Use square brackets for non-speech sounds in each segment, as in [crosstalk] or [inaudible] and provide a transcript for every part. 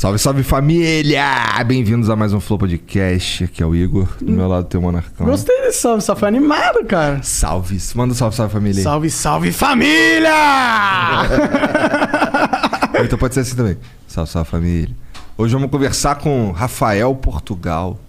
Salve, salve família! Bem-vindos a mais um Flow Podcast. Aqui é o Igor. Do meu lado tem o Monarcão. Gostei desse salve, só foi animado, cara. Salve! Manda um salve, salve família. aí. Salve, salve família! Ou [laughs] Então pode ser assim também. Salve, salve família. Hoje vamos conversar com Rafael Portugal.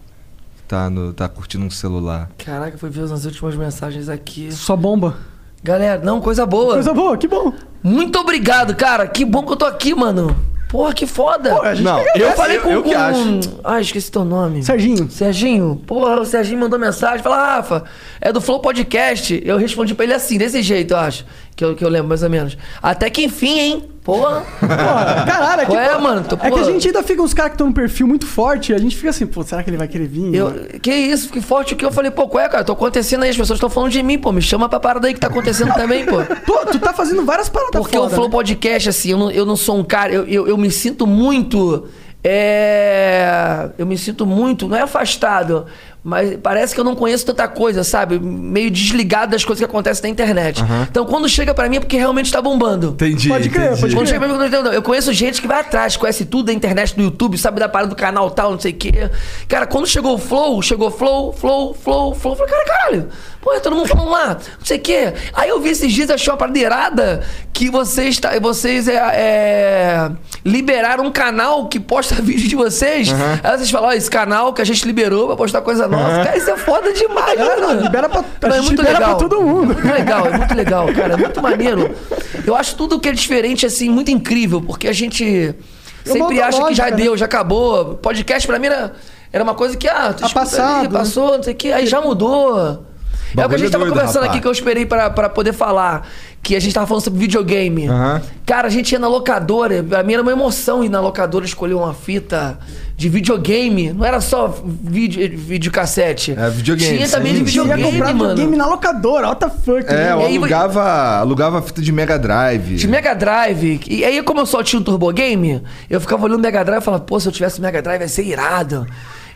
que Tá, no, tá curtindo um celular. Caraca, fui ver as últimas mensagens aqui. Só bomba. Galera, não, coisa boa. Coisa boa, que bom. Muito obrigado, cara. Que bom que eu tô aqui, mano. Porra, que foda. Pô, a gente Não, eu falei com, eu que com- acho. Ah, esqueci teu nome. Serginho. Serginho, porra, o Serginho mandou mensagem, falou, ah, Rafa, é do Flow Podcast. Eu respondi pra ele assim, desse jeito, eu acho. Que eu, que eu lembro, mais ou menos. Até que enfim, hein? Porra. [laughs] Pô, caralho, é que, Qual é, mano? Tô- é que a gente ainda fica uns caras que estão no perfil muito forte a gente fica assim, pô, será que ele vai querer vir? Eu, que isso, que forte o que eu falei, pô, qual é, cara? Tô acontecendo aí, as pessoas estão falando de mim, pô. Me chama pra parada aí que tá acontecendo também, pô. [laughs] Pô, tu tá fazendo várias paradas Porque foda, o Flow né? Podcast, assim, eu não, eu não sou um cara. Eu, eu, eu me sinto muito. É. Eu me sinto muito. Não é afastado. Mas parece que eu não conheço tanta coisa, sabe? Meio desligado das coisas que acontecem na internet. Então quando chega pra mim é porque realmente tá bombando. Entendi. Pode crer, entendi. pode Quando crer. chega pra mim, eu não- eu conheço gente que vai atrás, conhece tudo da internet, do YouTube, sabe da parada do canal tal, não sei o quê. Cara, quando chegou o Flow, chegou Flow, Flow, Flow, Flow, eu falei, cara, caralho, pô, todo mundo falando lá, não sei o quê. Aí eu vi esses dias, achei uma parada irada que vocês, tá, vocês é, é, liberaram um canal que posta [laughs] vídeo de vocês. Aí vocês falam, ó, esse canal que a gente liberou pra postar coisa nossa. Cara, isso é foda demais, É, mano. não, libera pra- a Não, gente libera pra todo mundo. É muito legal, é muito legal, cara. É muito maneiro. Eu acho tudo que é diferente, assim, muito incrível, porque a gente sempre outra acha que já lógica, né? deu, já acabou. Podcast pra mim era, era uma coisa que, ah, tu Tá passado, ali, né? passou, não sei o que, aí já mudou. É o que a gente tava doido, conversando rapaz. aqui que eu esperei pra, pra poder falar. Que a gente tava falando sobre videogame. Aham. Cara, a gente ia na locadora. Pra mim era uma emoção ir na locadora escolher uma fita de videogame. Não era só vídeo, videocassete. É, videogame, Tinha também sim. de videogame, comprar mano. videogame na locadora, what the fuck. É, né? eu alugava, alugava a fita de Mega Drive. De Mega Drive. E aí, como eu só tinha um Turbo Game, eu ficava olhando o Mega Drive e falava, pô, se eu tivesse o Mega Drive ia ser irado.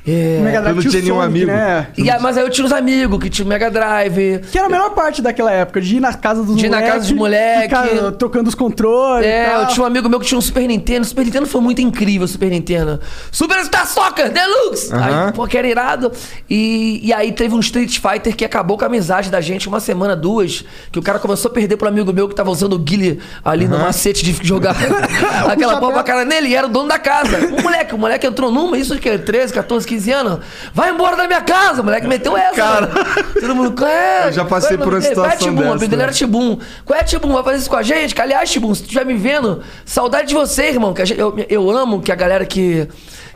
É. O Mega Drive Eu não tinha o tinha nenhum Sonic, amigo. Né? E, aí- mas aí eu tinha uns amigos que tinham Mega Drive. Que era a melhor parte daquela época, de ir na casa dos De ir na moleque, casa dos moleque. ficar tocando os controles. e É, tal. eu tinha um amigo meu que tinha um Super Nintendo. O Super Nintendo foi muito incrível, o Super Nintendo. Super Star Soccer Deluxe! Aham. Aí, pô, que era irado. E, e aí teve um Street Fighter que acabou com a amizade da gente uma semana, duas. Que o cara começou a perder pro amigo meu que tava usando o guile ali no macete de jogar [laughs] aquela pra cara nele. E era o dono da casa. Um moleque, o moleque entrou numa, isso que é 13, 14, 15 anos. Vai embora da minha casa! Moleque meteu essa. Cara. mano. Todo mundo, qual é? Eu já passei é, por uma é, situação Tibum? dessa, apelido dele era né? Tibum. Qual é, Tibum? Vai fazer isso com a gente? Que, aliás, Tibum, se tu estiver me vendo, saudade de você, irmão. Que eu, eu amo que a galera que,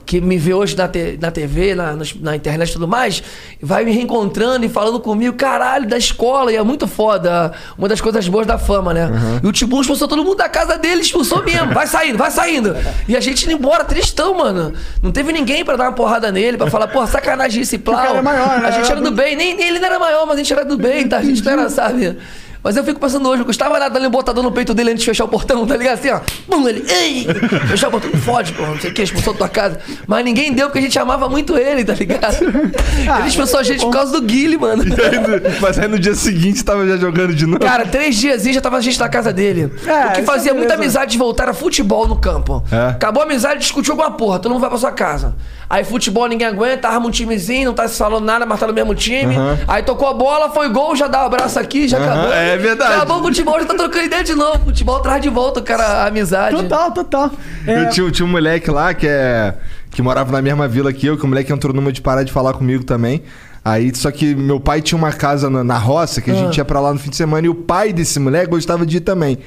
que me vê hoje na, te- na TV, na, na internet e tudo mais, vai me reencontrando e falando comigo, caralho, da escola. E é muito foda. Uma das coisas boas da fama, né? E o Tibum expulsou todo mundo da casa dele, expulsou mesmo. Vai saindo, vai saindo. E a gente indo embora, tristão, mano. Não teve ninguém pra dar uma porrada nele, pra falar, pô, sacanagem esse plau. é maior, né? A gente era do bem, nem, nem ele não era maior, mas a gente era do bem, tá? A gente era, sabe? Mas eu fico pensando hoje, o Gustavo era dando um botador no peito dele antes de fechar o portão, tá ligado? Assim, ó. Bum, ele. Ei! Fechar o portão, fode, pô, não sei o que, expulsou da tua casa. Mas ninguém deu porque a gente amava muito ele, tá ligado? [laughs] Ah, ele expulsou a gente por causa do Guile, mano. Aí [laughs] Mas aí no dia seguinte tava já jogando de novo. Cara, três dias e já tava a gente na casa dele. É, o que fazia é muita amizade de voltar era futebol no campo. É. Acabou a amizade, discutiu alguma porra, todo mundo vai pra sua casa. Aí futebol ninguém aguenta, arma um timezinho, não tá se falando nada, mas tá no mesmo time. Aí tocou a bola, foi gol, já dá um abraço aqui, já Aham, acabou. é verdade. Acabou o futebol, já tá trocando ideia de novo. Futebol traz de volta o cara a amizade. Total, total. É, Eu tinha, tinha um moleque lá que é. que morava na mesma vila que eu, que o moleque entrou numa de parar de falar comigo também. Aí, só que meu pai tinha uma casa na, na roça, que a gente ia pra lá no fim de semana, e o pai desse moleque gostava de ir também.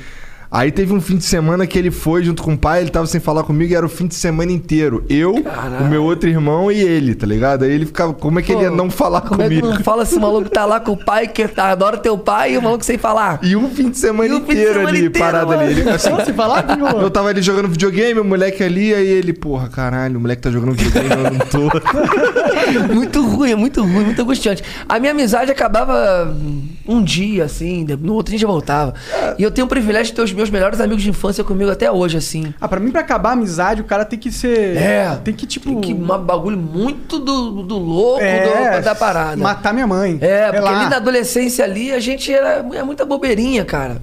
Aí teve um fim de semana que ele foi junto com o pai, ele tava sem falar comigo e era o fim de semana inteiro. Eu, Caralho. o meu outro irmão e ele, tá ligado? Aí ele ficava, como é que ele ia Pô, não falar Como é comigo? que não fala se o maluco tá lá com o pai, que adora teu pai, e o maluco sem falar? E um fim de semana fim de inteiro semana ali, inteiro, parado mano. ali. Ele, assim, Só se falar, eu tava ali jogando videogame, o moleque ali, aí ele, porra, caralho, o moleque tá jogando videogame, eu não tô. [laughs] muito ruim, é muito ruim, muito angustiante. A minha amizade acabava um dia, assim, no outro dia já voltava. E eu tenho o privilégio de ter os meus melhores amigos de infância comigo até hoje, assim. Ah, pra mim, pra acabar a amizade, o cara tem que ser. É. Tem que, tipo. Tem que um bagulho muito do, do louco é, do- da parada. Matar minha mãe. É, Sei porque lá. ali na adolescência ali a gente era é muita bobeirinha, cara.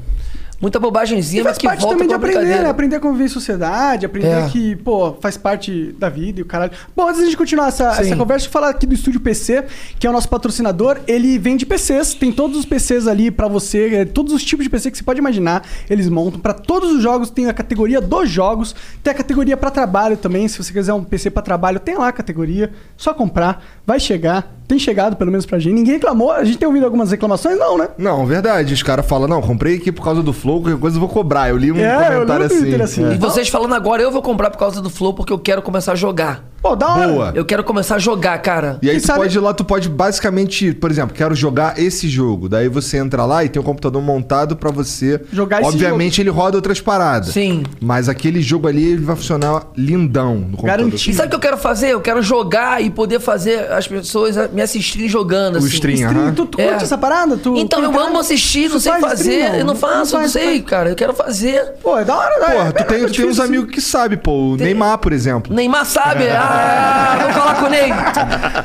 Muita bobagemzinha, mas que parte volta também de aprender, né? Aprender a conviver em sociedade, aprender É. que, pô, faz parte da vida e o caralho. Bom, antes de a gente continuar essa, Sim. essa conversa, eu vou falar aqui do Estúdio PC, que é o nosso patrocinador. Ele vende PCs, tem todos os PCs ali pra você, é, todos os tipos de PC que você pode imaginar, eles montam. Pra todos os jogos tem a categoria dos jogos, tem a categoria pra trabalho também. Se você quiser um PC pra trabalho, tem lá a categoria, só comprar, vai chegar. Tem chegado, pelo menos pra gente. Ninguém reclamou. A gente tem ouvido algumas reclamações? Não, né? Não, verdade. Os caras falam, não, comprei aqui por causa do Flow, qualquer coisa eu vou cobrar. Eu li um É, eu li comentário Twitter assim. assim. é. E vocês falando agora, eu vou comprar por causa do Flow, porque eu quero começar a jogar. Pô, da hora. Boa. Eu quero começar a jogar, cara. E aí Quem tu sabe- pode ir lá, tu pode basicamente, por exemplo, quero jogar esse jogo. Daí você entra lá e tem um computador montado pra você. Jogar esse Obviamente ele roda outras paradas. Sim. Mas aquele jogo ali ele vai funcionar lindão no computador. Garantido. E sabe o que eu quero fazer? Eu quero jogar e poder fazer as pessoas me assistirem jogando, O assim. stream, Stream, aham. tu, tu É. curte essa parada? Tu, Então, tu- eu amo assistir, não tu sei faz fazer. stream, eu não faço, não faz, sei, faz. cara. Eu quero fazer. Pô, é da hora, né? Porra, É, tu é tem, tu tem uns amigos que sabem, pô. O Neymar, por exemplo. Neymar sabe. [laughs] Ah, vou falar com o Ney.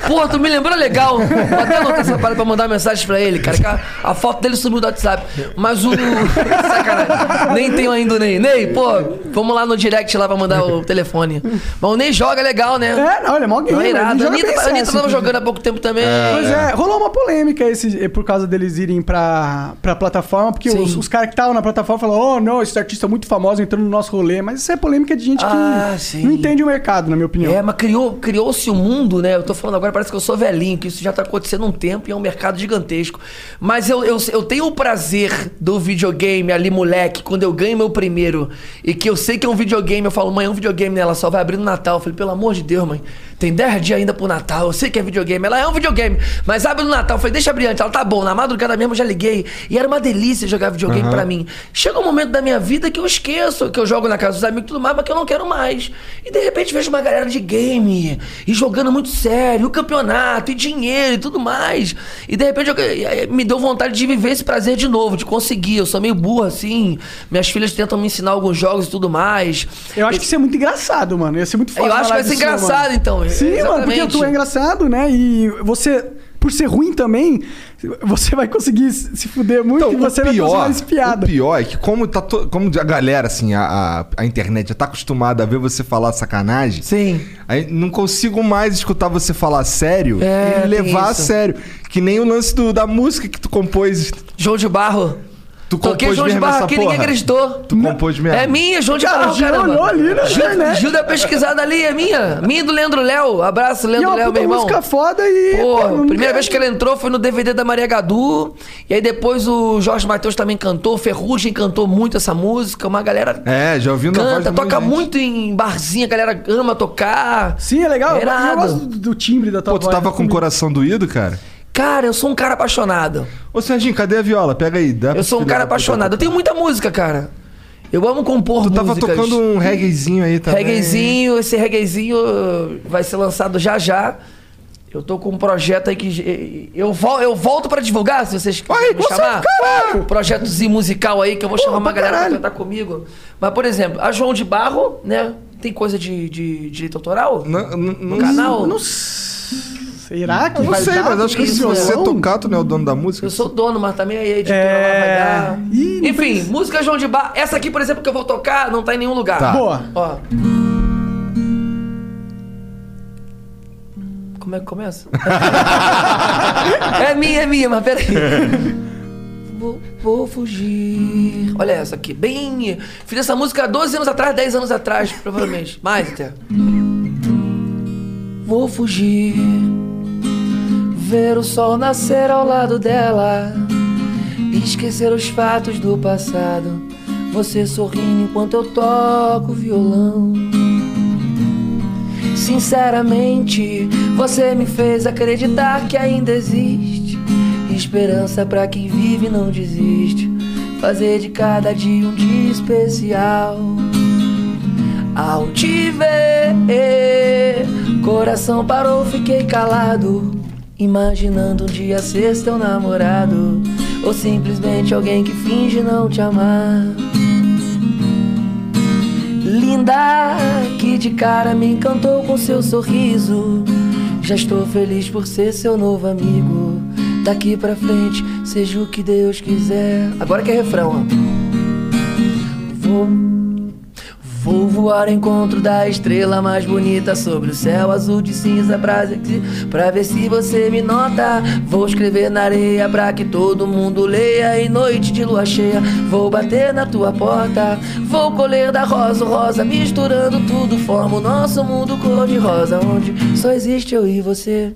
Pô, tu me lembrou legal. Vou até anotar essa parada pra mandar mensagem pra ele, cara. que a, a foto dele sumiu do WhatsApp. Mas o. [laughs] Sacanagem. Nem tenho ainda o Ney. Ney, pô, vamos lá no direct lá pra mandar o telefone. Mas o Ney joga legal, né? É, não, ele é mó Não gamer. é irado. A Anitta, a Anitta CS, tava jogando há pouco tempo também. Pois é, rolou uma polêmica esse, eh, por causa deles irem pra, pra plataforma, porque Sim. os, os caras que estavam na plataforma falaram, oh, não, esse artista é muito famoso entrando no nosso rolê. Mas isso é polêmica de gente Ah, que sim. não entende o mercado, na minha opinião. É, mas criou, criou-se um mundo, né? Eu tô falando agora, parece que eu sou velhinho, que isso já tá acontecendo há um tempo e é um mercado gigantesco. Mas eu, eu, eu tenho o prazer do videogame ali, moleque, quando eu ganho meu primeiro e que eu sei que é um videogame, eu falo, mãe, é um videogame, né? Ela só vai abrir no Natal. Eu falei, pelo amor de Deus, mãe, tem 10 dias ainda pro Natal, eu sei que é videogame. Ela é um videogame, mas abre no Natal. Eu falei, deixa abrir antes. Ela tá bom, na madrugada mesmo eu já liguei. E era uma delícia jogar videogame Aham. pra mim. Chega um momento da minha vida que eu esqueço, que eu jogo na casa dos amigos e tudo mais, mas que eu não quero mais. E de repente vejo uma galera de game e jogando muito sério, o campeonato e dinheiro e tudo mais. E de repente eu- eh, me deu vontade de viver esse prazer de novo, de conseguir. Eu sou meio burro assim. Minhas filhas tentam me ensinar alguns jogos e tudo mais. Eu acho que isso é muito engraçado, mano. Ia ser muito foda. Eu acho que vai ser sua, engraçado, mano. então. Sim, mano, porque tu é engraçado, né? E você, por ser ruim também, você vai conseguir se fuder muito e você vai pior, conseguir mais piada. o pior é que como, tá to- como a galera, assim, a, a, internet já tá acostumada a ver você falar sacanagem, Sim. aí não consigo mais escutar você falar sério É, e levar a sério. Que nem o lance do- da música que tu compôs. João de Barro. Tu Toquei João de Barro essa aqui, ninguém acreditou. Tu compôs mesmo. É minha, João de Cara, Barro, olhou ali na Gil, internet. Gil da pesquisada ali, é minha. Minha do Leandro Léo. Abraço, é Leandro uma Léo, meu irmão. música foda e... Pô, pô, primeira quer- vez que ela entrou foi no DVD da Maria Gadu. E aí depois o Jorge Matheus também cantou. Ferrugem cantou muito essa música. Uma galera É, já ouvindo a voz canta, monte toca muito em barzinho. A galera ama tocar. Sim, é legal. Eu- Eu, gosto do, do timbre da tua Pô, tu voz. tava com o coração doído, cara? Cara, eu sou um cara apaixonado. Ô, Serginho, cadê a viola? Pega aí. Dá pra Eu sou um cara apaixonado. Eu tenho muita música, cara. Eu amo compor Tu tava músicas. tocando um reggaezinho aí também. Reguezinho, esse reguezinho uh, vai ser lançado já já. Eu tô com um projeto aí que. Eu, vol eu volto pra divulgar, se vocês quiserem Ai, me com chamar. caralho! Um projetozinho musical aí que eu vou chamar uma galera caralho. pra cantar comigo. Mas, por exemplo, a João de Barro, né? Tem coisa de, de direito autoral? Não, não, no canal? Não s- Será que eu não vai sei, dar mas acho que se isso, você tocar, tu não é o dono da música. Eu sou dono, mas também a editora É. lá vai dar. Ih, Enfim, precisa. música João de Barro. Essa aqui, por exemplo, que eu vou tocar, não tá em nenhum lugar. Tá. Boa. Ó. Como é que começa? [laughs] é minha, é minha, mas peraí. [laughs] Vou, vou fugir. Olha essa aqui, bem. Fiz essa música há 12 anos atrás, 10 anos atrás, provavelmente. Mais até. Vou fugir. Ver o sol nascer ao lado dela. Esquecer os fatos do passado. você sorrindo enquanto eu toco violão. Sinceramente, você me fez acreditar que ainda existe esperança para quem vive e não desiste. Fazer de cada dia um dia especial. Ao te ver, coração parou, fiquei calado. Imaginando um dia ser teu namorado. Ou simplesmente alguém que finge não te amar. Linda, que de cara me encantou com seu sorriso. Já estou feliz por ser seu novo amigo. Daqui pra frente, seja o que Deus quiser. Agora que é refrão, ó. Vou. Vou voar ao encontro da estrela mais bonita sobre o céu azul de cinza pra, pra ver se você me nota. Vou escrever na areia pra que todo mundo leia. Em noite de lua cheia, vou bater na tua porta. Vou colher da rosa o rosa, misturando tudo, forma o nosso mundo cor-de-rosa, onde só existe eu e você.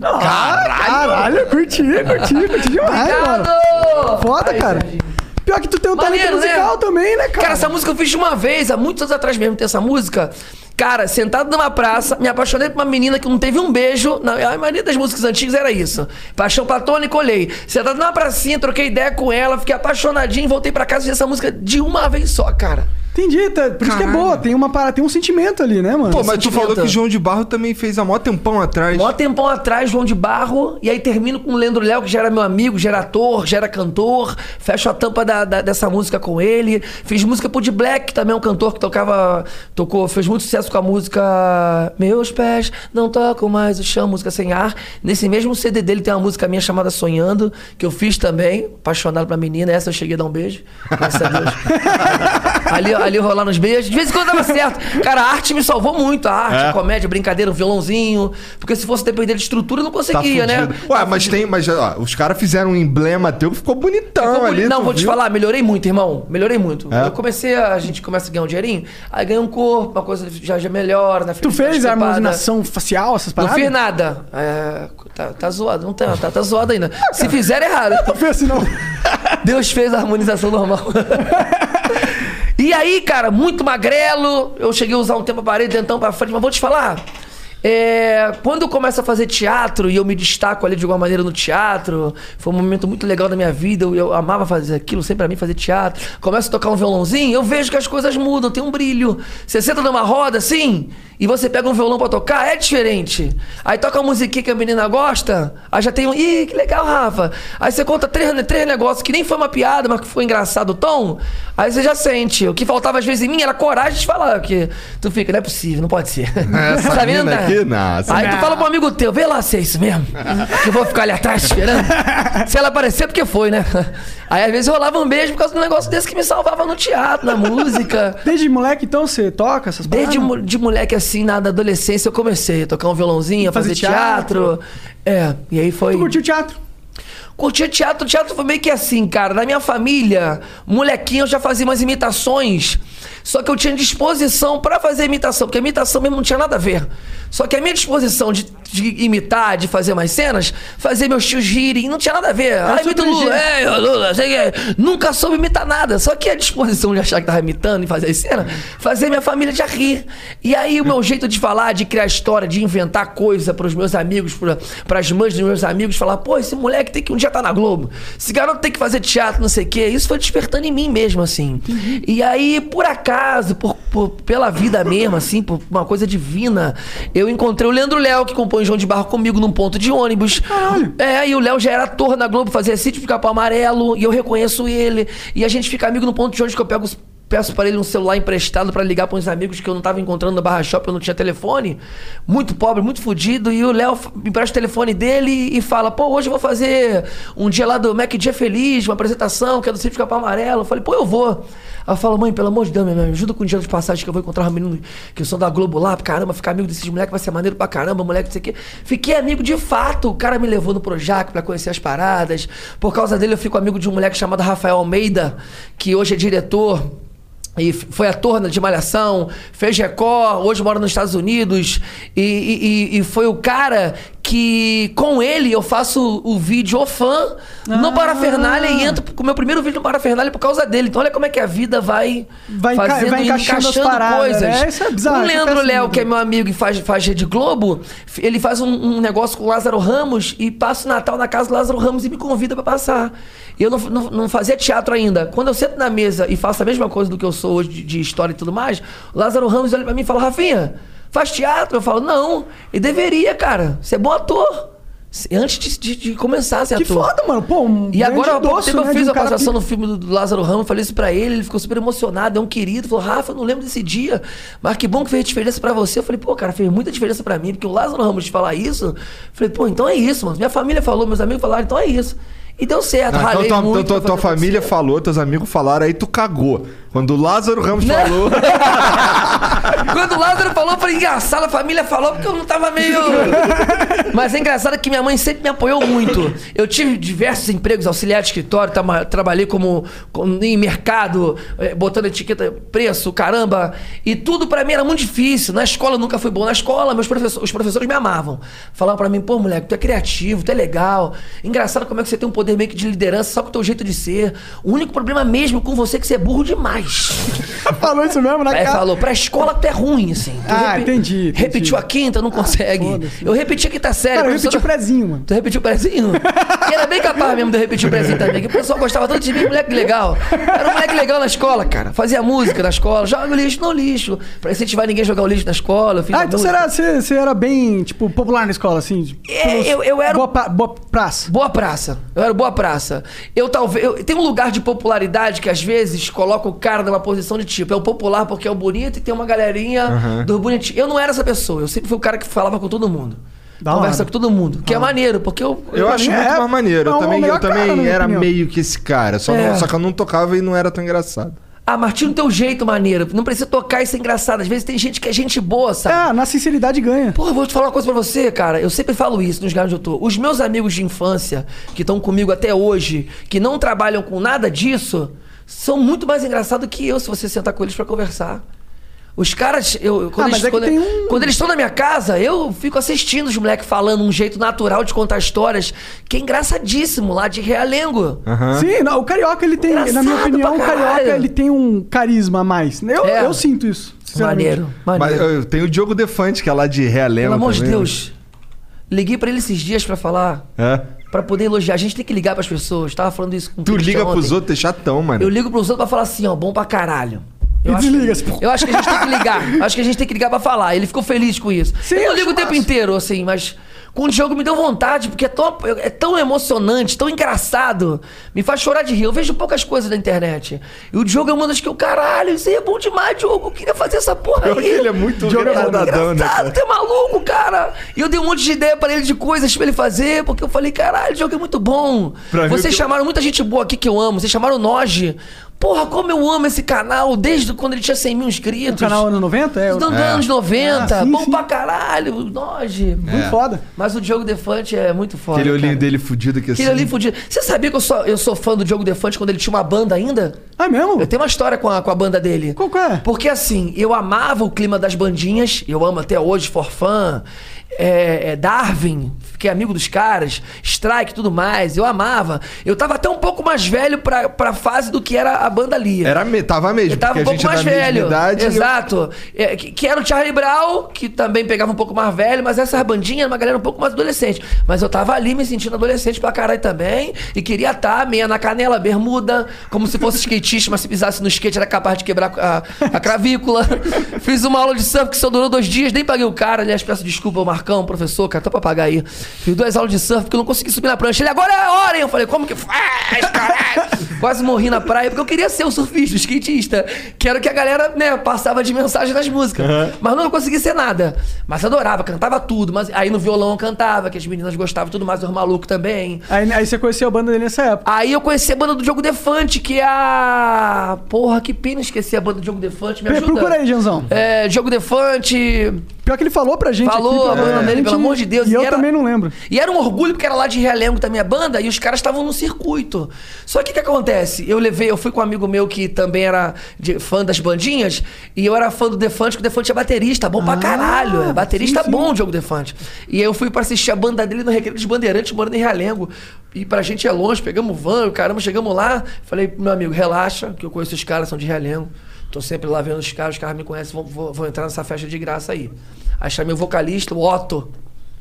Caralho, curti, curti, curti demais, mano. Obrigado! Foda, Aí, cara. Serginho. Pior que tu tem um Maneiro, talento musical né? também, né, cara? Cara, essa música eu fiz uma vez, há muitos anos atrás mesmo, tem essa música. Cara, sentado numa praça, me apaixonei por uma menina que não teve um beijo. Na, a maioria das músicas antigas era isso. Paixão platônica, olhei. Sentado numa pracinha, troquei ideia com ela, fiquei apaixonadinho, voltei pra casa e fiz essa música de uma vez só, cara. Entendi, tá, por isso que é boa, tem uma parada, tem um sentimento ali, né, mano? Pô, mas tu sentimento. falou que João de Barro também fez há mó tempão atrás. Mó tempão atrás, João de Barro, e aí termino com o Leandro Léo, que já era meu amigo, já era ator, já era cantor. Fecho a tampa da- da- dessa música com ele. Fiz música pro De Black, que também é um cantor que tocava. Tocou, fez muito sucesso com a música Meus Pés Não Tocam Mais o Chão, música sem ar. Nesse mesmo CD dele tem uma música minha chamada Sonhando, que eu fiz também, apaixonado pra menina. Essa eu cheguei a dar um beijo. Graças a Deus. [laughs] ali, ali rolando os beijos. De vez em quando dava certo. Cara, a arte me salvou muito. A arte, É? a comédia, a brincadeira, o violãozinho. Porque se fosse depender de estrutura, eu não Tá conseguia, né? fudido. Ué, mas tem. Mas ó, os caras fizeram um emblema teu que ficou bonitão Ficou ali. Não, vou te viu? falar, melhorei muito, irmão. Melhorei muito. É? Eu comecei a. A gente começa a ganhar um dinheirinho, aí ganha um corpo, uma coisa já, já melhora. Na Tu fez a harmonização facial, essas Não paradas? fiz nada. É, tá, tá zoado, não tá, tá, tá zoado ainda. Se fizer errado. [laughs] Não fez assim, não. Deus fez a harmonização normal. [laughs] e aí, cara, muito magrelo. Eu cheguei a usar um tempo a parede, dentão pra frente, mas vou te falar. É, quando eu começo a fazer teatro e eu me destaco ali de alguma maneira no teatro, foi um momento muito legal da minha vida. Eu, eu amava fazer aquilo, sempre pra mim fazer teatro. Começo a tocar um violãozinho, eu vejo que as coisas mudam, tem um brilho. Você senta numa roda assim e você pega um violão pra tocar, é diferente. Aí toca uma musiquinha que a menina gosta, aí já tem um. Ih, que legal, Rafa. Aí você conta três, três negócios que nem foi uma piada, mas que foi engraçado o tom. Aí você já sente. O que faltava às vezes em mim era coragem de falar. Que tu fica, não é possível, não pode ser. Essa [laughs] Tá vendo, mina aqui, não, essa Aí tu fala pro amigo teu, vê lá se é isso mesmo. que eu vou ficar ali atrás esperando. [laughs] se ela aparecer, porque foi, né? Aí às vezes rolava um beijo por causa de um negócio desse que me salvava no teatro, na música. Desde moleque, então, você toca essas paradas? Desde mo- de moleque assim, na adolescência, eu comecei a tocar um violãozinho, a Fazer fazer teatro. É, e aí foi. Tu curtiu teatro? Curtia teatro, teatro foi meio que assim, cara. Na minha família, molequinho, eu já fazia umas imitações. Só que eu tinha disposição pra fazer imitação, porque a imitação mesmo não tinha nada a ver. Só que a minha disposição de, de imitar, de fazer umas cenas, fazer meus tios rirem, não tinha nada a ver. Ah, sua imita o Lula, é, Lula, sei que. Nunca soube imitar nada. Só que a disposição de achar que tava imitando e fazer as cenas, fazer minha família já rir. E aí o meu [laughs] jeito de falar, de criar história, de inventar coisa pros meus amigos, pra, pras mães dos meus amigos, falar, pô, esse moleque tem que um dia estar na Globo. Esse garoto tem que fazer teatro, não sei o quê. Isso foi despertando em mim mesmo, assim. E aí, por acaso, por, por- pela vida mesmo, assim, por uma coisa divina, eu encontrei o Leandro Léo, que compõe João de Barro comigo num ponto de ônibus. É, e o Léo já era ator na Globo, fazia sítio de Capão Amarelo, e eu reconheço ele. E a gente fica amigo no ponto de ônibus que eu pego os- Peço para ele um celular emprestado pra ligar para uns amigos que eu não tava encontrando no Barra Shop, eu não tinha telefone. Muito pobre, muito fudido. E o Léo empresta o telefone dele e fala: pô, hoje eu vou fazer um dia lá do Mac Dia Feliz, uma apresentação que é do Sítio Capão Amarelo. Eu falei: pô, eu vou. Eu falo: mãe, pelo amor de Deus, me ajuda com o dinheiro de passagem que eu vou encontrar um menino que eu sou da Globo lá, caramba, ficar amigo desses moleques vai ser maneiro pra caramba, moleque, não sei o quê. Fiquei amigo de fato. O cara me levou no Projac pra conhecer as paradas. Por causa dele, eu fico amigo de um moleque chamado Rafael Almeida, que hoje é diretor. E foi ator de Malhação, fez Record, hoje mora nos Estados Unidos. E, e- e- foi o cara que com ele eu faço o vídeo fã no Ah. Parafernália e entro com o meu primeiro vídeo no Parafernália por causa dele. Então olha como é que a vida vai, Vai fazendo vai encaixando as paradas, coisas. né? Isso é bizarro, o Leandro Léo, que é meu amigo e faz, faz Rede Globo, ele faz um, um negócio com o Lázaro Ramos e passa o Natal na casa do Lázaro Ramos e me convida pra passar. Eu não, não, não fazia teatro ainda. Quando eu sento na mesa e faço a mesma coisa do que eu sou hoje de, de história e tudo mais, o Lázaro Ramos olha pra mim e fala, Rafinha, faz teatro? Eu falo, não. E deveria, cara. Você é bom ator. Antes de, de- de começar a ser Que ator. foda, mano. Pô, um E agora, há pouco tempo, eu né, de fiz um a participação que- no filme do- do Lázaro Ramos, falei isso pra ele, ele ficou super emocionado, é um querido. Falou, Rafa, eu não lembro desse dia, mas que bom que fez diferença pra você. Eu falei, pô, cara, fez muita diferença pra mim, porque o Lázaro Ramos te falar isso. eu Falei, pô, então é isso, mano. Minha família falou, meus amigos falaram, então é isso. E deu certo, Ah, então ralei tua, muito. tua- pra tua família falou, teus amigos falaram, aí tu cagou. Quando o Lázaro Ramos Não. falou. [laughs] Quando o Lázaro falou, eu falei, engraçado, a família falou porque eu não tava meio. Mas é engraçado que minha mãe sempre me apoiou muito. Eu tive diversos empregos, auxiliar de escritório, trabalhei como, como em mercado, eh, botando etiqueta, preço, caramba. E tudo pra mim era muito difícil. Na escola eu nunca fui bom. Na escola, meus professores, os professores me amavam. Falavam pra mim, pô, moleque, tu é criativo, tu é legal. Engraçado como é que você tem um poder meio que de liderança só com o teu jeito de ser. O único problema mesmo com você é que você é burro demais. [laughs] Falou isso mesmo na É, cara. falou, pra escola tu é ruim, assim. Tu Ah, entendi, entendi. Repetiu a quinta, não consegue. foda-se. eu repeti a quinta série. Cara, eu repeti o professora- prezinho, mano. Tu repetiu o prezinho? [laughs] e era bem capaz mesmo de eu repetir o prezinho também. Que o pessoal gostava tanto de mim, moleque legal. Era um moleque legal na escola, cara. Fazia música na escola. Joga o lixo no lixo. Pra incentivar ninguém a jogar o lixo na escola. Ah, então música. era, você, você era bem, tipo, popular na escola, assim? tipo, É, eu- eu era Boa, pra, boa praça. Boa praça. Eu era boa praça. Eu talvez. Eu, tem um lugar de popularidade que às vezes coloca o cara numa posição de tipo. É o popular porque é o bonito e tem uma galerinha Aham. do bonitinho. Eu não era essa pessoa. Eu sempre fui o cara que falava com todo mundo. Da Conversa hora. com todo mundo. Que é maneiro, porque eu. Eu acho mim muito é- mais maneiro. é Eu também, eu também cara, era meio que esse cara. Só, É. não- só que eu não tocava e não era tão engraçado. Ah, Martinho, teu jeito maneiro. Não precisa tocar e ser engraçado. Às vezes tem gente que é gente boa, sabe? É, na sinceridade ganha. Porra, eu vou te falar uma coisa pra você, cara. Eu sempre falo isso nos lugares onde eu tô. Os meus amigos de infância, que estão comigo até hoje, que não trabalham com nada disso, são muito mais engraçados que eu se você sentar com eles pra conversar. Os caras, eu, quando, Ah, eles, é quando, um- quando eles estão na minha casa, eu fico assistindo os moleques falando um jeito natural de contar histórias, que é engraçadíssimo lá de Realengo. Aham. Sim, não, o carioca ele tem, na minha Engraçado opinião, o carioca ele tem um carisma a mais. Eu, É. eu sinto isso. sinceramente. Maneiro, Mas maneiro. eu tenho o Diogo Defante, que é lá de Realengo. Pelo amor de também. Deus. Liguei pra ele esses dias pra falar, É. pra poder elogiar. A gente tem que ligar pras pessoas. Tava falando isso com o Tu liga pros ontem. outros, é chatão, mano. Eu ligo pros outros pra falar assim, ó, bom pra caralho. Eu E acho, desliga, que, eu acho que a gente tem que ligar. Eu acho que a gente tem que ligar pra falar. Ele ficou feliz com isso. Sim, eu ligo o tempo massa. inteiro, assim, mas com o Diogo me deu vontade, porque é tão, é tão emocionante, tão engraçado. Me faz chorar de rir. Eu vejo poucas coisas na internet. E o Diogo é uma das que eu, caralho, isso aí é bom demais, Diogo. Eu queria fazer essa porra aí. Ele é muito Diogo é né, cara? é maluco, cara. E eu dei um monte de ideia pra ele de coisas pra ele fazer, porque eu falei, caralho, o Diogo é muito bom. Pra Vocês chamaram muita gente boa aqui que eu amo. Vocês chamaram o Noge. Porra, como eu amo esse canal desde quando ele tinha 100 mil O inscritos. canal anos 90 é, Dos É. anos 90. Ah, sim, bom sim. pra caralho. o Noge. muito É. foda. Mas o Diogo Defante é muito foda. Aquele olhinho cara. dele fudido que assim. Aquele ali fudido. Você sabia que eu sou, eu sou fã do Diogo Defante quando ele tinha uma banda ainda? Ah, mesmo? Eu tenho uma história com a, com a banda dele. Qual que é? Porque assim, eu amava o clima das bandinhas, eu amo até hoje Forfã, é, é, Darwin, fiquei amigo dos caras, Strike e tudo mais, eu amava. Eu tava até um pouco mais velho pra, pra fase do que era a banda ali. Era, me- tava mesmo, Eu tava porque um a pouco é mais da mesma velho. idade. e eu- Exato. É, que, que era o Charlie Brown, que também pegava um pouco mais velho, mas essa bandinha era uma galera um pouco mais adolescente. Mas eu tava ali me sentindo adolescente pra caralho também. E queria estar meia na canela, bermuda, como se fosse skatista, mas se pisasse no skate era capaz de quebrar a, a cravícula. [laughs] Fiz uma aula de surf que só durou dois dias, nem paguei o cara. Aliás, peço desculpa ao Marcão, professor, cara, tô pra pagar aí. Fiz duas aulas de surf porque eu não consegui subir na prancha. Ele, agora é a hora, hein? Eu falei, como que faz, caralho? [laughs] Quase morri na praia porque eu queria ser o surfista, o skatista. Que era o que a galera, né, passava de mensagem nas músicas. Mas não consegui ser nada. Mas adorava, cantava tudo. Mas aí no violão eu cantava, que as meninas gostavam tudo mais, os malucos também. Aí, aí você conheceu a banda dele nessa época. Aí eu conheci a banda do Diogo Defante, que é a. Porra, que pena esqueci a banda do Diogo Defante. Me Procura ajuda. aí, Janzão. É, Diogo Defante. Pior que ele falou pra gente Falou aqui. a pra- banda dele, gente- pelo amor de Deus. E eu era- também não lembro. E era um orgulho porque era lá de Realengo também a banda e os caras estavam no circuito. Só que o que acontece? Eu levei, eu fui com um amigo meu que também era de- fã das bandinhas e eu era fã do Defante, que o Defante é baterista, bom pra Ah, caralho. É baterista sim, bom o Diogo Defante. E aí eu fui pra assistir a banda dele no Recreio dos Bandeirantes, morando em Realengo. E pra gente é longe, pegamos van, caramba, chegamos lá. Falei meu amigo, relaxa, que eu conheço os caras, são de Realengo. Tô sempre lá vendo os caras, os caras me conhecem, vou, vou- vou entrar nessa festa de graça aí. Aí chamei o vocalista, o Otto.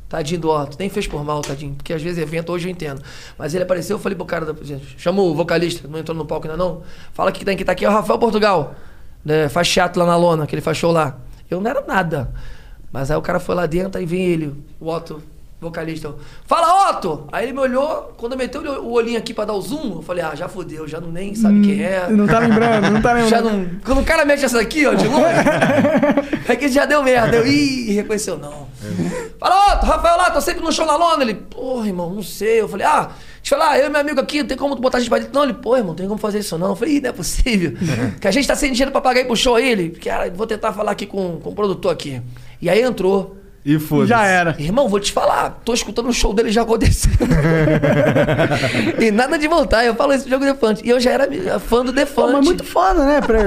Tadinho do Otto, nem fez por mal, tadinho. Porque às vezes evento hoje eu entendo. Mas ele apareceu, eu falei pro cara da. Chama o vocalista, não entrou no palco ainda não. Fala que tem que tá aqui, é o Rafael Portugal. Né, faz chato lá na lona, que ele faz show lá. Eu não era nada. Mas aí o cara foi lá dentro, aí vem ele, o Otto, vocalista. eu, Fala, Otto! Aí ele me olhou, quando meteu o olhinho aqui pra dar o zoom, eu falei, ah, já fodeu, já não nem sabe quem é. Não tá lembrando, não tá lembrando. [laughs] Já não. Quando o cara mexe essa aqui, ó, de longe, [laughs] é que já deu merda. Eu, ih, reconheceu não. Fala, ó, Rafael lá, tô sempre no show na lona. Ele, porra, irmão, não sei. Eu falei, ah, deixa eu falar, eu e meu amigo aqui, não tem como botar a gente pra dentro. Não, ele, pô, irmão, não tem como fazer isso não. Eu falei, ih, não é possível. [laughs] que a gente tá sem dinheiro pra pagar aí pro show aí. Ele, cara, vou tentar falar aqui com, com o produtor aqui. E aí entrou. E foda Já era. Irmão, vou te falar, tô escutando o show dele já acontecendo. [laughs] e nada de voltar, eu falo isso do jogo Defante. E eu já era fã do Pô, Defante. mas muito foda, né? Pra...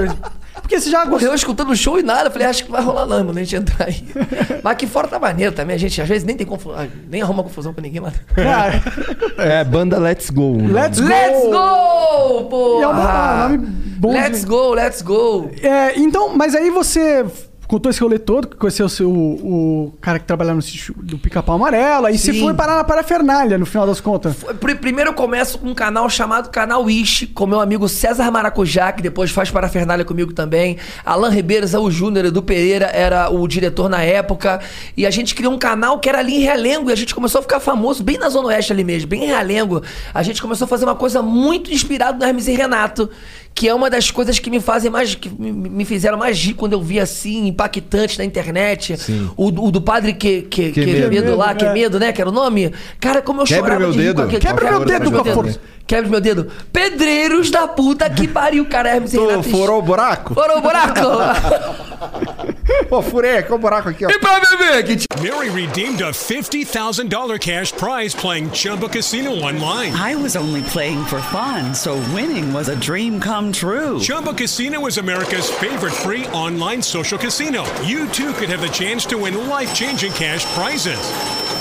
Porque você já gostou. Correu escutando o show e nada. Eu falei, acho que vai rolar não, mano, a gente entrar aí. [laughs] Mas aqui fora tá maneiro também. A gente às vezes nem tem confusão, nem arruma confusão com ninguém lá. Cara, [laughs] É, banda Let's Go. né? let's go! Let's go, pô! É um nome bom de- Let's go, let's go. É, então, mas aí você contou esse rolê todo, que conheceu o, seu, o cara que trabalhava no sítio do Pica-Pau Amarelo, aí você Sim. foi parar na parafernália, no final das contas. Foi- pri- Primeiro eu começo com um canal chamado Canal Ish, com meu amigo César Maracujá, que depois faz parafernália comigo também. Alan Ribeiro, Zaú Júnior, Edu Pereira era o diretor na época. E a gente criou um canal que era ali em Realengo. E a gente começou a ficar famoso, bem na Zona Oeste ali mesmo, bem em Realengo. A gente começou a fazer uma coisa muito inspirada no Hermes e Renato. Que é uma das coisas que me fazem mais. que me, fizeram mais rir quando eu vi assim, impactante na internet. Sim. O, do- o do padre que, que, Que que, medo. medo lá, É. que medo, né? Que era o nome. Cara, como eu Quebra chorava meu de rir dedo. com aquele- Quebra meu dedo com a força. Quebra meu dedo. Pedreiros da puta que pariu, cara. Hermes [laughs] Renato. furou o buraco? Furou o buraco. [laughs] Pô, furei aqui o buraco aqui, ó. e pra beber, que t- Mary redeemed a $50,000 cash prize playing Chumba Casino online. I was only playing for fun, so winning was a dream come true. Chumba Casino is America's favorite free online social casino. You too could have the chance to win life changing cash prizes.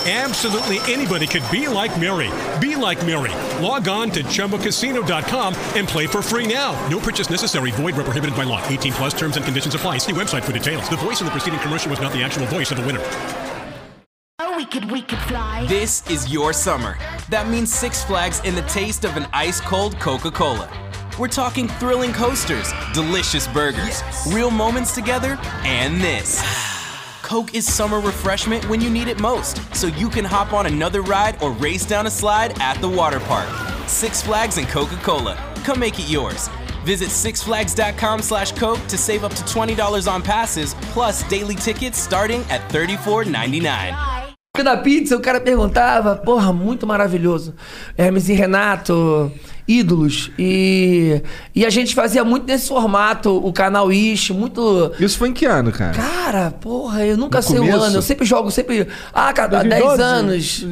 Absolutely anybody could be like Mary. Be like Mary. Log on to ChumbaCasino.com and play for free now. No purchase necessary. Void where prohibited by law. 18 plus terms and conditions apply. See website for details. The voice in the preceding commercial was not the actual voice of the winner. Oh, we could, we could fly. This is your summer. That means Six Flags and the taste of an ice cold Coca Cola. We're talking thrilling coasters, delicious burgers, real moments together, and this. [sighs] Coke is summer refreshment when you need it most, so you can hop on another ride or race down a slide at the water park. Six Flags and Coca Cola. Come make it yours. Visit sixflags.com slash Coke to save up to $20 on passes, plus daily tickets starting at $34.99. da pizza, o cara perguntava, porra, muito maravilhoso. Hermes e Renato, ídolos. E, e a gente fazia muito nesse formato, o canal Ish, muito. Isso foi em que ano, cara? Cara, porra, eu nunca No sei o começo? ano. Eu sempre jogo, sempre. Ah, cara, há 10 2012? anos.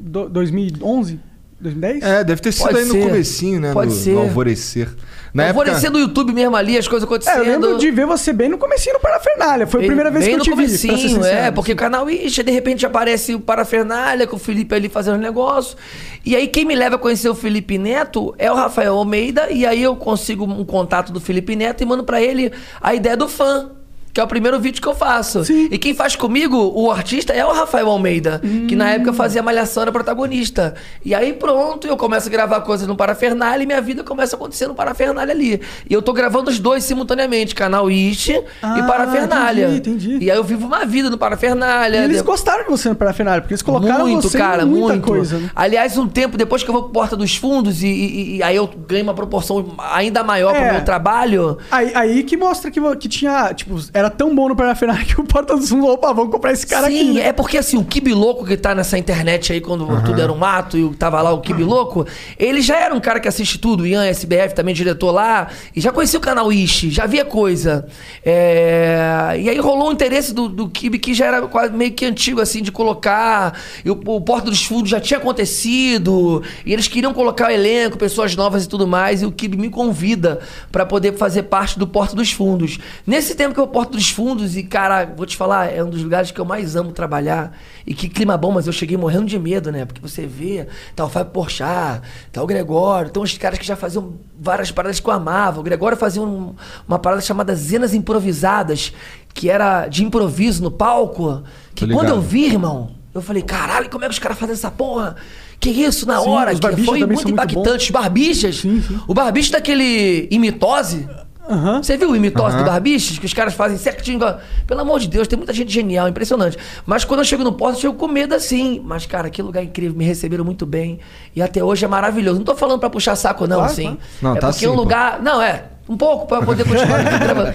Do- 2011? 2010? É, deve ter sido Pode aí no ser. comecinho, né? Pode no, ser. no alvorecer. Na Alvorecer época... do YouTube mesmo ali, as coisas É, acontecendo. eu lembro de ver você bem no comecinho no Parafernália. Foi a Bem- primeira vez bem que eu no te vi. pra ser comecinho, é, porque o canal Ixi, de repente aparece o Parafernália com o Felipe ali fazendo negócio. E aí quem me leva a conhecer o Felipe Neto é o Rafael Almeida, e aí eu consigo um contato do Felipe Neto e mando pra ele a ideia do fã. Que é o primeiro vídeo que eu faço. Sim. E quem faz comigo, o artista, é o Rafael Almeida, que na época fazia Malhação, era protagonista. E aí pronto, eu começo a gravar coisas no Parafernália e minha vida começa a acontecer no Parafernália ali. E eu tô gravando os dois simultaneamente, canal Ishi Ah, e Parafernália. entendi, entendi. E aí eu vivo uma vida no Parafernália. E eles De- gostaram de você no Parafernália, porque eles colocaram muito, você cara, em muita muito. coisa. Né? Aliás, um tempo depois que eu vou pro Porta dos Fundos e, e- e aí eu ganho uma proporção ainda maior É. pro meu trabalho. Aí, aí que mostra que, que tinha, tipo, era era tão bom no Parafernália que o Porta dos Fundos, opa, vamos comprar esse cara Sim, aqui. né? é porque assim, o Kibi Louco que tá nessa internet aí, quando tudo era um mato e tava lá o Kibi Louco, ele já era um cara que assiste tudo, o Ian SBF também diretor lá, e já conhecia o canal Ishi, já via coisa. É, E aí rolou um interesse do, do Kibi que já era quase meio que antigo, assim, de colocar. E o, o Porta dos Fundos já tinha acontecido, e eles queriam colocar o elenco, pessoas novas e tudo mais, e o Kibi me convida pra poder fazer parte do Porta dos Fundos. Nesse tempo que eu Porta dos Fundos, e cara, vou te falar, é um dos lugares que eu mais amo trabalhar. E que clima bom, mas eu cheguei morrendo de medo, né? Porque você vê, tá o Fábio Porchat, tá o Gregório, então os caras que já faziam várias paradas que eu amava. O Gregório fazia um- uma parada chamada Zenas Improvisadas, que era de improviso no palco. Que quando eu vi, irmão, eu falei, caralho, como é que os caras fazem essa porra? Que isso, na Sim, hora? Que foi muito impactante. Os barbichas. O barbicho daquele imitose. Aham. Você viu o imitose do Barbichas? Que os caras fazem certinho. igual- Pelo amor de Deus, tem muita gente genial, impressionante. Mas quando eu chego no posto, eu chego com medo assim. Mas, cara, que lugar incrível, me receberam muito bem. E até hoje é maravilhoso. Não tô falando pra puxar saco, não, Claro, assim. Não, é tá porque é um sim, pô. lugar. Não, é. Um pouco pra poder continuar gravando.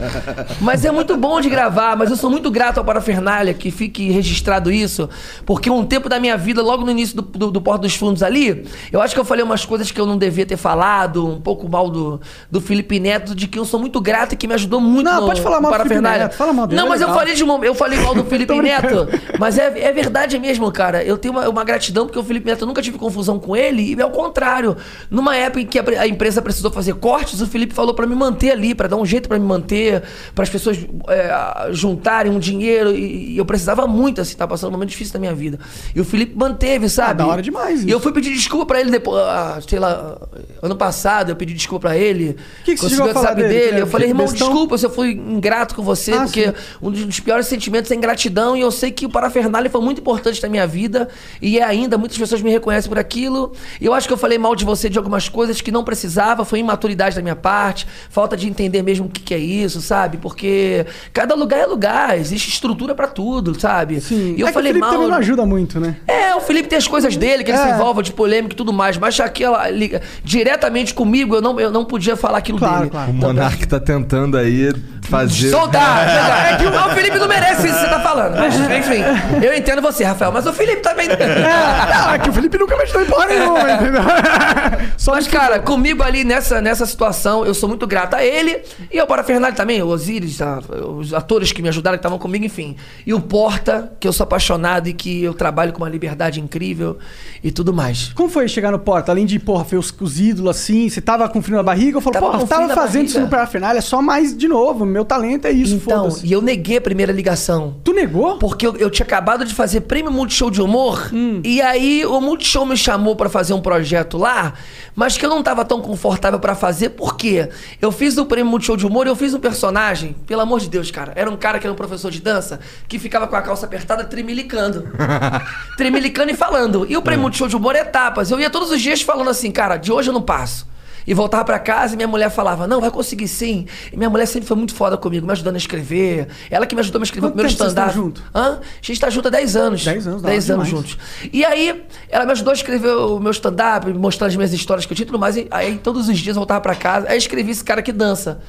Mas é muito bom de gravar, mas eu sou muito grato ao Parafernália que fique registrado isso, porque um tempo da minha vida, logo no início do, do, do Porto dos Fundos ali, eu acho que eu falei umas coisas que eu não devia ter falado, um pouco mal do, do Felipe Neto, de que eu sou muito grato e que me ajudou muito Não, no, pode falar mal do Felipe Parafernália. Neto, fala mal dele, Não, é mas eu falei de eu falei mal do [laughs] Felipe. Neto, mas é, é verdade mesmo, cara. Eu tenho uma, uma gratidão porque o Felipe Neto eu nunca tive confusão com ele e ao contrário. Numa época em que a, a empresa precisou fazer cortes, o Felipe falou pra me manter ali, pra dar um jeito pra me manter, para as pessoas é, juntarem um dinheiro e, e eu precisava muito, assim, tava passando um momento difícil da minha vida. E o Felipe manteve, sabe? da hora demais E isso. eu fui pedir desculpa pra ele depois, ah, sei lá, ano passado eu pedi desculpa pra ele. Que que você chegou a o falar dele? dele. Eu falei, irmão, bestão? desculpa se eu fui ingrato com você, Ah, porque sim. um dos piores sentimentos é ingratidão e eu sei que o Parafernália foi muito importante na minha vida e é ainda, muitas pessoas me reconhecem por aquilo. E eu acho que eu falei mal de você de algumas coisas que não precisava, foi imaturidade da minha parte, falta de entender mesmo o que, que é isso, sabe? Porque cada lugar é lugar, existe estrutura pra tudo, sabe? Sim. E eu é falei que o Felipe mal. também não ajuda muito, né? É, o Felipe tem as coisas dele, que ele se É. envolve de polêmica e tudo mais, mas aquela liga diretamente comigo, eu não, eu não podia falar aquilo Claro, dele. claro. O Monark tá tentando aí fazer. Soltar! [laughs] É que o, o Felipe não merece isso que você tá falando. Mas, [laughs] enfim, eu entendo você, Rafael, mas o Felipe também. Não, é que o Felipe nunca me ajudou em porra nenhuma, entendeu? [laughs] Só Mas, cara, comigo ali nessa, nessa situação, eu sou muito grato a ele e ao Parafernália também, o Osiris, a- os atores que me ajudaram, que estavam comigo, enfim. E o Porta, que eu sou apaixonado e que eu trabalho com uma liberdade incrível e tudo mais. Como foi chegar no Porta? Além de, porra, ver os, os ídolos assim, você tava com frio na barriga? Eu falo, Tava porra, eu tava fazendo isso no barriga. Parafernália, só mais de novo. Meu talento é isso, Então, e eu neguei a primeira ligação. Tu negou? Porque eu, eu tinha acabado de fazer prêmio Multishow de humor. Hum. E aí o Multishow me chamou pra fazer um projeto lá, mas que eu não tava tão confortável pra fazer, por quê? Eu fiz o prêmio Multishow de humor e eu fiz um personagem, pelo amor de Deus, cara. Era um cara que era um professor de dança que ficava com a calça apertada tremilicando. [laughs] tremilicando e falando. E o prêmio Multishow de humor é etapas. Eu ia todos os dias falando assim, cara, de hoje eu não passo. E voltava pra casa e minha mulher falava, não, vai conseguir sim. E minha mulher sempre foi muito foda comigo, me ajudando a escrever. Ela que me ajudou a escrever Quanto o primeiro stand-up. junto? Hã? A gente tá junto há 10 anos. 10 anos, da 10 hora anos demais. juntos. E aí, ela me ajudou a escrever o meu stand-up, mostrando as minhas histórias que eu tinha e tudo mais. E aí, todos os dias eu voltava pra casa, aí escrevi esse cara que dança.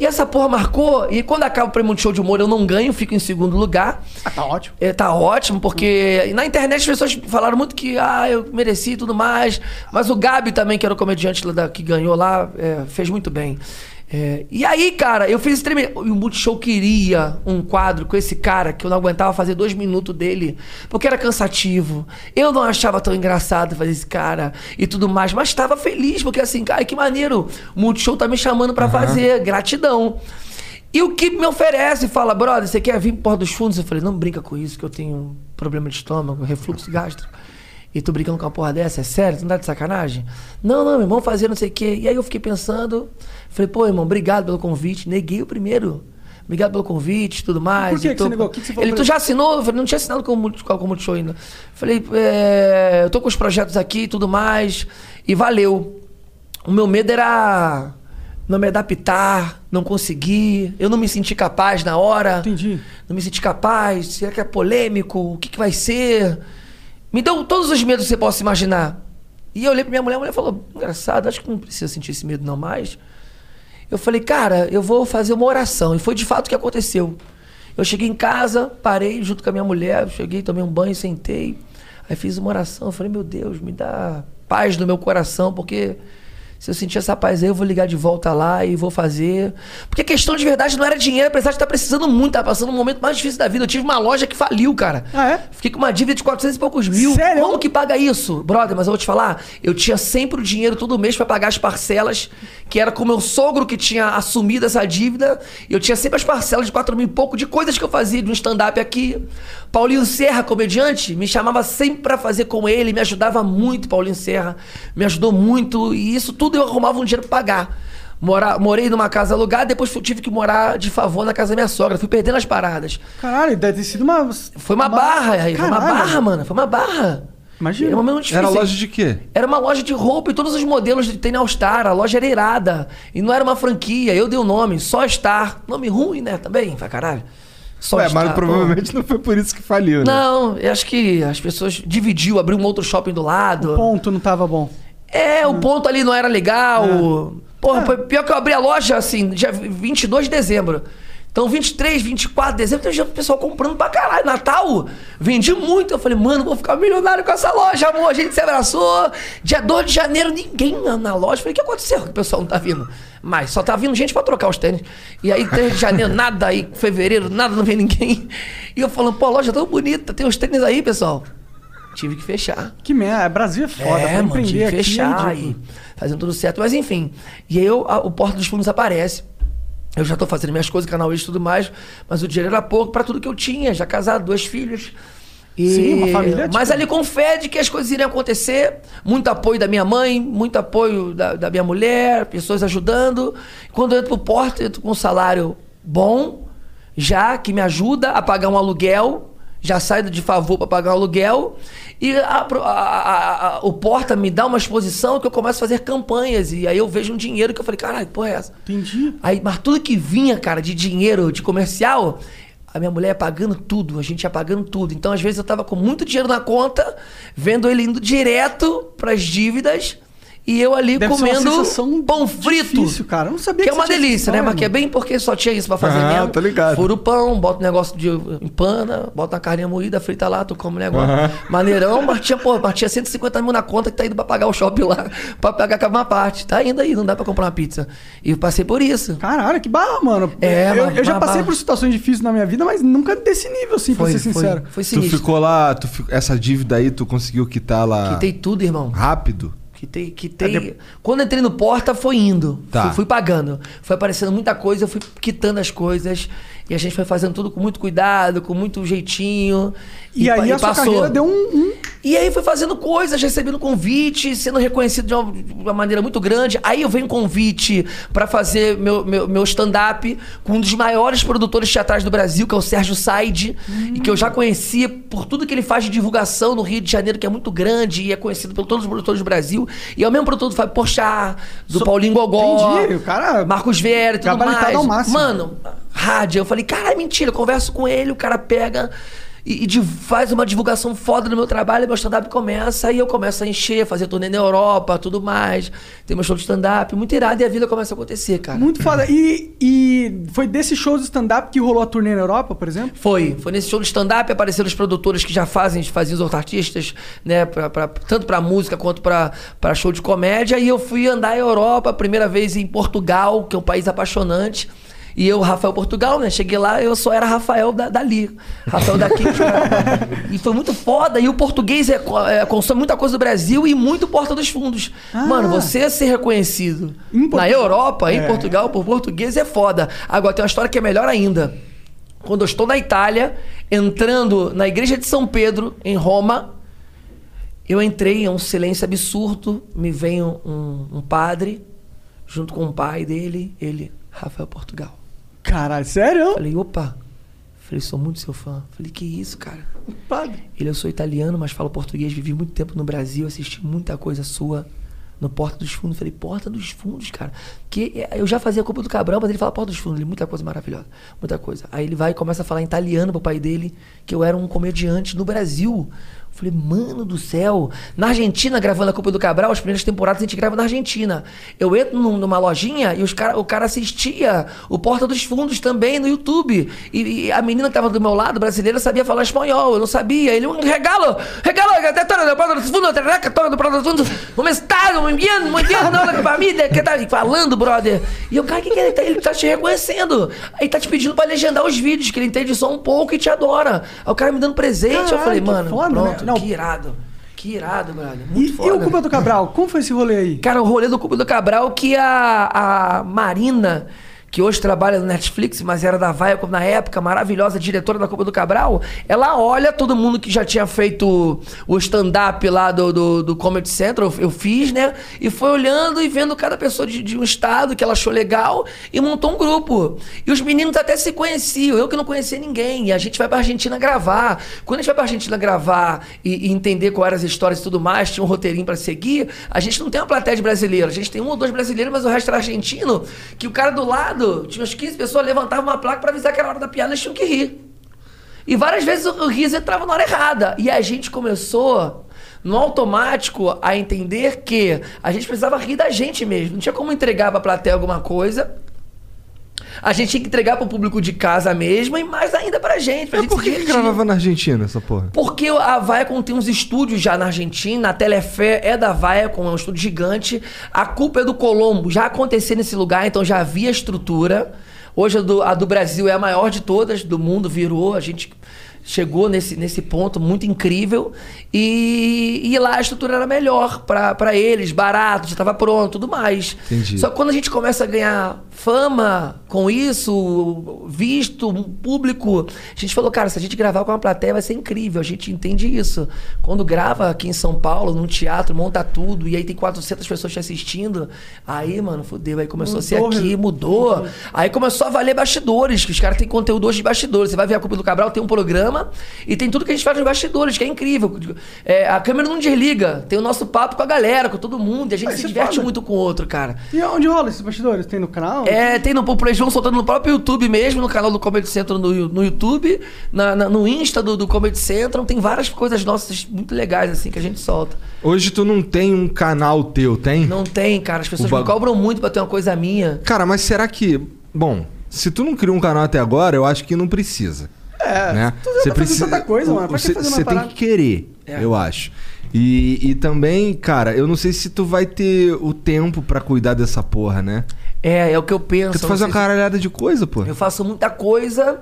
E essa porra marcou, e quando acaba o prêmio de show de humor, eu não ganho, fico em segundo lugar. Ah, tá ótimo. É, tá ótimo, porque na internet as pessoas falaram muito que ah, eu mereci e tudo mais. Mas o Gabi também, que era o comediante lá da- que ganhou lá, é, fez muito bem. É, e aí, cara, eu fiz esse treme. E o Multishow queria um quadro com esse cara que eu não aguentava fazer dois minutos dele, porque era cansativo. Eu não achava tão engraçado fazer esse cara e tudo mais, mas estava feliz, porque assim, cara, que maneiro. O Multishow tá me chamando pra fazer, gratidão. E o que me oferece, fala, brother, você quer vir pro Porto dos Fundos? Eu falei, não brinca com isso, que eu tenho problema de estômago, refluxo gástrico. E tô brincando com uma porra dessa, é sério? Tu não tá de sacanagem? Não, não, meu irmão, fazer não sei o quê. E aí eu fiquei pensando, falei, pô, irmão, obrigado pelo convite. Neguei o primeiro. Obrigado pelo convite e tudo mais. Por que que tô- você negou? O que que você falou Ele, tu já assinou? Eu falei, não tinha assinado com o Multi- com o Multishow ainda. Falei, é, eu tô com os projetos aqui e tudo mais. E valeu. O meu medo era não me adaptar, não conseguir, eu não me senti capaz na hora. Entendi. Não me senti capaz, será que é polêmico? O que, que vai ser? Me deu todos os medos que você possa imaginar. E eu olhei pra minha mulher, a mulher falou, engraçado, acho que não precisa sentir esse medo não mais. Eu falei, cara, eu vou fazer uma oração. E foi de fato o que aconteceu. Eu cheguei em casa, parei junto com a minha mulher, cheguei, tomei um banho, sentei. Aí fiz uma oração, eu falei, meu Deus, me dá paz no meu coração, porque se eu sentir essa paz aí, eu vou ligar de volta lá e vou fazer. Porque a questão de verdade não era dinheiro, apesar de estar precisando muito, tá passando um momento mais difícil da vida. Eu tive uma loja que faliu, cara. Ah, é? Fiquei com uma dívida de 400 e poucos mil. Sério? Como que paga isso? Brother, mas eu vou te falar, eu tinha sempre o dinheiro todo mês pra pagar as parcelas, que era com meu sogro que tinha assumido essa dívida. E eu tinha sempre as parcelas de 4 mil e pouco de coisas que eu fazia, de um stand-up aqui. Paulinho Serra, comediante, me chamava sempre pra fazer com ele, me ajudava muito, Paulinho Serra. Me ajudou muito. E isso tudo eu arrumava um dinheiro pra pagar. Mora, morei numa casa alugada, depois fui- tive que morar de favor na casa da minha sogra. Fui perdendo as paradas. Caralho, deve ter sido uma. Foi uma, barra, aí. Foi uma barra, mano. Foi uma barra. Imagina. Era um difícil. Era loja de quê? Era uma loja de roupa e todos os modelos de tem na All-Star. A loja era irada. E não era uma franquia. Eu dei o nome, só Star. Nome ruim, né? Também, pra caralho. Só Ué, Star, mas pô. provavelmente não foi por isso que faliu, né? Não, eu acho que as pessoas dividiu, abriu um outro shopping do lado. O ponto não tava bom. É, o ponto ali não era legal. É. Porra, foi pior que eu abri a loja assim, dia 22 de dezembro. Então, 23, 24 de dezembro, tem gente- pessoal comprando pra caralho. Natal, vendi muito. Eu falei, mano, vou ficar milionário com essa loja, amor. A gente se abraçou. Dia 2 de janeiro, ninguém na, na loja. Eu falei, o que aconteceu? Que o pessoal não tá vindo. Mas só tá vindo gente pra trocar os tênis. E aí, 3 de janeiro, nada. Aí, fevereiro, nada, não vem ninguém. E eu falando, pô, a loja tão bonita, tem os tênis aí, pessoal. Tive que fechar. Que merda. Brasil é foda. É, mano, tive que é fechar e fazendo tudo certo. Mas enfim. E aí eu, a- o Porta dos Fundos aparece. Eu já tô fazendo minhas coisas, canal e tudo mais. Mas o dinheiro era pouco pra tudo que eu tinha. Já casado, dois filhos. E- Sim, uma família, tipo- Mas ali com fé de que as coisas iriam acontecer. Muito apoio da minha mãe, muito apoio da, da minha mulher, pessoas ajudando. Quando eu entro pro Porta, eu entro com um salário bom, já, que me ajuda a pagar um aluguel. Já saio de favor para pagar o aluguel. E a- a- a- o Porta me dá uma exposição que eu começo a fazer campanhas. E aí eu vejo um dinheiro que eu falei, caralho, que porra é essa? Entendi. Aí, mas tudo que vinha, cara, de dinheiro, de comercial, a minha mulher ia pagando tudo, a gente ia pagando tudo. Então, às vezes, eu tava com muito dinheiro na conta, vendo ele indo direto pras dívidas e eu ali Deve uma comendo pão frito. difícil, cara. Eu não sabia Que é que uma você tinha delícia, né? Mas que é bem porque só tinha isso pra fazer Ah, mesmo. tô ligado. Fura o pão, bota um negócio de empana, bota uma carninha moída, frita lá, tu come o negócio. Maneirão, mas tinha, pô, mas tinha 150 mil na conta que tá indo pra pagar o shopping lá, [laughs] pra pagar com uma parte. Tá indo aí, não dá pra comprar uma pizza. E eu passei por isso. Caralho, que barra, mano. É, eu, mas- eu já mas- passei por situações difíceis na minha vida, mas nunca desse nível, assim, pra Foi, ser foi, sincero. foi Tu sinistro. ficou lá, tu essa dívida aí, tu conseguiu quitar lá Quitei tudo, irmão. rápido? Quitei, quitei. Quando eu entrei no Porta, foi indo. Tá. Fui, fui pagando. Foi aparecendo muita coisa, eu fui quitando as coisas. E a gente foi fazendo tudo com muito cuidado, com muito jeitinho. E, pa- aí a sua carreira deu um, um- E aí fui fazendo coisas, recebendo convite, sendo reconhecido de uma, de uma maneira muito grande. Aí eu venho um convite pra fazer meu, meu, meu stand-up com um dos maiores produtores teatrais do Brasil, que é o Sérgio Said, e que eu já conhecia por tudo que ele faz de divulgação no Rio de Janeiro, que é muito grande e é conhecido por todos os produtores do Brasil. E é o mesmo produtor do Fábio Porchat, do Paulinho Gogó, Entendi, o cara Marcos Vera e tudo mais. ao máximo. Mano, rádio. Eu falei, cara, é mentira. Eu converso com ele, o cara pega e, e de- faz uma divulgação foda no meu trabalho, meu stand-up começa, aí eu começo a encher, fazer turnê na Europa, tudo mais. Tem meu show de stand-up, muito irado, e a vida começa a acontecer, cara. muito foda. E, e foi desse show de stand-up que rolou a turnê na Europa, por exemplo? Foi. Foi nesse show de stand-up, apareceram os produtores que já fazem, faziam os outros artistas, né? Pra, pra- tanto pra música quanto pra, pra show de comédia. E eu fui andar a Europa, primeira vez em Portugal, que é um país apaixonante. E eu, Rafael Portugal, né? Cheguei lá, eu só era Rafael da, dali. Rafael daqui. e foi muito foda. E o português é, é, consome muita coisa do Brasil e muito Porta dos Fundos. Mano, você ser reconhecido na. Europa, em É. Portugal, por português é foda. Agora, tem uma história que é melhor ainda. Quando eu estou na Itália, entrando na igreja de São Pedro, em Roma, eu entrei em um silêncio absurdo. Me vem um, um- um padre, junto com o pai dele, ele, Rafael Portugal. Caralho, sério? Falei, opa. Falei, sou muito seu fã. Falei, que isso, cara? Padre. Ele, eu sou italiano, mas falo português, vivi muito tempo no Brasil, assisti muita coisa sua no Porta dos Fundos. Falei, Porta dos Fundos, cara. Que é, eu já fazia a culpa do Cabral, mas ele fala Porta dos Fundos. Ele, muita coisa maravilhosa, muita coisa. Aí ele vai e começa a falar em italiano pro pai dele que eu era um comediante no Brasil. Falei, mano do céu. Na Argentina, gravando a Copa do Cabral, as primeiras temporadas a gente grava na Argentina. Eu entro num- numa lojinha e os cara, o cara assistia o Porta dos Fundos também no YouTube. E, e a menina que tava do meu lado, brasileira, sabia falar espanhol. Eu não sabia. Ele, um regalo, regalo, no Porta dos Fundos, no Porta dos Fundos. Como está? Muito bem, muito bem, não, família, que tá falando, brother. E eu, cara, o que, que ele tá? Ele tá te reconhecendo. Aí tá te pedindo pra legendar os vídeos, que ele entende só um pouco e te adora. Aí o cara me dando presente. eu Caralho, falei, que mano, foda, né? Não. que irado. Que irado, brother. E, Muito e foda. o Cuba do Cabral? Como foi esse rolê aí? Cara, o rolê do Cuba do Cabral que a, a Marina, que hoje trabalha no Netflix, mas era da Viacom na época, maravilhosa diretora da Cuba do Cabral, ela olha todo mundo que já tinha feito o stand-up lá do, do, do Comedy Central, eu, eu fiz, né? E foi olhando e vendo cada pessoa de, de um estado que ela achou legal e montou um grupo. E os meninos até se conheciam, eu que não conhecia ninguém. E a gente vai pra Argentina gravar. Quando a gente vai pra Argentina gravar e, e entender quais eram as histórias e tudo mais, tinha um roteirinho pra seguir, a gente não tem uma plateia de brasileiros. A gente tem um ou dois brasileiros, mas o resto era argentino, que o cara do lado, tinha umas 15 pessoas, levantava uma placa pra avisar que era hora da piada, eles tinham que rir. E várias vezes o riso entrava na hora errada. E a gente começou, no automático, a entender que a gente precisava rir da gente mesmo. Não tinha como entregar pra plateia alguma coisa. A gente tinha que entregar pro público de casa mesmo e mais ainda pra gente. Pra Mas gente por que, que gravava na Argentina essa porra? Porque a Viacom tem uns estúdios já na Argentina, a Telefé é da Viacom, é um estúdio gigante. A culpa é do Colombo, já acontecia nesse lugar, então já havia estrutura. Hoje a do, a do Brasil é a maior de todas, do mundo virou, a gente chegou nesse, nesse ponto muito incrível. E, e lá a estrutura era melhor pra pra eles, barato, já estava pronto, tudo mais. Entendi. Só que quando a gente começa a ganhar fama com isso, visto, público, a gente falou, cara, se a gente gravar com uma plateia vai ser incrível, a gente entende isso. Quando grava aqui em São Paulo, num teatro, monta tudo, e aí tem 400 pessoas te assistindo, aí, mano, fodeu, aí começou a ser Mudou, aqui, né? mudou. Aí começou a valer bastidores, que os caras têm conteúdo hoje de bastidores. Você vai ver a Culpa do Cabral, tem um programa, e tem tudo que a gente faz nos bastidores, que é incrível. É, a câmera não desliga, tem o nosso papo com a galera, com todo mundo, e a gente Ah, se diverte foda. muito com o outro, cara. E onde rola esses bastidores? Tem no canal? É, tem no Eles vão soltando no próprio YouTube mesmo, no canal do Comedy Central no, no YouTube, na- na- no Insta do, do Comedy Central. Tem várias coisas nossas muito legais, assim, que a gente solta. Hoje tu não tem um canal teu, tem? Não tem, cara. As pessoas O me cobram muito pra ter uma coisa minha. Cara, mas será que. Bom, se tu não criou um canal até agora, eu acho que não precisa. É, né? já tá fazendo tanta coisa, mano. Pra que Você você tem que querer, É. eu acho. E, e também, cara, eu não sei se tu vai ter o tempo pra cuidar dessa porra, né? É, é o que eu penso. Porque tu faz uma sei se- caralhada de coisa, pô. Eu faço muita coisa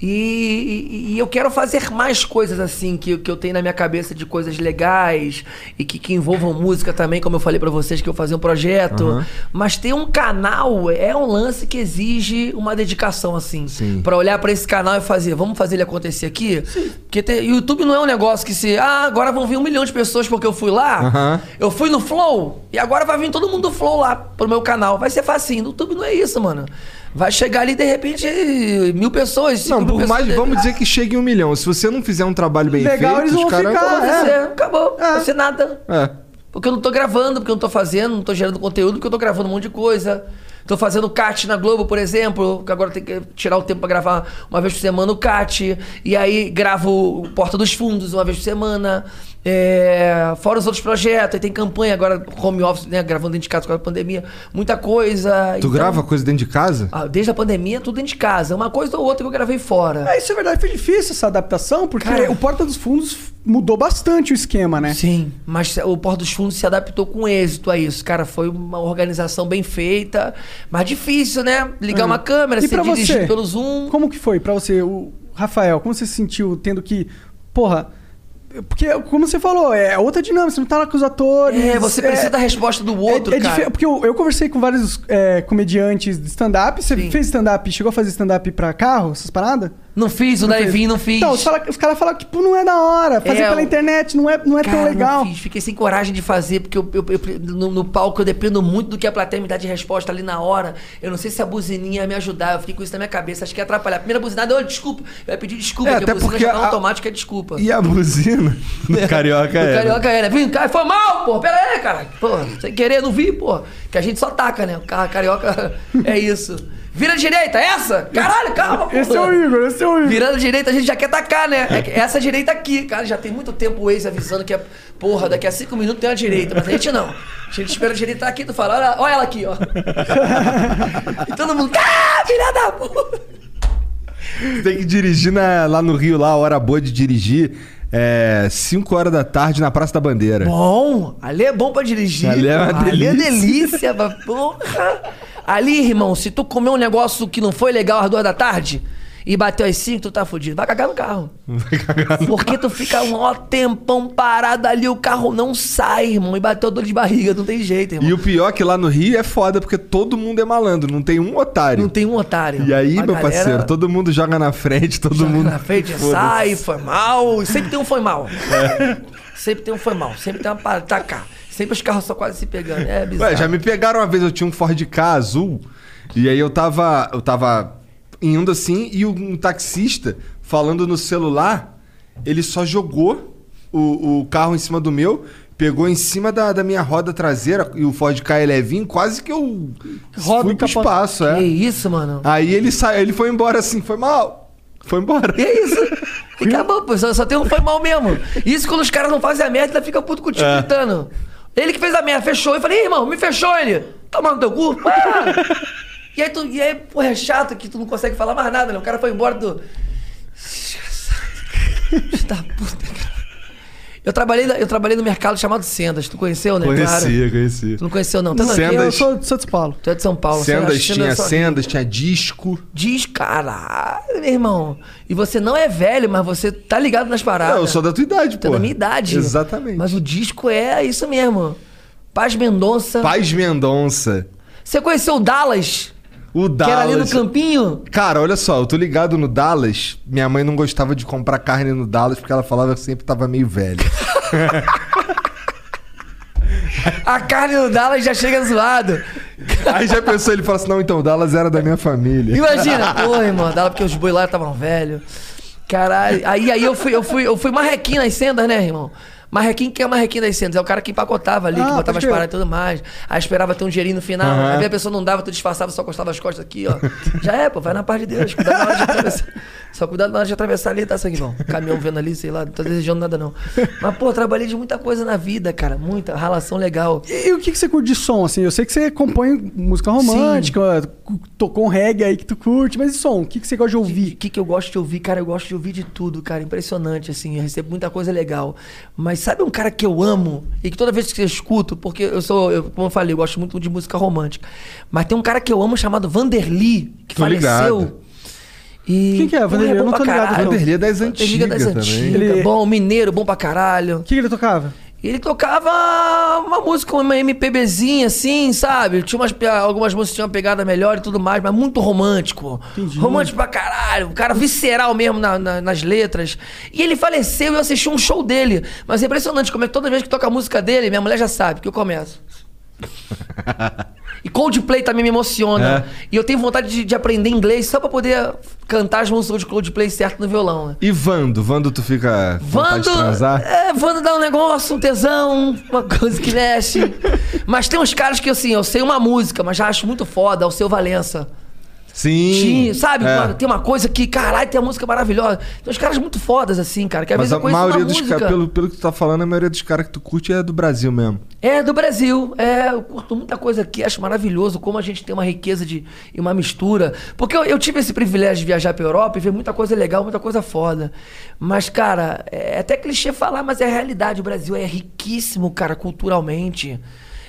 e, e- e eu quero fazer mais coisas assim, que, que eu tenho na minha cabeça de coisas legais e que, que envolvam música também, como eu falei pra vocês que eu fazia um projeto. Aham. Mas ter um canal é um lance que exige uma dedicação, assim. Sim. Pra olhar pra esse canal e fazer, vamos fazer ele acontecer aqui? Porque ter- YouTube não é um negócio que se, ah, agora vão vir um milhão de pessoas porque eu fui lá. Aham. Eu fui no Flow e agora vai vir todo mundo do Flow lá pro meu canal. Vai ser facinho. No YouTube não é isso, mano. Vai chegar ali, de repente, mil pessoas. cinco Não, mil por pessoas. mais, vamos dizer que chegue em um milhão. Se você não fizer um trabalho bem Legal, feito, eles os vão caras. ficar, Não vai é. acontecer. Acabou. Não vai ser nada. É. Porque eu não tô gravando, porque eu não tô fazendo, não tô gerando conteúdo, porque eu tô gravando um monte de coisa. Tô fazendo cat na Globo, por exemplo, que agora tem que tirar o tempo pra gravar uma vez por semana o cat. E aí gravo Porta dos Fundos uma vez por semana. É, fora os outros projetos, aí tem campanha agora, home office, né? Gravando dentro de casa com a pandemia. Muita coisa. Tu Então, grava coisa dentro de casa? ah, Desde a pandemia, tudo dentro de casa. Uma coisa ou outra que eu gravei fora. É, isso é verdade, foi difícil essa adaptação, porque Cara. o Porta dos Fundos mudou bastante o esquema, né? Sim, mas o Porto dos Fundos se adaptou com êxito a isso. Cara, foi uma organização bem feita, mas difícil, né? Ligar É. uma câmera, E ser pra dirigido você? pelo Zoom. Como que foi pra você, o Rafael? Como você se sentiu tendo que, porra, porque como você falou, é outra dinâmica, você não tá lá com os atores. É, você precisa da resposta do outro, é, é cara. Porque eu, eu conversei com vários é, comediantes de stand-up. Você Sim. fez stand-up, chegou a fazer stand-up pra carro, essas paradas? Não fiz, o fez? não fiz. Então, os, fala- os caras falam que tipo, não é da hora. Fazer É, pela internet não é, não é tão Cara, legal. Não fiz, fiquei sem coragem de fazer, porque eu, eu- eu- no, no palco eu dependo muito do que a plateia me dá de resposta ali na hora. Eu não sei se a buzininha ia me ajudar, eu fiquei com isso na minha cabeça, acho que ia atrapalhar. A primeira buzinada, eu, desculpa, eu ia pedir desculpa, É, porque até a buzina tá a- automática, é desculpa. E a buzina [laughs] do carioca é. carioca é, né? Vim, cara, foi mal, pô. Pera aí, cara. Pô, sem querer, não vi, pô. Que a gente só taca, né? O ca- carioca [laughs] é isso. Vira à direita, essa? Caralho, calma, pô. Esse é o Igor, esse é o Igor. Virando à direita, a gente já quer tacar, né? É essa direita aqui, cara, já tem muito tempo o Waze avisando que é, porra, daqui a cinco minutos tem uma direita, mas a gente não. A gente espera a direita aqui, tu fala, olha, olha ela aqui, ó. [laughs] e todo mundo, ah, filha da puta! Tem que dirigir na- lá no Rio, lá, a hora boa de dirigir. É 5 horas da tarde na Praça da Bandeira. Bom, ali é bom pra dirigir. Ali é uma Ali é delícia. delícia, pra porra. Ali, irmão, se tu comer um negócio que não foi legal às duas da tarde e bateu às cinco, tu tá fudido. Vai cagar no carro. [laughs] Porque tu fica um ó tempão parado ali, o carro não sai, irmão. E bateu dor de barriga, não tem jeito, irmão. E o pior é que lá no Rio é foda, porque todo mundo é malandro, não tem um otário. Não tem um otário. E aí, meu galera parceiro, todo mundo joga na frente, todo joga mundo. na frente, [laughs] sai, foi mal. Sempre tem um foi mal. É. Sempre tem um foi mal. Sempre tem uma parada. Tacar. Sempre os carros só quase se pegando. É bizarro. Ué, já me pegaram uma vez, eu tinha um Ford K azul, e aí eu tava. Eu tava indo assim, e um taxista falando no celular, ele só jogou o, o carro em cima do meu, pegou em cima da, da minha roda traseira, e o Ford K é levinho, quase que eu Roda fui e pro espaço, é. Que isso, mano? Aí ele saiu, ele foi embora assim, foi mal. Foi embora. Que isso? [laughs] E acabou, pô. Só, só tem um foi mal mesmo. Isso quando os caras não fazem a merda, ainda fica puto contigo É. gritando. Ele que fez a merda, fechou. Eu falei, "Ih, irmão, me fechou ele. Toma no teu cu. [laughs] Ah! E aí, tu, e aí, porra, é chato que tu não consegue falar mais nada, né? O cara foi embora do. [laughs] Desgraçado. da puta, cara. Eu trabalhei, eu trabalhei no mercado chamado Sendas. Tu conheceu, né? Conhecia, conhecia. Tu não conheceu, não. Tá Sendas. Eu sou de São Paulo. Tu é de São Paulo. Sendas Sendas tinha só- sendas, tinha disco. Diz, caralho, meu irmão. E você não é velho, mas você tá ligado nas paradas. Não, eu sou da tua idade, Tá pô. da minha idade. Exatamente. Mas o disco é isso mesmo. Paz Mendonça. Paz Mendonça. Você conheceu o Dallas? O Que era ali no Dallas. campinho? Cara, olha só, eu tô ligado no Dallas. Minha mãe não gostava de comprar carne no Dallas porque ela falava que sempre tava meio velho. [laughs] A carne do Dallas já chega zoado. Aí já pensou, ele falou assim: não, então o Dallas era da minha família. Imagina, [laughs] pô, irmão, Dallas porque os boi lá estavam velhos. Caralho. Aí, aí eu fui, eu fui, eu fui marrequinho nas sendas, né, irmão? Marrequinho, que é marrequinho das sendas? É o cara que empacotava ali, Ah, que botava as paradas e tudo mais. Aí esperava ter um dinheirinho no final. Aham. Aí a pessoa não dava, tu disfarçava, só costava as costas aqui, ó. [laughs] Já é, pô, vai na paz de Deus. Cuidado na hora de atravessar. Só cuidado na hora de atravessar ali, tá sangue bom. Caminhão vendo ali, sei lá, não tô desejando nada não. Mas, pô, trabalhei de muita coisa na vida, cara. Muita relação legal. E, e o que, que você curte de som, assim? Eu sei que você compõe música romântica, cu- tocou um reggae aí que tu curte, mas e som? O que, que você gosta de O ouvir? que, que eu gosto de ouvir, cara? Eu gosto de ouvir de tudo, cara. Impressionante, assim. Eu recebo muita coisa legal. Mas sabe um cara que eu amo e que toda vez que eu escuto, porque eu sou, eu, como eu falei, eu gosto muito de música romântica. Mas tem um cara que eu amo chamado Vanderly, que Tô faleceu. ligado. E, Quem que é? Vanderly? Eu bom não tô ligado. Vanderly é das Vanderly é das antigas também. antigas. Ele- Bom, mineiro, bom pra caralho. O que, que ele tocava? Ele tocava uma música, uma MPBzinha, assim, sabe? Tinha umas, algumas músicas tinham uma pegada melhor e tudo mais, mas muito romântico. Entendi. Romântico pra caralho. O cara visceral mesmo na- na- nas letras. E ele faleceu e eu assisti um show dele. Mas é impressionante como é que toda vez que toca a música dele, minha mulher já sabe que eu começo. [laughs] E Coldplay também me emociona. E eu tenho vontade de, de aprender inglês só pra poder cantar as músicas de Coldplay certo no violão, né? E Vando? Vando, tu fica Vando, é, Vando dá um negócio, um tesão, uma [laughs] coisa que mexe. mas tem uns caras que, assim, eu sei uma música, mas já acho muito foda, é o Seu Valença. Sim. Tinha, sabe? É. Mano, tem uma coisa que, caralho, tem uma música maravilhosa. Tem uns caras muito fodas, assim, cara, que às Mas vezes a maioria dos caras, pelo, pelo que tu tá falando, a maioria dos caras que tu curte é do Brasil mesmo. É, do Brasil. É, eu curto muita coisa aqui, acho maravilhoso como a gente tem uma riqueza de, e uma mistura. Porque eu, eu tive esse privilégio de viajar pra Europa e ver muita coisa legal, muita coisa foda. Mas, cara, é até clichê falar, mas é a realidade. O Brasil é riquíssimo, cara, culturalmente.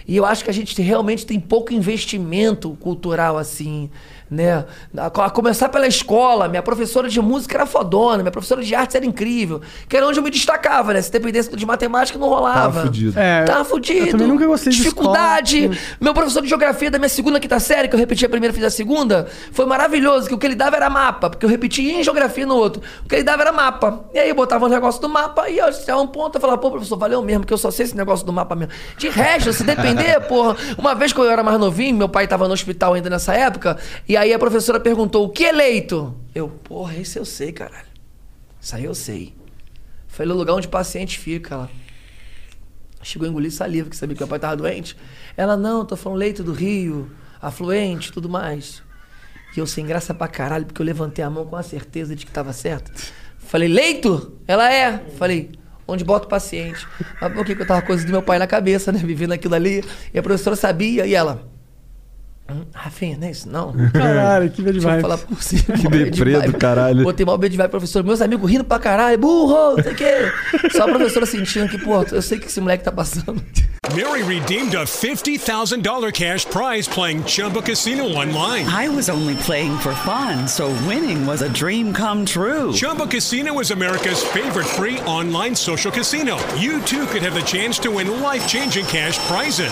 E eu acho que a gente realmente tem pouco investimento cultural, assim, né? A, começar pela escola, minha professora de música era fodona, minha professora de artes era incrível. Que era onde eu me destacava, né? Se dependesse de matemática, não rolava. Tava fudido. É, Tava fudido. eu também nunca gostei de Dificuldade. escola. Meu professor de geografia da minha segunda, quinta série, que eu repeti a primeira, fiz a segunda, foi maravilhoso, que o que ele dava era mapa, porque eu repetia em geografia no outro. O que ele dava era mapa. E aí eu botava um negócio do mapa e eu tinha um ponto, eu falava, pô, professor, valeu mesmo, que eu só sei esse negócio do mapa mesmo. De resto, se depender, [laughs] porra. Uma vez que eu era mais novinho, meu pai tava no hospital ainda nessa época, e aí a professora perguntou, o que é leito? Eu, porra, esse eu sei, caralho. Isso aí eu sei. Foi no lugar onde o paciente fica lá. Chegou a engolir saliva, que sabia que meu pai tava doente. Ela, não, tô falando leito do rio, afluente, tudo mais. E eu sem graça pra caralho, porque eu levantei a mão com a certeza de que tava certo. Falei, leito? Ela é. Falei, onde bota o paciente? Mas por que que eu tava coisa do meu pai na cabeça, né? Vivendo aquilo ali. E a professora sabia, e ela. Hum, Rafinha, não é isso não. [laughs] Caralho, que bad vibe. falar por cima. Que deprê do caralho. Botei mal bad vibe, professor. Meus amigos rindo pra caralho. Burro, não sei o quê. Só a professora sentindo que, pô, eu sei que esse moleque tá passando. Mary redeemed a $50,000 cash prize playing Chumba Casino online. I was only playing for fun, so winning was a dream come true. Chumba Casino is America's favorite free online social casino. You too could have the chance to win life changing cash prizes.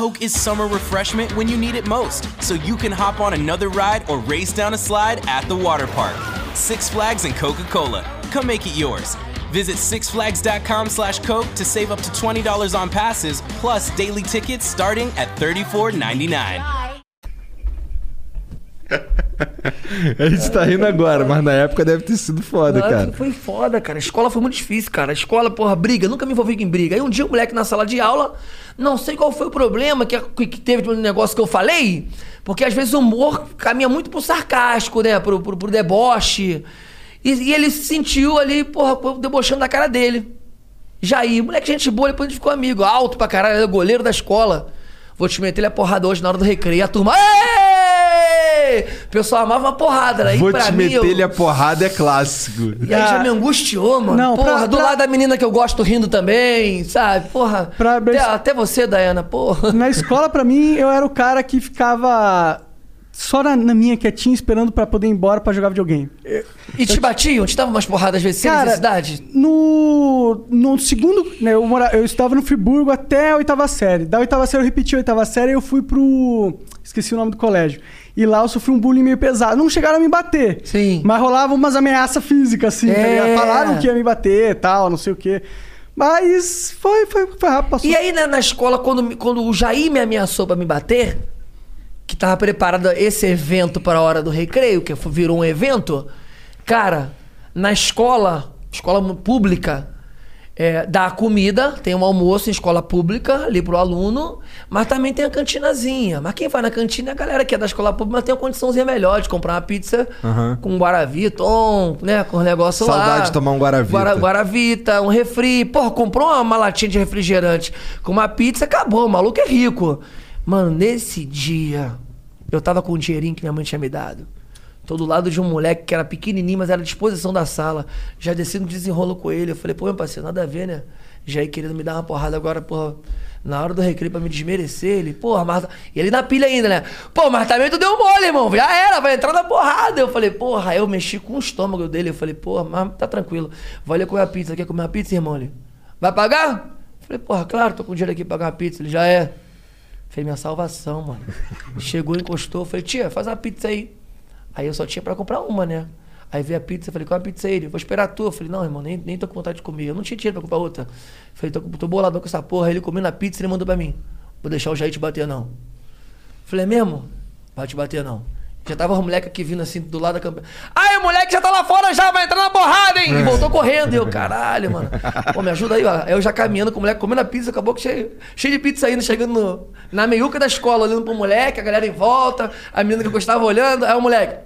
Coke is summer refreshment when you need it most, so you can hop on another ride or race down a slide at the water park. Six Flags and Coca Cola. Come make it yours. Visit sixflags.com slash Coke to save up to $20 on passes, plus daily tickets starting at $34.99. [laughs] A gente tá rindo agora, mas na época deve ter sido foda, Nossa, cara. Foi foda, cara. A escola foi muito difícil, cara. A escola, porra, briga. Nunca me envolvi em briga. Aí um dia o moleque na sala de aula, não sei qual foi o problema que, que teve no negócio que eu falei, porque às vezes o humor caminha muito pro sarcástico, né? Pro, pro, pro deboche. E, e ele se sentiu ali, porra, debochando da cara dele. Jair, moleque, gente boa, depois a gente ficou amigo. Alto pra caralho, é goleiro da escola. Vou te meter ele a porrada hoje na hora do recreio. A turma. "Êêê!" O pessoal amava uma porrada, né? E Vou pra te mim, meter eu- ele a porrada é clássico. e aí já me angustiou, mano. Não, porra, pra- do pra- lado da menina que eu gosto rindo também, sabe? Porra. Pra- até, até você, Dayana, porra. Na escola, pra mim, eu era o cara que ficava só na, na minha quietinho, esperando pra poder ir embora pra jogar videogame. E te batiam? Te davam umas porradas às vezes sem Cara, necessidade? No, no segundo. Né, eu, mora, eu estava no Friburgo até a oitava série. Da oitava série eu repeti a oitava série e eu fui pro. Esqueci o nome do colégio. E lá eu sofri um bullying meio pesado. Não chegaram a me bater. Sim. Mas rolava umas ameaças físicas, assim. tá É. ligado? Falaram que ia me bater e tal, não sei o quê. Mas foi, foi, foi rápido, passou. E aí na, na escola, quando, quando o Jair me ameaçou pra me bater, que tava preparado esse evento para a hora do recreio, que virou um evento, cara, na escola, escola pública, é, dá comida, tem um almoço em escola pública ali pro aluno, mas também tem a cantinazinha. Mas quem vai na cantina é a galera que é da escola pública, mas tem uma condiçãozinha melhor de comprar uma pizza Aham. com Guaravita, um, né, com o negócio lá. Saudade de tomar um Guaravita. Guara- Guaravita, um refri. Porra, comprou uma, uma latinha de refrigerante com uma pizza, acabou. O maluco é rico. Mano, nesse dia, eu tava com o dinheirinho que minha mãe tinha me dado. Tô do lado de um moleque que era pequenininho, mas era à disposição da sala. Já desci no desenrolo com ele. Eu falei, pô, meu parceiro, nada a ver, né? Já aí querendo me dar uma porrada agora, porra, na hora do recreio pra me desmerecer. Ele, porra, mas. E ele na pilha ainda, né? Pô, tu deu mole, irmão. Já era, vai entrar na porrada. Eu falei, porra, eu mexi com o estômago dele. Eu falei, porra, mas tá tranquilo. Ali comer a pizza. Quer comer a pizza, irmão? Ele, vai pagar? Eu falei, porra, claro, tô com dinheiro aqui pra pagar uma pizza. Ele já é. Foi minha salvação, mano. Chegou, encostou. Falei, tia, faz uma pizza aí. Aí eu só tinha pra comprar uma, né? Aí veio a pizza, falei, qual é a pizza aí? Ele, vou esperar a tua. Eu falei, não, irmão, nem, nem tô com vontade de comer. Eu não tinha dinheiro pra comprar outra. Falei, tô, tô com essa porra. Aí ele comendo a pizza e ele mandou pra mim. Vou deixar o Jair te bater, não. Falei, é mesmo? Vai te bater, não. Já tava o moleque aqui vindo assim do lado da campanha. Ai, o moleque já tá lá fora já, vai entrar na porrada, hein? E voltou correndo. E eu, caralho, mano. Pô, me ajuda aí, ó. Aí eu já caminhando com o moleque, comendo a pizza, acabou que cheio, cheio de pizza ainda, chegando no- na meiuca da escola, olhando pro moleque, a galera em volta, a menina que eu gostava olhando. Aí o moleque.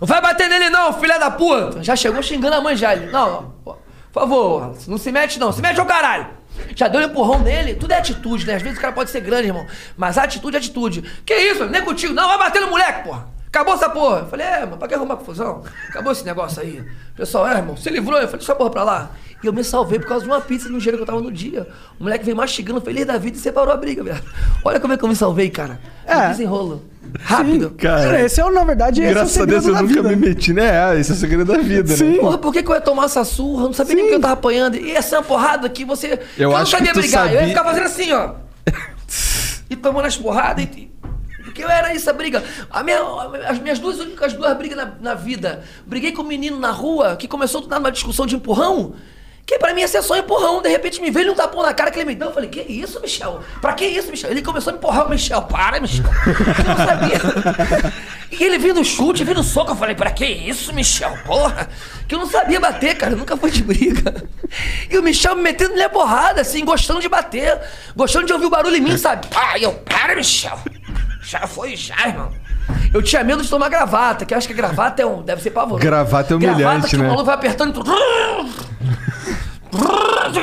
Não vai bater nele, não, filha da puta! Já chegou xingando a mãe já. Ele, não, por favor, não se mete, não. Se mete ao caralho! Já deu um empurrão nele, tudo é atitude, né? Às vezes o cara pode ser grande, irmão. Mas atitude é atitude. Que isso? Nem contigo. Não, vai bater no moleque, porra. Acabou essa porra. Eu falei, é, mano, pra que arrumar confusão? Acabou esse negócio aí. O pessoal, é, irmão, se livrou. Eu falei, deixa a porra pra lá. E eu me salvei por causa de uma pizza no gelo que eu tava no dia. O moleque veio mastigando, feliz da vida e separou a briga, velho. Olha como é que eu me salvei, cara. É. Desenrolo. Rápido. Cara, Esse é, na verdade, esse é o graças a Deus segredo eu nunca vida. me meti, né? Esse é o segredo da vida, né? Sim. Porra, por que, que eu ia tomar essa surra? Eu não sabia nem Sim. que eu tava apanhando. E essa é uma porrada que você. Eu não acho sabia que tu brigar. Eu ia sabia- ficar fazendo assim, ó. [laughs] e tomando as porradas e. Porque eu era isso a briga. A minha- as minhas duas únicas duas brigas na, na vida. Briguei com um menino na rua que começou do nada uma discussão de empurrão. Que pra mim ia ser só empurrão. De repente me veio um tapão na cara que ele me deu. Eu falei, que isso, Michel? Pra que isso, Michel? Ele começou a me empurrar. Michel, para, Michel. [laughs] Eu não sabia. E ele vindo chute, vindo soco. Eu falei, pra que isso, Michel? Porra. Que eu não sabia bater, cara. Eu nunca fui de briga. E o Michel me metendo na porrada, assim, gostando de bater. Gostando de ouvir o barulho em mim, sabe? Ah, eu, para, Michel. Já foi, já, irmão. Eu tinha medo de tomar gravata, que eu acho que gravata é um, deve ser pavoroso. Gravata é Gravata humilhante, que né? o maluco vai apertando e tu... [laughs]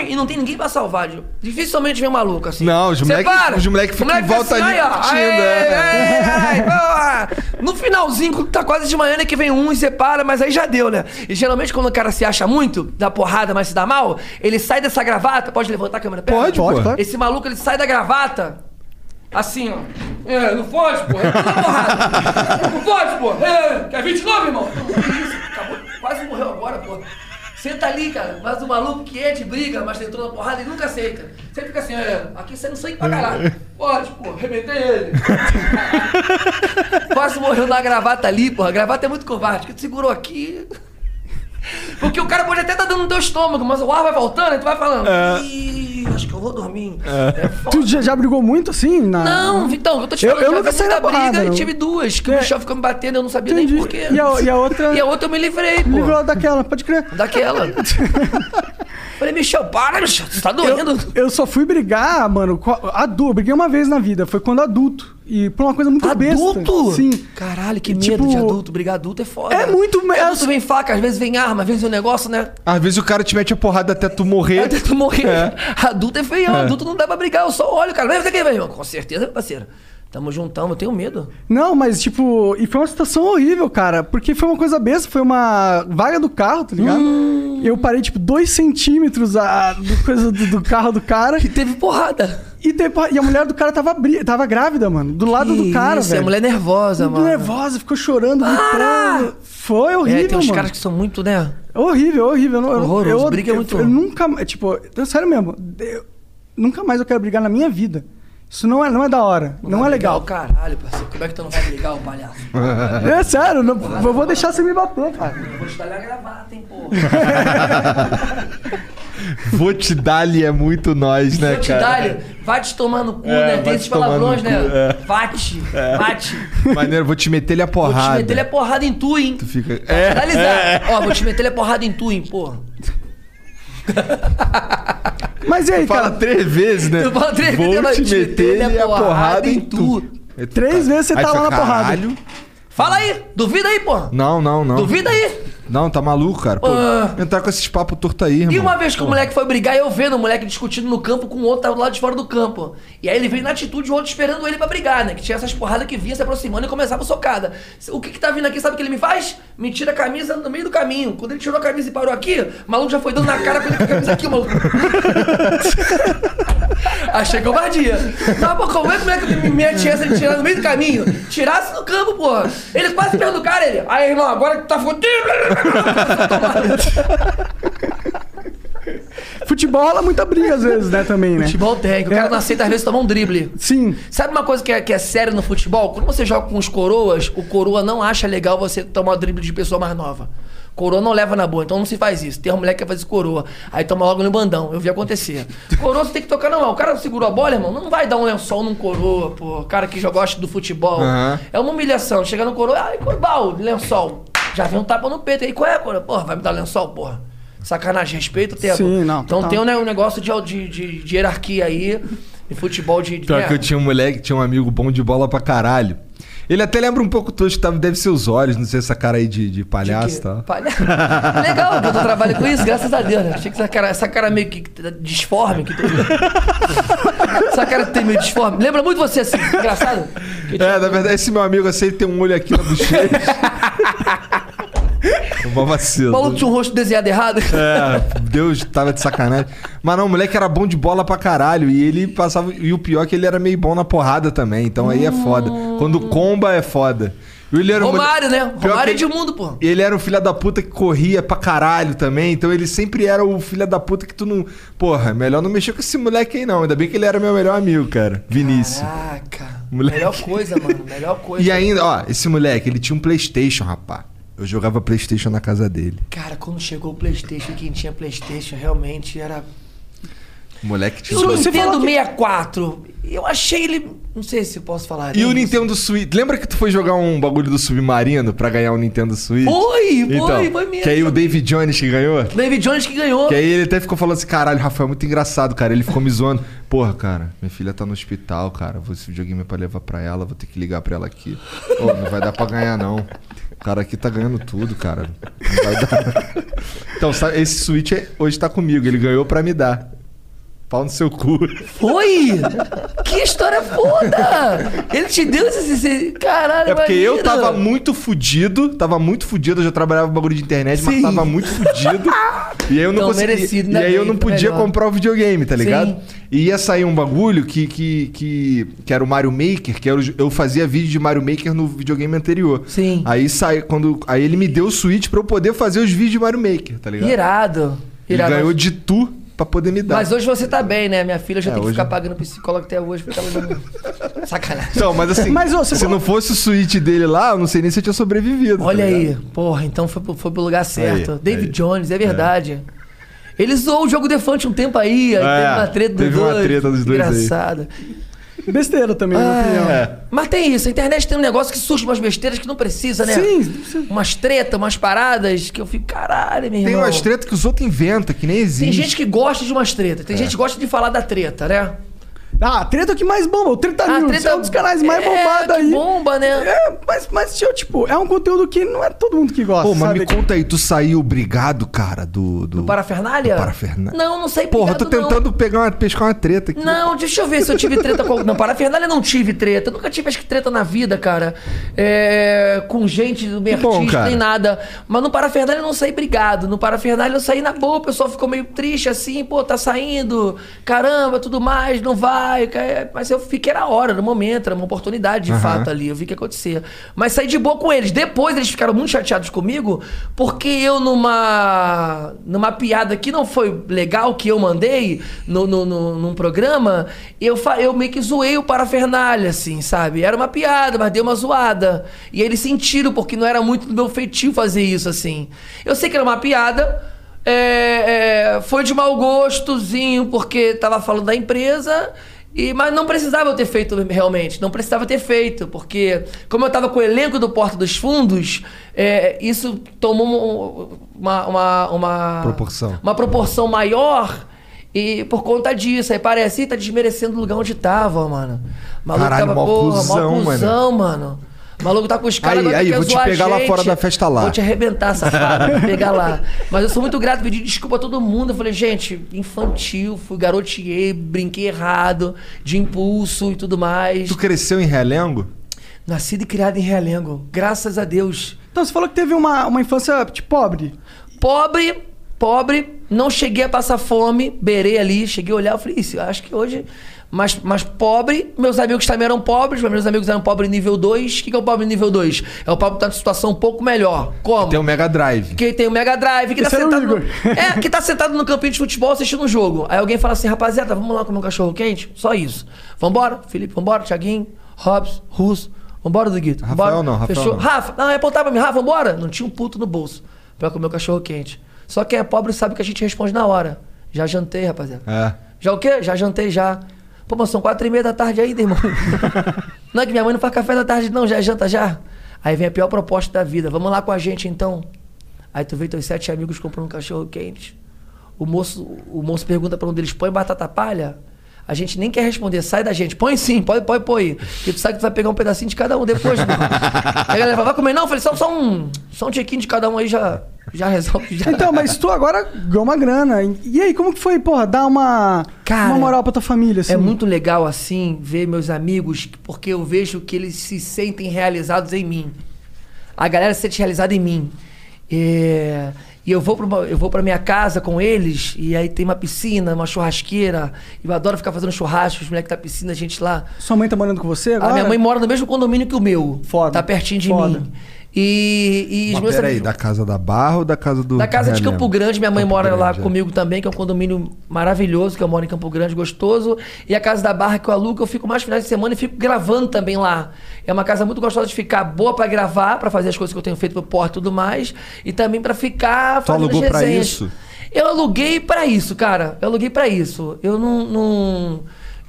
E não tem ninguém pra salvar, Gil. Dificilmente vem um maluco assim. Não, os Cê moleque- ficam em volta assim, ali aí, é. porra. No finalzinho, quando tá quase de manhã, né, que vem um e separa, mas aí já deu, né? E geralmente quando o cara se acha muito, dá porrada, mas se dá mal, ele sai dessa gravata. Pode levantar a câmera? Pera. Pode, Pode. Esse maluco, ele sai da gravata. Assim, ó. É, não foge, pô. É porrada. Não foge, pô. É, quer 29, irmão? Não? Acabou. Quase morreu agora, pô. Senta ali, cara. Mas o maluco que é de briga, mas entrou na porrada, ele nunca aceita. Sempre fica assim, é, aqui saindo sangue pra caralho. Pode, pô, arrebentei ele. Quase morreu na gravata ali, pô. A gravata é muito covarde, que tu segurou aqui. Porque o cara pode até estar dando no teu estômago, mas o ar vai voltando e tu vai falando. Ih, acho que eu vou dormir. É foda. Tu já, já brigou muito assim? Na... Não, Vitão, eu tô te Eu- falando, eu já nunca saí porrada, briga e tive duas, que É. o Michel ficou me batendo, eu não sabia Entendi. nem porquê. E a- e a outra- [laughs] E a outra eu me livrei, pô. Livrou daquela, pode crer. Daquela. [laughs] Falei, Michel, para, Michel, você tá doendo. Eu só fui brigar, mano, com a- adulto. Eu briguei uma vez na vida, foi quando adulto. E por uma coisa muito besta. Adulto? Sim. Caralho, que Tipo, medo de adulto. Brigar adulto é foda. É muito Porque me- Adulto vem faca, às vezes vem arma, às vezes vem um negócio, né? Às vezes o cara te mete a porrada até tu morrer. Até tu morrer. É. [laughs] Adulto é feião, É. adulto não dá pra brigar. Eu só olho, cara. Vai fazer o que, velho? Com certeza, parceiro. Tamo juntão, eu tenho medo. Não, mas tipo, e foi uma situação horrível, cara. Porque foi uma coisa besta, foi uma vaga do carro, tá ligado? Hum. Eu parei, tipo, dois centímetros a, do, coisa do, do carro do cara. E teve porrada. E, teve e a mulher do cara tava, tava grávida, mano. Do lado do cara, Isso, velho. a mulher nervosa, mano. nervosa, ficou chorando, gritando. Foi horrível, É, tem uns mano. caras que são muito, né? Horrível, horrível. Eu, eu, Horroroso, eu, briga é eu, muito- Eu, nunca, tipo, eu, sério mesmo, eu- nunca mais eu quero brigar na minha vida. Isso não é, não é da hora, não, Vai é legal. o Caralho, parceiro. Como é que tu não vai brigar, o palhaço? [laughs] É sério, não- eu vou deixar você me bater, cara. Eu vou te dar a gravata, hein, porra. [laughs] Vou te dar-lhe é muito nós, né, Vou te cara? dar, vai te tomar no cu, É, né? vai Tem te esses palavrões, cu, né? é. Vate, vate. Maneiro, vou te meter-lhe a Vou te porrada. meter a porrada em tu, hein? Tu fica... É, finalizar. é. Ó, vou te meter a porrada em tu, hein, porra. [laughs] Mas e aí, Fala cara? três vezes, né? Tu fala três Vou vezes, te te meter-lhe meter-lhe a porrada em tu. Três vezes você Aí tá tu lá na porrada. "Caralho." Fala aí, duvida aí, porra. Não, não, não. Duvida aí. Não, tá maluco, cara. Pô, Ah. entrar com esses papos tortos aí, irmão. E uma vez que o moleque foi brigar, eu vendo o moleque discutindo no campo com o outro do lado de fora do campo. E aí ele veio na atitude, o outro esperando ele pra brigar, né? Que tinha essas porradas que vinha se aproximando e começava socada. O que que tá vindo aqui, sabe o que ele me faz? Me tira a camisa no meio do caminho. Quando ele tirou a camisa e parou aqui, o maluco já foi dando na cara com ele com a camisa aqui, o maluco. [laughs] Achei covardia. Não, pô, como é que o moleque me mete essa tirar no meio do caminho? Tirasse no campo, porra. Ele quase perdeu o cara, ele. Aí, irmão, agora que tu tá fodido. [laughs] Futebol rola muita briga às vezes, né, também, né? Futebol tem, que o cara não aceita às vezes tomar um drible. Sim. Sabe uma coisa que é, que é séria no futebol? Quando você joga com os coroas, o coroa não acha legal você tomar drible de pessoa mais nova. Coroa não leva na boa, então não se faz isso. Tem uma mulher que quer fazer coroa, aí toma logo no bandão. Eu vi acontecer. Coroa você tem que tocar não. O cara segurou a bola, irmão, não vai dar um lençol num coroa, pô. Cara que já gosta do futebol. Aham. É uma humilhação. Chega no coroa, ai, corbal, lençol. Já vem um tapa no peito. Aí qual é, coroa? Porra, vai me dar lençol, porra. Sacanagem, respeito o tempo. Sim, não, Então total. tem um, negócio de, de, de, de hierarquia aí, de futebol de. de Pior né? que eu tinha um moleque, tinha um amigo bom de bola pra caralho. Ele até lembra um pouco tosco, tava- deve ser os olhos, não sei essa cara aí de, de palhaço e tal. Palha- [laughs] Legal que eu tô trabalhando com isso, graças a Deus, né? Achei que essa cara, essa cara meio que disforme. Que tem... [laughs] essa cara tem meio disforme. Lembra muito você assim, engraçado? Que É, na verdade, esse meu amigo assim, ele tem um olho aqui na bochecha. O vacilo. maluco tinha um rosto desenhado errado. É, Deus tava de sacanagem. Mas não, o moleque era bom de bola pra caralho. E ele passava. E o pior é que ele era meio bom na porrada também. Então aí é foda. Quando comba é foda. Ele era um Romário, mole- né? Pior Romário é que- Edmundo, pô. Ele era um filho da puta que corria pra caralho também. Então ele sempre era o filho da puta que tu não. Porra, melhor não mexer com esse moleque aí não. Ainda bem que ele era meu melhor amigo, cara. Vinícius. Caraca. Moleque. Melhor coisa, mano. Melhor coisa. E ainda, ó, esse moleque, ele tinha um Playstation, rapá. Eu jogava Playstation na casa dele. Cara, quando chegou o Playstation, quem tinha Playstation realmente era... O moleque tinha... o Você Nintendo que- 64, eu achei ele... Não sei se eu posso falar. E o isso. Nintendo Switch. Lembra que tu foi jogar um bagulho do Submarino pra ganhar um Nintendo Switch? Foi, foi, então, foi mesmo. Que aí o David Jones que ganhou? David Jones que ganhou. Que aí ele até ficou falando assim, caralho, Rafael, é muito engraçado, cara. Ele ficou me zoando. [laughs] Porra, cara, minha filha tá no hospital, cara. Vou esse videogame é pra levar pra ela, vou ter que ligar pra ela aqui. Ô, não vai dar pra ganhar, não. O cara aqui tá ganhando tudo, cara. Não vai dar. Então, esse Switch é- hoje tá comigo, ele ganhou pra me dar. Pau no seu cu. Foi! Que história foda! Ele te deu esse... Caralho, É porque eu imagina. tava muito fudido, tava muito fudido, eu já trabalhava bagulho de internet, mas Sim. tava muito fudido. e aí eu não Então, conseguia. merecido, e ainda aí eu bem, não foi podia melhor. comprar o videogame, tá ligado? Sim. E ia sair um bagulho que, que, que, que era o Mario Maker, que era eu fazia vídeo de Mario Maker no videogame anterior. Sim. Aí sai, quando. Aí ele me deu o Switch pra eu poder fazer os vídeos de Mario Maker, tá ligado? Irado. Ele Irado. ganhou de tu pra poder me dar. Mas hoje você tá bem, né? Minha filha já É, tem que hoje- ficar pagando psicólogo até hoje porque ela não... [laughs] Sacanagem. Então, mas assim, Mas, ô, você se não fosse o Switch dele lá, eu não sei nem se eu tinha sobrevivido. tá Olha ligado? aí. Porra, então foi, pro- foi pro lugar certo. Aí, David aí. Jones, é verdade. Ele zoou o jogo Defante um tempo aí, aí É, teve uma treta dos teve uma dois. treta dos dois aí. Besteira também, na minha opinião. É. Mas tem isso, a internet tem um negócio que surge umas besteiras que não precisa, né? Sim, Umas tretas, umas paradas que eu fico, caralho, meu Tem irmão. umas tretas que os outros inventam, que nem existe. Tem gente que gosta de umas tretas, É. tem gente que gosta de falar da treta, né? Ah, a treta é o que mais bomba. O Treta Ah, News treta- é um dos canais mais É, bombados aí. bomba, né? É, mas, mas tipo, é um conteúdo que não é todo mundo que gosta, Pô, mas sabe? me conta aí, tu saiu brigado, cara, do. Do, Do Parafernália? do Parafernália. Não, não sei Porra, eu tô brigado, não. tentando pegar uma, pescar uma treta aqui. Não, deixa eu ver se eu tive treta com. Não, parafernália eu não tive treta. Eu nunca tive acho que treta na vida, cara. É, com gente do meio bom, artístico, cara. nem nada. Mas no parafernália eu não saí brigado. No parafernália eu saí na boa, o pessoal ficou meio triste assim, pô, tá saindo, caramba, tudo mais, não vai. Ca- Mas eu fiquei na hora, no momento, era uma oportunidade de Aham. fato ali. Eu vi o que acontecia. Mas saí de boa com eles. Depois eles ficaram muito chateados comigo, porque eu, numa. numa piada que não foi legal que eu mandei no, no, no- num programa, eu, fa- eu meio que zoei o parafernália, assim, sabe? Era uma piada, mas deu uma zoada. E eles sentiram, porque não era muito do meu feitio fazer isso, assim. Eu sei que era uma piada. é, é, foi de mau gostozinho, porque tava falando da empresa. E, mas não precisava eu ter feito realmente, não precisava ter feito, porque como eu tava com o elenco do Porta dos Fundos, é, isso tomou um- uma, uma, uma Proporção. uma proporção maior e por conta disso, aí parece, "Ih, tá desmerecendo o lugar onde tava, mano. O Maluco Caralho, tava, mó porra, cuzão, mó mano. cuzão, mano. O maluco tá com os caras Aí, aí, vou te pegar lá fora da festa lá. Vou te arrebentar, safado. [laughs] vou pegar lá. Mas eu sou muito grato, pedi desculpa a todo mundo. Eu falei, gente, infantil, fui garoteei, brinquei errado, de impulso e tudo mais. Tu cresceu em Realengo? Nascido e criado em Realengo. Graças a Deus. Então, você falou que teve uma, uma infância, tipo, pobre. Pobre, pobre, não cheguei a passar fome, beirei ali, cheguei a olhar, eu falei, isso, eu acho que hoje. Mas, mas pobre, meus amigos também eram pobres, mas meus amigos eram pobres nível 2. O que, que é o pobre nível 2? É o pobre que tá numa situação um pouco melhor. Como? Tem o Mega Drive. Que tem o Mega Drive, que Esse tá era o sentado. No... [laughs] É, que tá sentado no campinho de futebol assistindo um jogo. Aí alguém fala assim, rapaziada, vamos lá comer um cachorro quente? Só isso. Vambora, Felipe, vambora, Thiaguinho, Robson, Russo. Vambora, Duguito. Rafael vambora. não, Rafael Fechou? não. Rafa, não, é apontar pra mim, Rafa, vambora. Não tinha um puto no bolso pra comer o cachorro quente. Só quem é pobre sabe que a gente responde na hora. Já jantei, rapaziada. É. Já o quê? Já jantei, já. Pô, mas são quatro e meia da tarde ainda, irmão. [laughs] não é que minha mãe não faz café da tarde, não, já é janta já. Aí vem a pior proposta da vida. Vamos lá com a gente então. Aí tu vê teus sete amigos comprando um cachorro quente. O moço, o moço pergunta pra um deles: põe batata palha? A gente nem quer responder, sai da gente. Põe sim, pode, pode pôr. Porque tu sabe que tu vai pegar um pedacinho de cada um depois. [laughs] Aí a galera fala, vai comer? Não, eu falei, só, só um. Só um tiquinho de cada um aí já, já resolve. Já. Então, mas tu agora ganhou uma grana. E aí, como que foi, porra, dar uma, Cara, uma moral pra tua família, assim? É muito legal, assim, ver meus amigos, porque eu vejo que eles se sentem realizados em mim. A galera se sente realizada em mim. É, E eu vou, pra uma- eu vou pra minha casa com eles, e aí tem uma piscina, uma churrasqueira. E eu adoro ficar fazendo churrasco, os moleques da piscina, a gente lá. Sua mãe tá morando com você agora? A minha mãe mora no mesmo condomínio que o meu. Foda. Tá pertinho de Foda. mim. E, e Mas meus peraí, amigos- da casa da Barra ou da casa do. da casa de? Campo Grande, minha mãe Campo mora lá Grande, é. comigo também, que é um condomínio maravilhoso, que eu moro em Campo Grande, gostoso. E a casa da Barra que eu alugo, eu fico mais finais de semana e fico gravando também lá. É uma casa muito gostosa de ficar, boa pra gravar, pra fazer as coisas que eu tenho feito pro porto e tudo mais. E também pra ficar Tu fazendo alugou pra isso? Eu aluguei pra isso, cara. Eu aluguei pra isso. Eu não. não-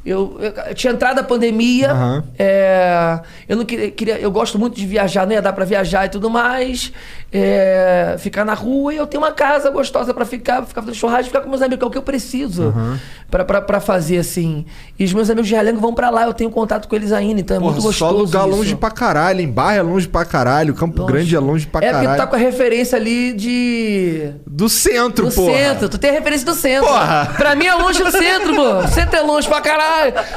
eu, eu- tinha entrado a pandemia. Aham. é, eu não queria, queria- Eu gosto muito de viajar, ia dar pra viajar e tudo mais. é, ficar na rua e eu tenho uma casa gostosa pra ficar, ficar fazendo churrasco, ficar com meus amigos, que é o que eu preciso pra, pra, pra fazer assim. E os meus amigos de Realengo vão pra lá, eu tenho contato com eles ainda, então é Porra, muito só gostoso. alugar isso. longe pra caralho. Em Barra é longe pra caralho. Campo Longe. Grande é longe pra É porque tu caralho. tá com a referência ali de. Do centro, Do porra. centro, tu tem a referência do centro. Porra. Pra mim é longe do centro, pô. O centro é longe pra caralho.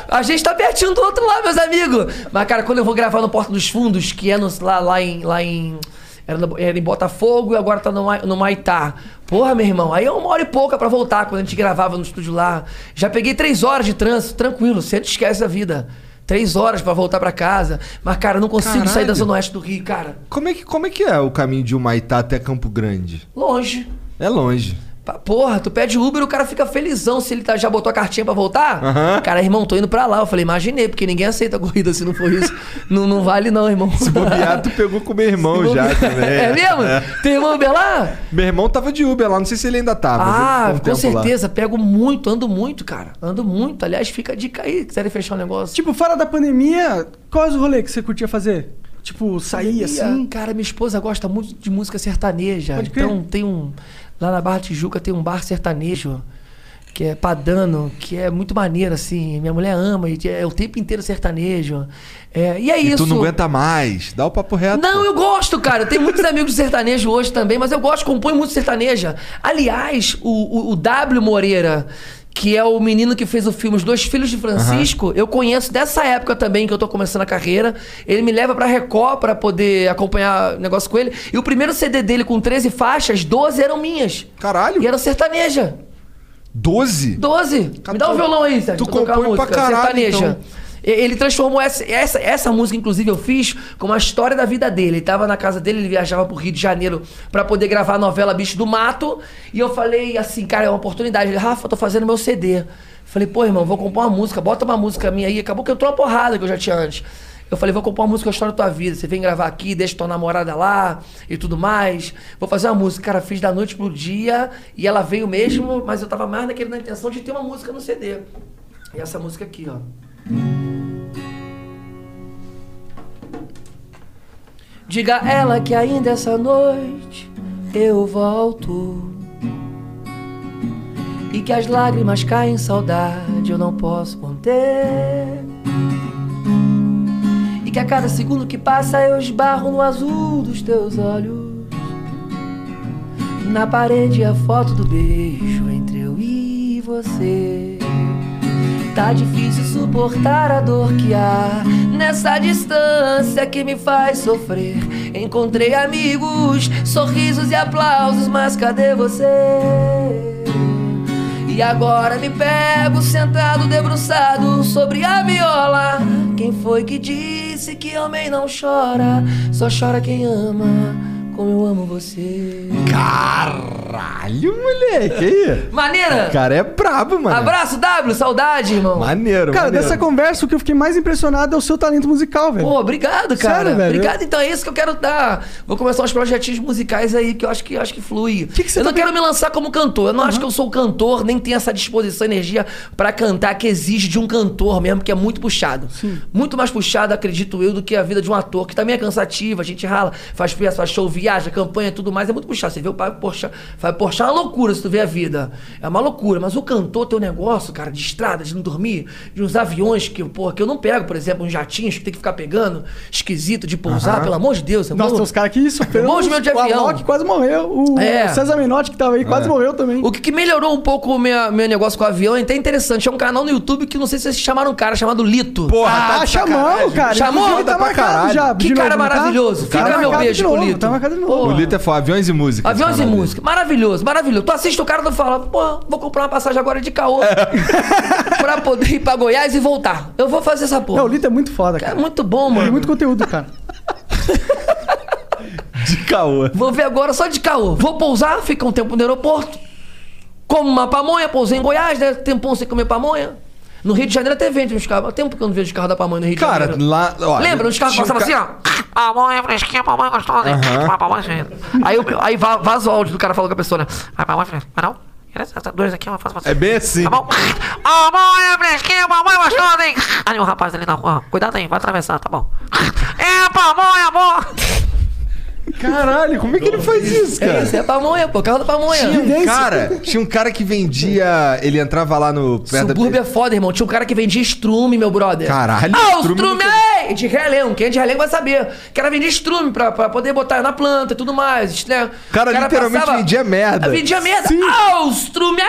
A gente tá pertinho do outro lado, meus amigos. Mas, cara, quando eu vou gravar no Porto dos Fundos, que é no- lá, lá em. Lá em era, no- era em Botafogo e agora tá no, no Maitá. Porra, meu irmão, aí é uma hora e pouca pra voltar quando a gente gravava no estúdio lá. Já peguei três horas de trânsito, tranquilo, você esquece a vida. Três horas pra voltar pra casa. Mas, cara, eu não consigo sair Caralho. da Zona Oeste do Rio, cara. Como é, que, como é que é o caminho de Humaitá até Campo Grande? Longe. É longe. Porra, tu pede Uber, o cara fica felizão se ele tá- já botou a cartinha pra voltar. Aham. Cara, irmão, tô indo pra lá. Eu falei, imaginei, porque ninguém aceita corrida se não for isso. [laughs] não, não vale não, irmão. Se bobear, tu pegou com meu irmão [laughs] Se já bobear- também. É mesmo? Tem irmão Uber lá? Meu irmão tava de Uber lá, não sei se ele ainda tava. Ah, um com tempo lá. certeza. Pego muito, ando muito, cara. Ando muito. Aliás, fica a dica aí, quiserem fechar o negócio. Tipo, fora da pandemia, quais os rolês que você curtia fazer? Tipo, sair assim? Cara, minha esposa gosta muito de música sertaneja. Pode crer. então tem um. Lá na Barra Tijuca tem um bar sertanejo. Que é padano, que é muito maneiro, assim. Minha mulher ama, e é o tempo inteiro sertanejo. É, e é E isso. tu não aguenta mais. Dá o papo reto. Não, eu gosto, cara. Tenho muitos [laughs] amigos de sertanejo hoje também, mas eu gosto, compõe muito sertaneja. Aliás, o, o, o W Moreira, que é o menino que fez o filme Os Dois Filhos de Francisco, eu conheço dessa época também que eu tô começando a carreira. Ele me leva pra Record pra poder acompanhar o negócio com ele. E o primeiro CD dele com 13 faixas, 12 eram minhas. Caralho. E era sertaneja. 12? 12. Me dá o violão aí, Sérgio. Tu compõe pra caralho, sertaneja. então. Ele transformou essa, essa, essa música, inclusive, eu fiz como a história da vida dele. Ele tava na casa dele, ele viajava pro Rio de Janeiro pra poder gravar a novela Bicho do Mato. E eu falei assim, cara, é uma oportunidade. Ele, Rafa, eu tô fazendo meu CD. Falei, pô, irmão, vou compor uma música, bota uma música minha aí. Acabou que eu tô uma porrada que eu já tinha antes. Eu falei, vou compor uma música, a história da tua vida. Você vem gravar aqui, deixa tua namorada lá e tudo mais. Vou fazer uma música. Cara, fiz da noite pro dia e ela veio mesmo, mas eu tava mais naquele, na intenção de ter uma música no CD. E essa música aqui, ó. Diga a ela que ainda essa noite eu volto. E que as lágrimas caem em saudade, eu não posso conter. E que a cada segundo que passa eu esbarro no azul dos teus olhos. Na parede a foto do beijo entre eu e você. Tá difícil suportar a dor que há nessa distância que me faz sofrer. Encontrei amigos, sorrisos e aplausos, mas cadê você? E agora me pego sentado, debruçado sobre a viola. Quem foi que disse que homem não chora? Só chora quem ama, como eu amo você. Caralho, moleque. Aí. Maneira! O cara é brabo, mano. Abraço, W, saudade, irmão. Maneiro, Cara, maneiro. dessa conversa, o que eu fiquei mais impressionado é o seu talento musical, velho. Pô, obrigado, cara. Sério, velho? Obrigado, então é isso que eu quero dar. Vou começar uns projetinhos musicais aí que eu acho que, acho que flui. Que que você eu não tá quero me lançar como cantor. Eu não acho que eu sou cantor, nem tenho essa disposição, energia pra cantar que exige de um cantor mesmo, que é muito puxado. Muito mais puxado, acredito eu, do que a vida de um ator, que também é cansativa. A gente rala, faz peça, faz show, viaja, campanha, tudo mais. É muito puxado. Você vê o pai Porsche, vai Porsche é uma loucura se tu vê a vida. É uma loucura. Mas o cantor tem um negócio, cara, de estrada, de não dormir, de uns aviões que, porra, que eu não pego, por exemplo, uns jatinhos que tem que ficar pegando, esquisito de pousar, pelo amor de Deus. é Nossa, tem uns caras que sofreram. Bom de meu de o avião. Alok quase morreu. O É. César Menotti, que tava aí, quase morreu também. O que, que melhorou um pouco o meu, meu negócio com o avião é até interessante. É um canal no YouTube que não sei se vocês chamaram um cara chamado Lito. Porra, Ah, tá chamamos, cara. Chamou? Tá tá pra marcado caralho. já. Que cara tá? maravilhoso. Tá Fica meu beijo pro Lito. Tá marcado novo. O Lito é for aviões e música. Aviões e dele. música. Maravilhoso, maravilhoso. Tu assiste o cara e fala, pô, vou comprar uma passagem agora de caô [laughs] [laughs] pra poder ir pra Goiás e voltar. Eu vou fazer essa porra. Não, o Lito é muito foda, É cara. muito bom, Tem mano. muito conteúdo, cara. [laughs] De caô. Vou ver agora só de caô. Vou pousar, fica um tempo no aeroporto. Como uma pamonha, pousei em Goiás, né? Tempão sem comer pamonha. No Rio de Janeiro até vende uns carros. Há tempo que eu não vejo os carros da pamonha no Rio de Cara, Janeiro. lá. Ó, Lembra? Os carros passavam ca- assim, ó. Pamonha fresquinha, pamonha gostosa. hein? Aham. Pamonha fresquinha. Aí, eu- aí va- vaza o áudio do cara falando com a pessoa, né? Ah, pamonha fresquinha. Mas não? Essas Dois aqui, pra você. É bem assim. Tá bom? Pamonha fresquinha, pamonha gostosa, hein? Ali o rapaz ali na rua. Cuidado aí, vai atravessar, tá bom. [laughs] É pamonha, amor! Caralho, como é que ele faz isso, É cara? isso, é pamonha, pô. Carro da pamonha. Tinha um cara, tinha um cara que vendia. Ele entrava lá no. perto da- Subúrbio é foda, irmão. Tinha um cara que vendia estrume, meu brother. Caralho, Ah, o estrume! De realengo. Quem é de realengo vai saber. O cara vendia estrume pra, pra poder botar na planta e tudo mais, né? O cara literalmente vendia merda. Vendia merda. Sim. Ah, o estrume!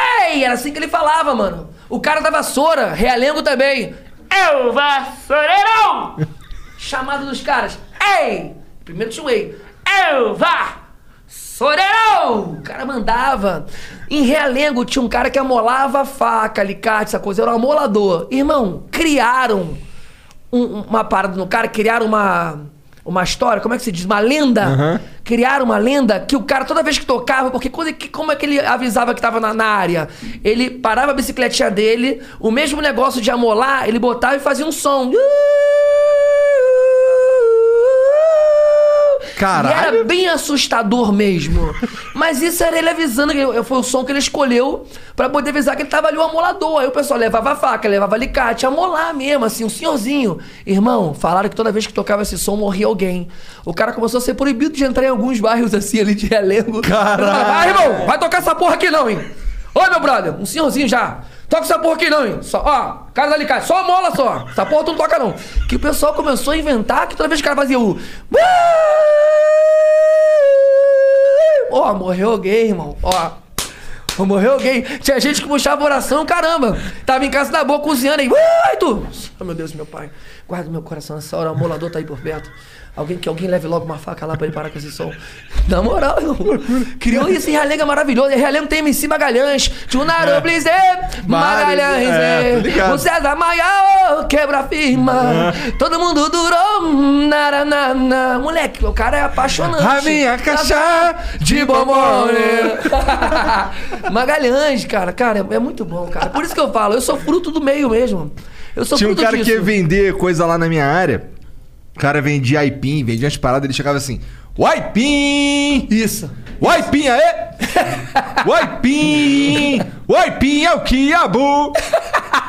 Era assim que ele falava, mano. O cara da vassoura, realengo também. Eu, vassoureirão! [laughs] Chamado dos caras. Ei! Primeiro tinha o ei. Eu, vassoureirão! O cara mandava. Em Realengo tinha um cara que amolava faca, alicate, essa coisa. Era um amolador. Irmão, criaram um- uma parada no cara, criaram uma, uma história, como é que se diz? Uma lenda. Criaram uma lenda que o cara, toda vez que tocava, porque quando, que- como é que ele avisava que tava na, na área? Ele parava a bicicletinha dele, o mesmo negócio de amolar, ele botava e fazia um som. Caralho. E era bem assustador mesmo. Mas isso era ele avisando, que foi o som que ele escolheu pra poder avisar que ele tava ali o amolador. Aí o pessoal levava a faca, levava alicate, amolar mesmo, assim, um senhorzinho. Irmão, falaram que toda vez que tocava esse som morria alguém. O cara começou a ser proibido de entrar em alguns bairros assim ali de Realengo. Caralho. Vai, irmão, vai tocar essa porra aqui não, hein? Oi, meu brother, um senhorzinho já. Toca essa porra aqui não, hein? Só, ó, cara da alicate, só mola só. Essa porra tu não toca não. Que o pessoal começou a inventar que toda vez que o cara fazia o. Ó, morreu alguém, irmão. Ó. Morreu alguém. Tinha gente que puxava oração, caramba. Tava em casa da boa cozinhando aí. Ai, tu! Oh, meu Deus, meu pai. Guarda meu coração nessa hora. O amolador tá aí por perto. Alguém que alguém leve logo uma faca lá pra ele parar com esse som. [laughs] Na moral. Criou Realengo é maravilhoso. Em Realengo tem MC Magalhães. Tunaro Blizé. Magalhães. É, É. O César Maia, ô, quebra firma. Todo mundo durou. Naranana. Moleque, o cara é apaixonante. A minha caixa de bombone. [laughs] Magalhães, cara, cara, é muito bom, cara. Por isso que eu falo, eu sou fruto do meio mesmo. Eu sou Tinha um cara disso. que ia vender coisa lá na minha área. O cara vendia aipim, vendia umas paradas, ele chegava assim: O aipim! Isso. O aipim, aê! [laughs] O aipim! O aipim é o quiabu!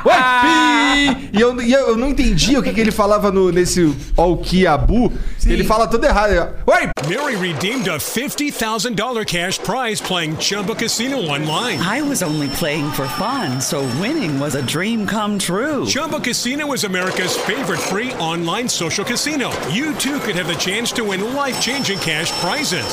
O aipim! [laughs] E eu, e eu não entendia o que, que ele falava no, nesse o quiabu. Ele fala tudo errado. Ele, O aipim! Mary redeemed a $50,000 cash prize playing Chumba Casino online. I was only playing for fun, so winning was a dream come true. Chumba Casino is America's favorite free online social casino. You too could have the chance to win life changing cash prizes.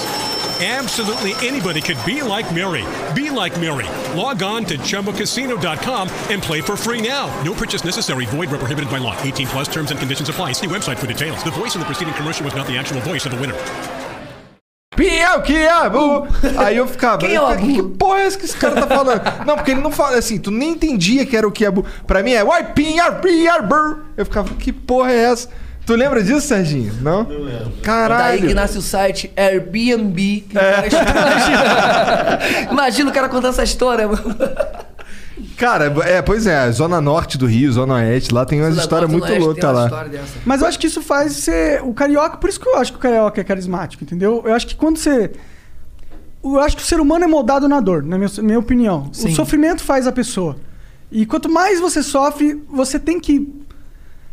Absolutely anybody could be like Mary. Be like Mary. Log on to ChumbaCasino.com and play for free now. No purchase necessary. Void where prohibited by law. 18 plus terms and conditions apply. See website for details. The voice in the preceding commercial was not the actual voice of the winner. Pim é o quiabu! [laughs] Aí eu ficava. Quem é o eu Abu? que porra é essa que esse cara tá falando? Não, porque ele não fala assim, tu nem entendia que era o quiabu. Pra mim é o aipim, arpim, arbur. Eu ficava, que porra é essa? Tu lembra disso, Serginho? Não? Não lembro. Daí Caralho. que nasce o site Airbnb. que É. Imagina. [laughs] Imagina o cara contando essa história, mano. Cara, é, pois é, Zona Norte do Rio, Zona Oeste, lá tem umas histórias muito loucas lá. Mas eu acho que isso faz ser o carioca, por isso que eu acho que o carioca é carismático, entendeu? Eu acho que quando você. Eu acho que o ser humano é moldado na dor, na minha, minha opinião. Sim. O sofrimento faz a pessoa. E quanto mais você sofre, você tem que.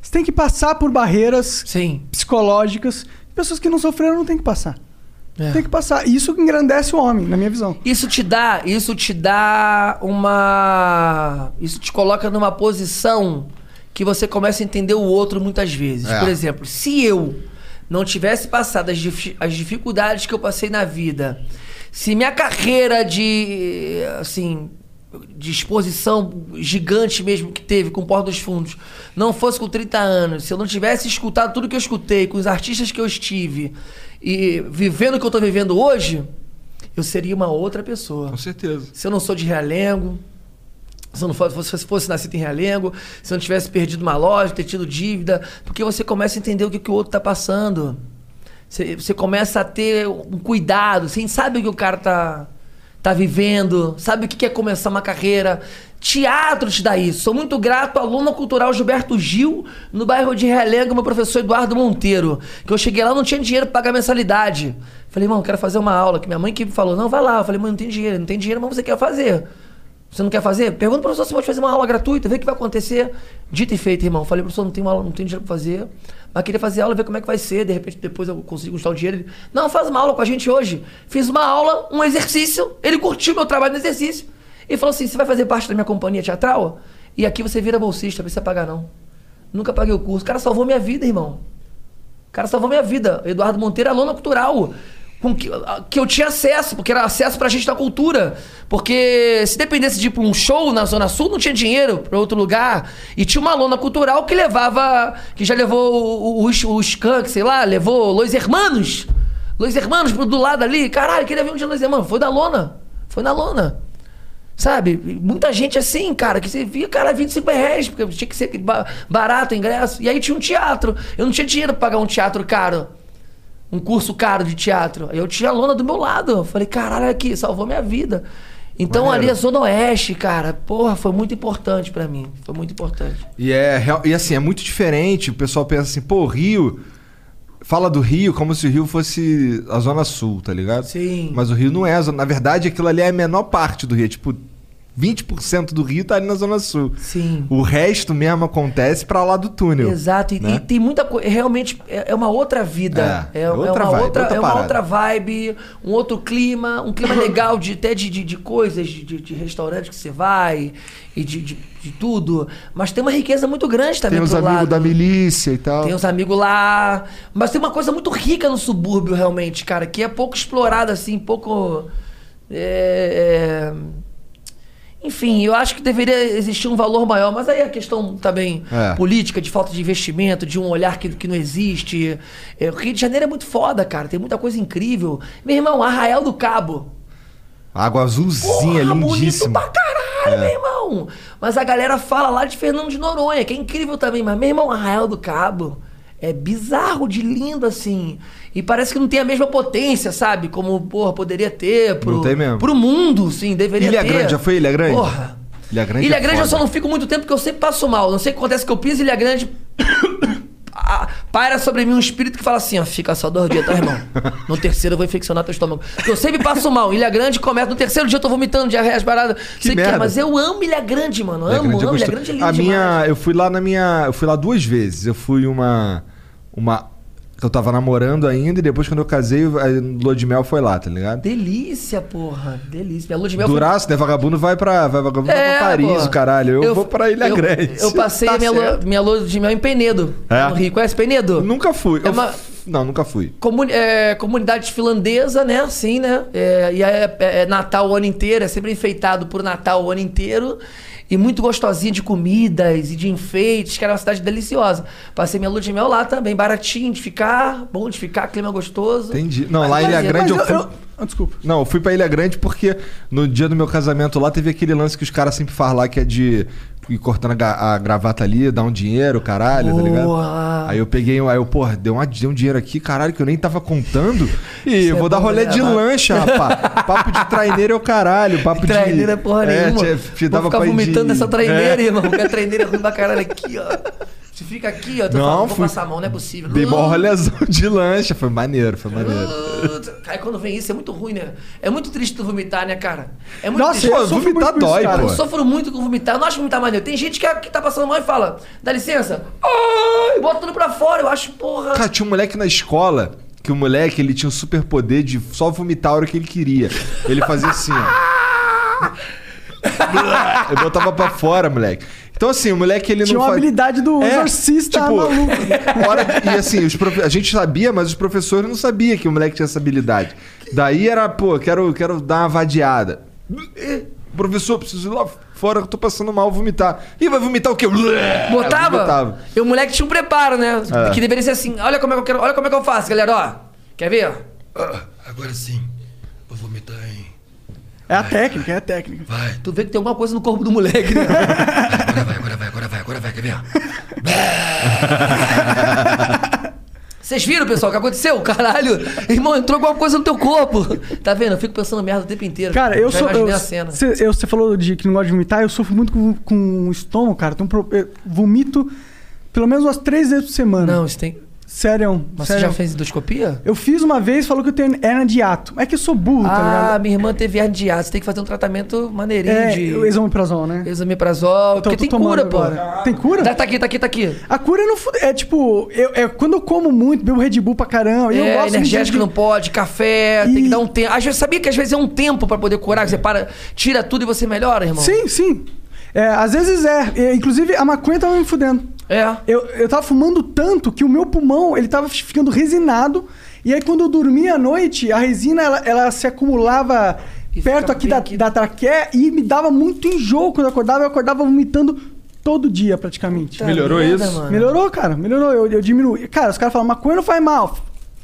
Você tem que passar por barreiras Sim. psicológicas. Pessoas que não sofreram não tem que passar. É. Tem que passar. E isso engrandece o homem, na minha visão. Isso te dá, isso te dá uma, isso te coloca numa posição que você começa a entender o outro muitas vezes. É. Por exemplo, se eu não tivesse passado as, dif- as dificuldades que eu passei na vida, se minha carreira de, assim, de exposição gigante mesmo que teve com o Porta dos Fundos não fosse com 30 anos, se eu não tivesse escutado tudo que eu escutei, com os artistas que eu estive e vivendo o que eu tô vivendo hoje, eu seria uma outra pessoa. Com certeza. Se eu não sou de Realengo, se eu não fosse, fosse, fosse nascido em Realengo, se eu não tivesse perdido uma loja, ter tido dívida, porque você começa a entender o que, que o outro tá passando. Você, você começa a ter um cuidado, você sabe o que o cara tá, tá vivendo, sabe o que é começar uma carreira. Teatro te dá isso. Sou muito grato ao aluno cultural Gilberto Gil, no bairro de Realengo, meu professor Eduardo Monteiro. Que eu cheguei lá, não tinha dinheiro pra pagar mensalidade. Falei, irmão, quero fazer uma aula. Que minha mãe que falou, não, vai lá. Eu falei, mãe, não tem dinheiro. Não tem dinheiro, mas você quer fazer. Você não quer fazer? Pergunta pro professor se pode fazer uma aula gratuita, vê o que vai acontecer. Dito e feito, irmão. Falei, professor, não tenho aula, não tenho dinheiro pra fazer. Mas queria fazer aula, ver como é que vai ser. De repente, depois eu consigo juntar o dinheiro. Ele, não, faz uma aula com a gente hoje. Fiz uma aula, um exercício. Ele curtiu meu trabalho no exercício. E falou assim: você vai fazer parte da minha companhia teatral? E aqui você vira bolsista, não precisa pagar, não. Nunca paguei o curso. O cara salvou minha vida, irmão. O cara salvou minha vida. Eduardo Monteiro, aluno cultural. Com que, que eu tinha acesso, porque era acesso pra gente da cultura. Porque se dependesse de ir pra um show na Zona Sul, não tinha dinheiro pra outro lugar. E tinha uma lona cultural que levava. que já levou o, o, o Skank, sei lá, levou Los Hermanos. Los Hermanos do lado ali. Caralho, queria ver um dia Los Hermanos. Foi da lona. Foi na lona. Sabe? Muita gente assim, cara, que você via, cara, 25 reais, porque tinha que ser ba- barato o ingresso. E aí tinha um teatro. Eu não tinha dinheiro pra pagar um teatro caro. Um curso caro de teatro. Aí eu tinha a lona do meu lado. Eu falei, caralho, aqui, salvou minha vida. Então Maneiro. ali a Zona Oeste, cara, porra, foi muito importante pra mim. Foi muito importante. E é e assim, é muito diferente. O pessoal pensa assim, pô, o Rio. Fala do Rio como se o Rio fosse a Zona Sul, tá ligado? Sim. Mas o Rio não é. a zona- Na verdade, aquilo ali é a menor parte do Rio. É tipo, 20% do Rio tá ali na Zona Sul. Sim. O resto mesmo acontece pra lá do túnel. Exato, e, né? e tem muita coisa. Realmente é é uma outra vida. É, É, é outra uma, vibe, outra, outra é uma outra vibe, um outro clima, um clima [coughs] legal de até de, de, de coisas, de, de, restaurante que você vai e de, de, de tudo. Mas tem uma riqueza muito grande também Tem os amigos lado. da milícia e tal. Tem os amigos lá. Mas tem uma coisa muito rica no subúrbio, realmente, cara, que é pouco explorada, assim, pouco. é, é, Enfim, eu acho que deveria existir um valor maior, mas aí a questão também É. política, de falta de investimento, de um olhar que, que não existe. É, o Rio de Janeiro é muito foda, cara, tem muita coisa incrível. Meu irmão, Arraial do Cabo. Água azulzinha, Porra, bonito lindíssima. pra caralho, meu irmão. Mas a galera fala lá de Fernando de Noronha, que é incrível também. Mas, meu irmão, Arraial do Cabo é bizarro de lindo, assim. E parece que não tem a mesma potência, sabe? Como, porra, poderia ter pro, Não tem mesmo. pro mundo, sim, deveria Ilha ter. Grande, já foi Ilha Grande? Porra. Ilha Grande Ilha é Grande eu só não fico muito tempo porque eu sempre passo mal. Não sei o que acontece que eu piso Ilha Grande. [coughs] Paira sobre mim um espírito que fala assim, ó, fica só dois dias, tá, irmão? No terceiro eu vou infeccionar teu estômago. Porque eu sempre passo mal. Ilha Grande começa. No terceiro dia eu tô vomitando, diarreia, as paradas. Que sei o que é, merda. mas eu amo Ilha Grande, mano. Ilha amo, Grande é amo. Ilha. Grande é lindo A minha, eu fui lá na minha, eu fui lá duas vezes. Eu fui uma uma eu tava namorando ainda e depois quando eu casei, a lua de mel foi lá, tá ligado? Delícia, porra. Delícia. Minha lua de mel foi- Duraço, né? Vagabundo vai pra, vai, vagabundo vai É, pra Paris, porra. o caralho. Eu, vou pra Ilha eu- Grande. Eu passei Tá a minha, lua, minha lua de mel em Penedo, É? no Rio. Conhece Penedo? Nunca fui. É Eu uma- Não, nunca fui. Comuni é, comunidade finlandesa, né? Assim, né? É, e é, é- é Natal o ano inteiro, é sempre enfeitado por Natal o ano inteiro. E muito gostosinha de comidas e de enfeites, que era uma cidade deliciosa. Passei minha lua de mel lá também, baratinho de ficar, bom de ficar, clima gostoso. Entendi. Não, lá em Ilha é- Grande Mas eu fui. eu- Ah, desculpa. Não, eu fui pra Ilha Grande porque no dia do meu casamento lá teve aquele lance que os caras sempre falam lá que é de ir cortando a, a gravata ali, dar um dinheiro, caralho, tá ligado? Boa. Aí eu peguei, um- aí eu, porra, deu, uma, deu um dinheiro aqui, caralho, que eu nem tava contando. [laughs] E eu é vou dar bom, rolê né, de lancha, rapaz. [laughs] Papo de traineiro é o caralho. Papo de. Traineira porra nenhuma. É, te, te Vou dava ficar vomitando de- essa traineira, É. irmão. Porque a traineira é ruim pra caralho aqui, ó. [laughs] Você fica aqui, ó. Tu Não, fala, vou fui- passar a mão, não é possível. Dei mó rolezão de lancha. Foi maneiro, foi maneiro. Aí quando vem isso é muito ruim, né? É muito triste tu vomitar, né, cara? É muito Nossa, triste. Pô, eu vomitar isso, dói, cara. pô. Eu sofro muito com vomitar. Eu não acho vomitar maneiro. Tem gente que, que tá passando mal e fala, dá licença. Ai, bota tudo pra fora. Eu acho, porra. Cara, tinha um moleque na escola que o moleque ele tinha o super poder de só vomitar a hora que ele queria. Ele fazia assim, ó. [laughs] [laughs] Eu botava pra fora, moleque. Então, assim, o moleque ele Tinha não uma faz- habilidade do É, exorcista tipo, maluco. [laughs] hora E assim, os profe- a gente sabia, mas os professores não sabiam que o moleque tinha essa habilidade. Daí era, pô, quero, quero dar uma vadiada. Professor, preciso ir lá fora, eu tô passando mal, vomitar. Ih, vai vomitar o quê? Botava? Vomitava. E o moleque tinha um preparo, né? É. Que deveria ser assim. Olha como é que eu quero. Olha como é que eu faço, galera, ó. Quer ver? ó? Ah, agora sim. Vou vomitar em. É a técnica, é a técnica. Vai. Tu vê que tem alguma coisa no corpo do moleque, né? Agora vai, agora vai, agora vai, agora vai, quer ver? Você Vocês viram, pessoal, o que aconteceu? Caralho, irmão, entrou alguma coisa no teu corpo. Tá vendo? Eu fico pensando merda o tempo inteiro. Cara, eu Já sou. eu- a cena. Cê, eu- cê falou de que não gosta de vomitar, eu sofro muito com, com o estômago, cara. Tenho um pro- eu vomito pelo menos umas três vezes por semana. Não, isso tem. Sério. Mas sério. você já fez endoscopia? Eu fiz uma vez, falou que eu tenho hernia de hiato. É que eu sou burro, tá Ah, ligado? minha irmã teve hernia de hiato. Você tem que fazer um tratamento maneirinho É, de. exomeprazol, né? Exomeprazol. Então, porque tem cura, pô. Tem cura? Tá, tá aqui, tá aqui, tá aqui. A cura não fude- é tipo, eu, é quando eu como muito, bebo Red Bull pra caramba, e eu É, gosto energético de... não pode, café, tem que dar um tempo. Às vezes, sabia que às vezes é um tempo pra poder curar, que você para, tira tudo e você melhora, irmão? Sim, sim. É, às vezes é. É, Inclusive, a maconha tava me fudendo. É. Eu, eu tava fumando tanto que o meu pulmão, ele tava ficando resinado. E aí, quando eu dormia à noite, a resina, ela, ela se acumulava perto aqui da, da traqueia e me dava muito enjoo. Quando eu acordava, eu acordava vomitando todo dia, praticamente. Puta Melhorou merda, isso? mano. Melhorou, cara. Melhorou. Eu, eu diminui. Cara, os caras falam, maconha não faz mal.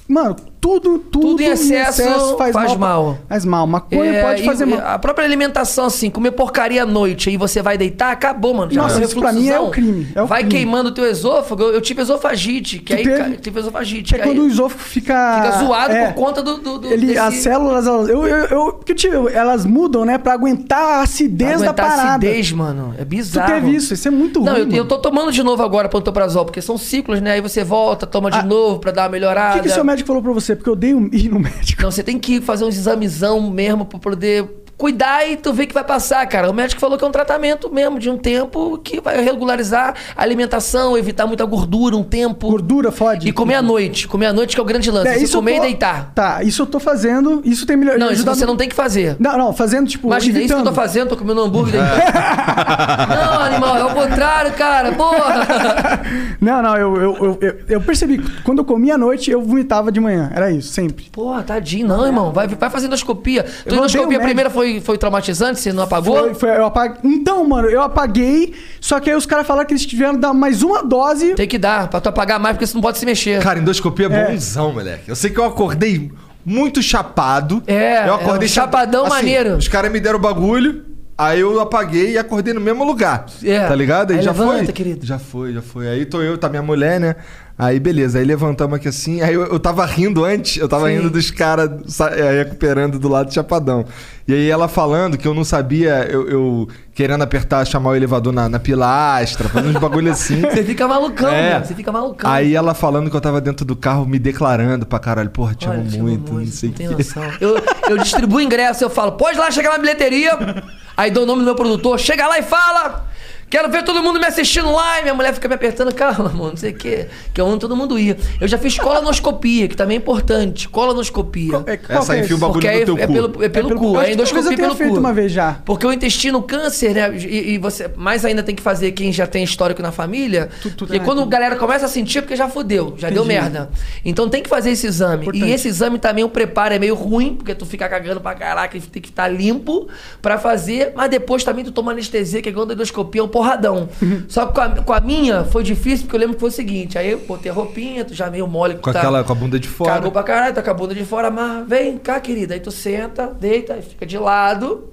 Mano, tudo, tudo, Tudo em excesso faz mal. Faz mal. Maconha É, pode e fazer mal. A própria alimentação, assim, comer porcaria à noite aí você vai deitar, acabou, mano. Já Nossa, isso pra mim é o crime, é o vai crime. queimando o teu esôfago. Eu, eu tive esofagite, que Tu aí teve? tive esofagite. É quando o esôfago fica. fica zoado é. por conta do. do, do Ele, desse- As células, elas, eu, eu, eu, porque, tipo, elas mudam, né? Pra aguentar a acidez da aguentar a parada. acidez, mano. É Tu bizarro. teve isso, isso é muito Não, ruim. eu, eu tô tomando de novo agora pantoprazol, porque são ciclos, né? Aí você volta, toma de novo pra dar uma O melhorada. que, que seu médico falou pra você? Porque eu odeio [laughs] ir no médico. Não, você tem que fazer uns examezão mesmo pra poder cuidar e tu vê que vai passar, cara. O médico falou que é um tratamento mesmo de um tempo que vai regularizar a alimentação, evitar muita gordura um tempo. Gordura fode. E comer à noite. Comer à noite que é o grande lance. É, isso comer tô- e deitar. Tá, isso eu tô fazendo. Isso tem melhor. Não, isso ajudado- você não tem que fazer. Não, não, fazendo, tipo. Imagina, isso que eu tô evitando. fazendo, tô comendo hambúrguer daí. [laughs] não, animal, é o contrário, cara. Porra. [laughs] Não, não, eu, eu, eu, eu, percebi. que Quando eu comia à noite, eu vomitava de manhã. Era isso, sempre. Porra, tadinho, não, irmão. Vai, vai fazer endoscopia. Tua endoscopia primeira foi, foi traumatizante? Você não apagou? Foi, foi- eu apaguei. Então, mano, eu apaguei. Só que aí os caras falaram que eles tiveram que dar mais uma dose. Tem que dar, pra tu apagar mais, porque você não pode se mexer. Cara, endoscopia é bonzão, moleque. Eu sei que eu acordei muito chapado. É, eu acordei é um chapadão Assim, maneiro. Os caras me deram o bagulho, aí eu apaguei e acordei no mesmo lugar. É. Tá ligado? Aí, Aí já levanta, foi. querido. Já foi, já foi. Aí tô eu, tá minha mulher, né? Aí beleza, aí levantamos aqui assim. Aí eu, eu tava rindo antes, eu tava Sim. rindo dos caras é, recuperando do lado do chapadão. E aí ela falando que eu não sabia, eu, eu querendo apertar, chamar o elevador na, na pilastra, fazendo uns bagulho assim. [laughs] Você fica malucão, É. mano. Você fica malucão. Aí ela falando que eu tava dentro do carro, me declarando pra caralho, porra, te Olha, amo te amo muito, não muito, sei o não tem quê. noção. Eu, eu distribuo ingresso, eu falo, pode lá chegar na bilheteria. Aí dou o nome do meu produtor, chega lá e fala. Quero ver todo mundo me assistindo lá. E minha mulher fica me apertando, calma, mano, não sei o quê. Que é onde todo mundo ia. Eu já fiz colonoscopia, que também é importante. Colonoscopia. Essa que é enfia o bagulho no aí teu é cu. pelo, é pelo É pelo cu. é endoscopia pelo feito cu. uma vez já. Porque o intestino câncer, né? E, e você mais ainda tem que fazer quem já tem histórico na família. porque é, quando a galera começa a sentir, é porque já fodeu, já deu Entendi. merda. Então tem que fazer esse exame. Importante. E esse exame também, o preparo é meio ruim, porque tu fica cagando pra caraca e tem que estar limpo pra fazer. Mas depois também tu toma anestesia, que é quando a endoscopia é um porradão. Uhum. Só que com a, com a minha foi difícil, porque eu lembro que foi o seguinte: aí eu botei a roupinha, tu já meio mole. Com tá- aquela, com a bunda de fora. Cagou pra caralho, tá com a bunda de fora, mas vem cá, querida. Aí tu senta, deita, fica de lado.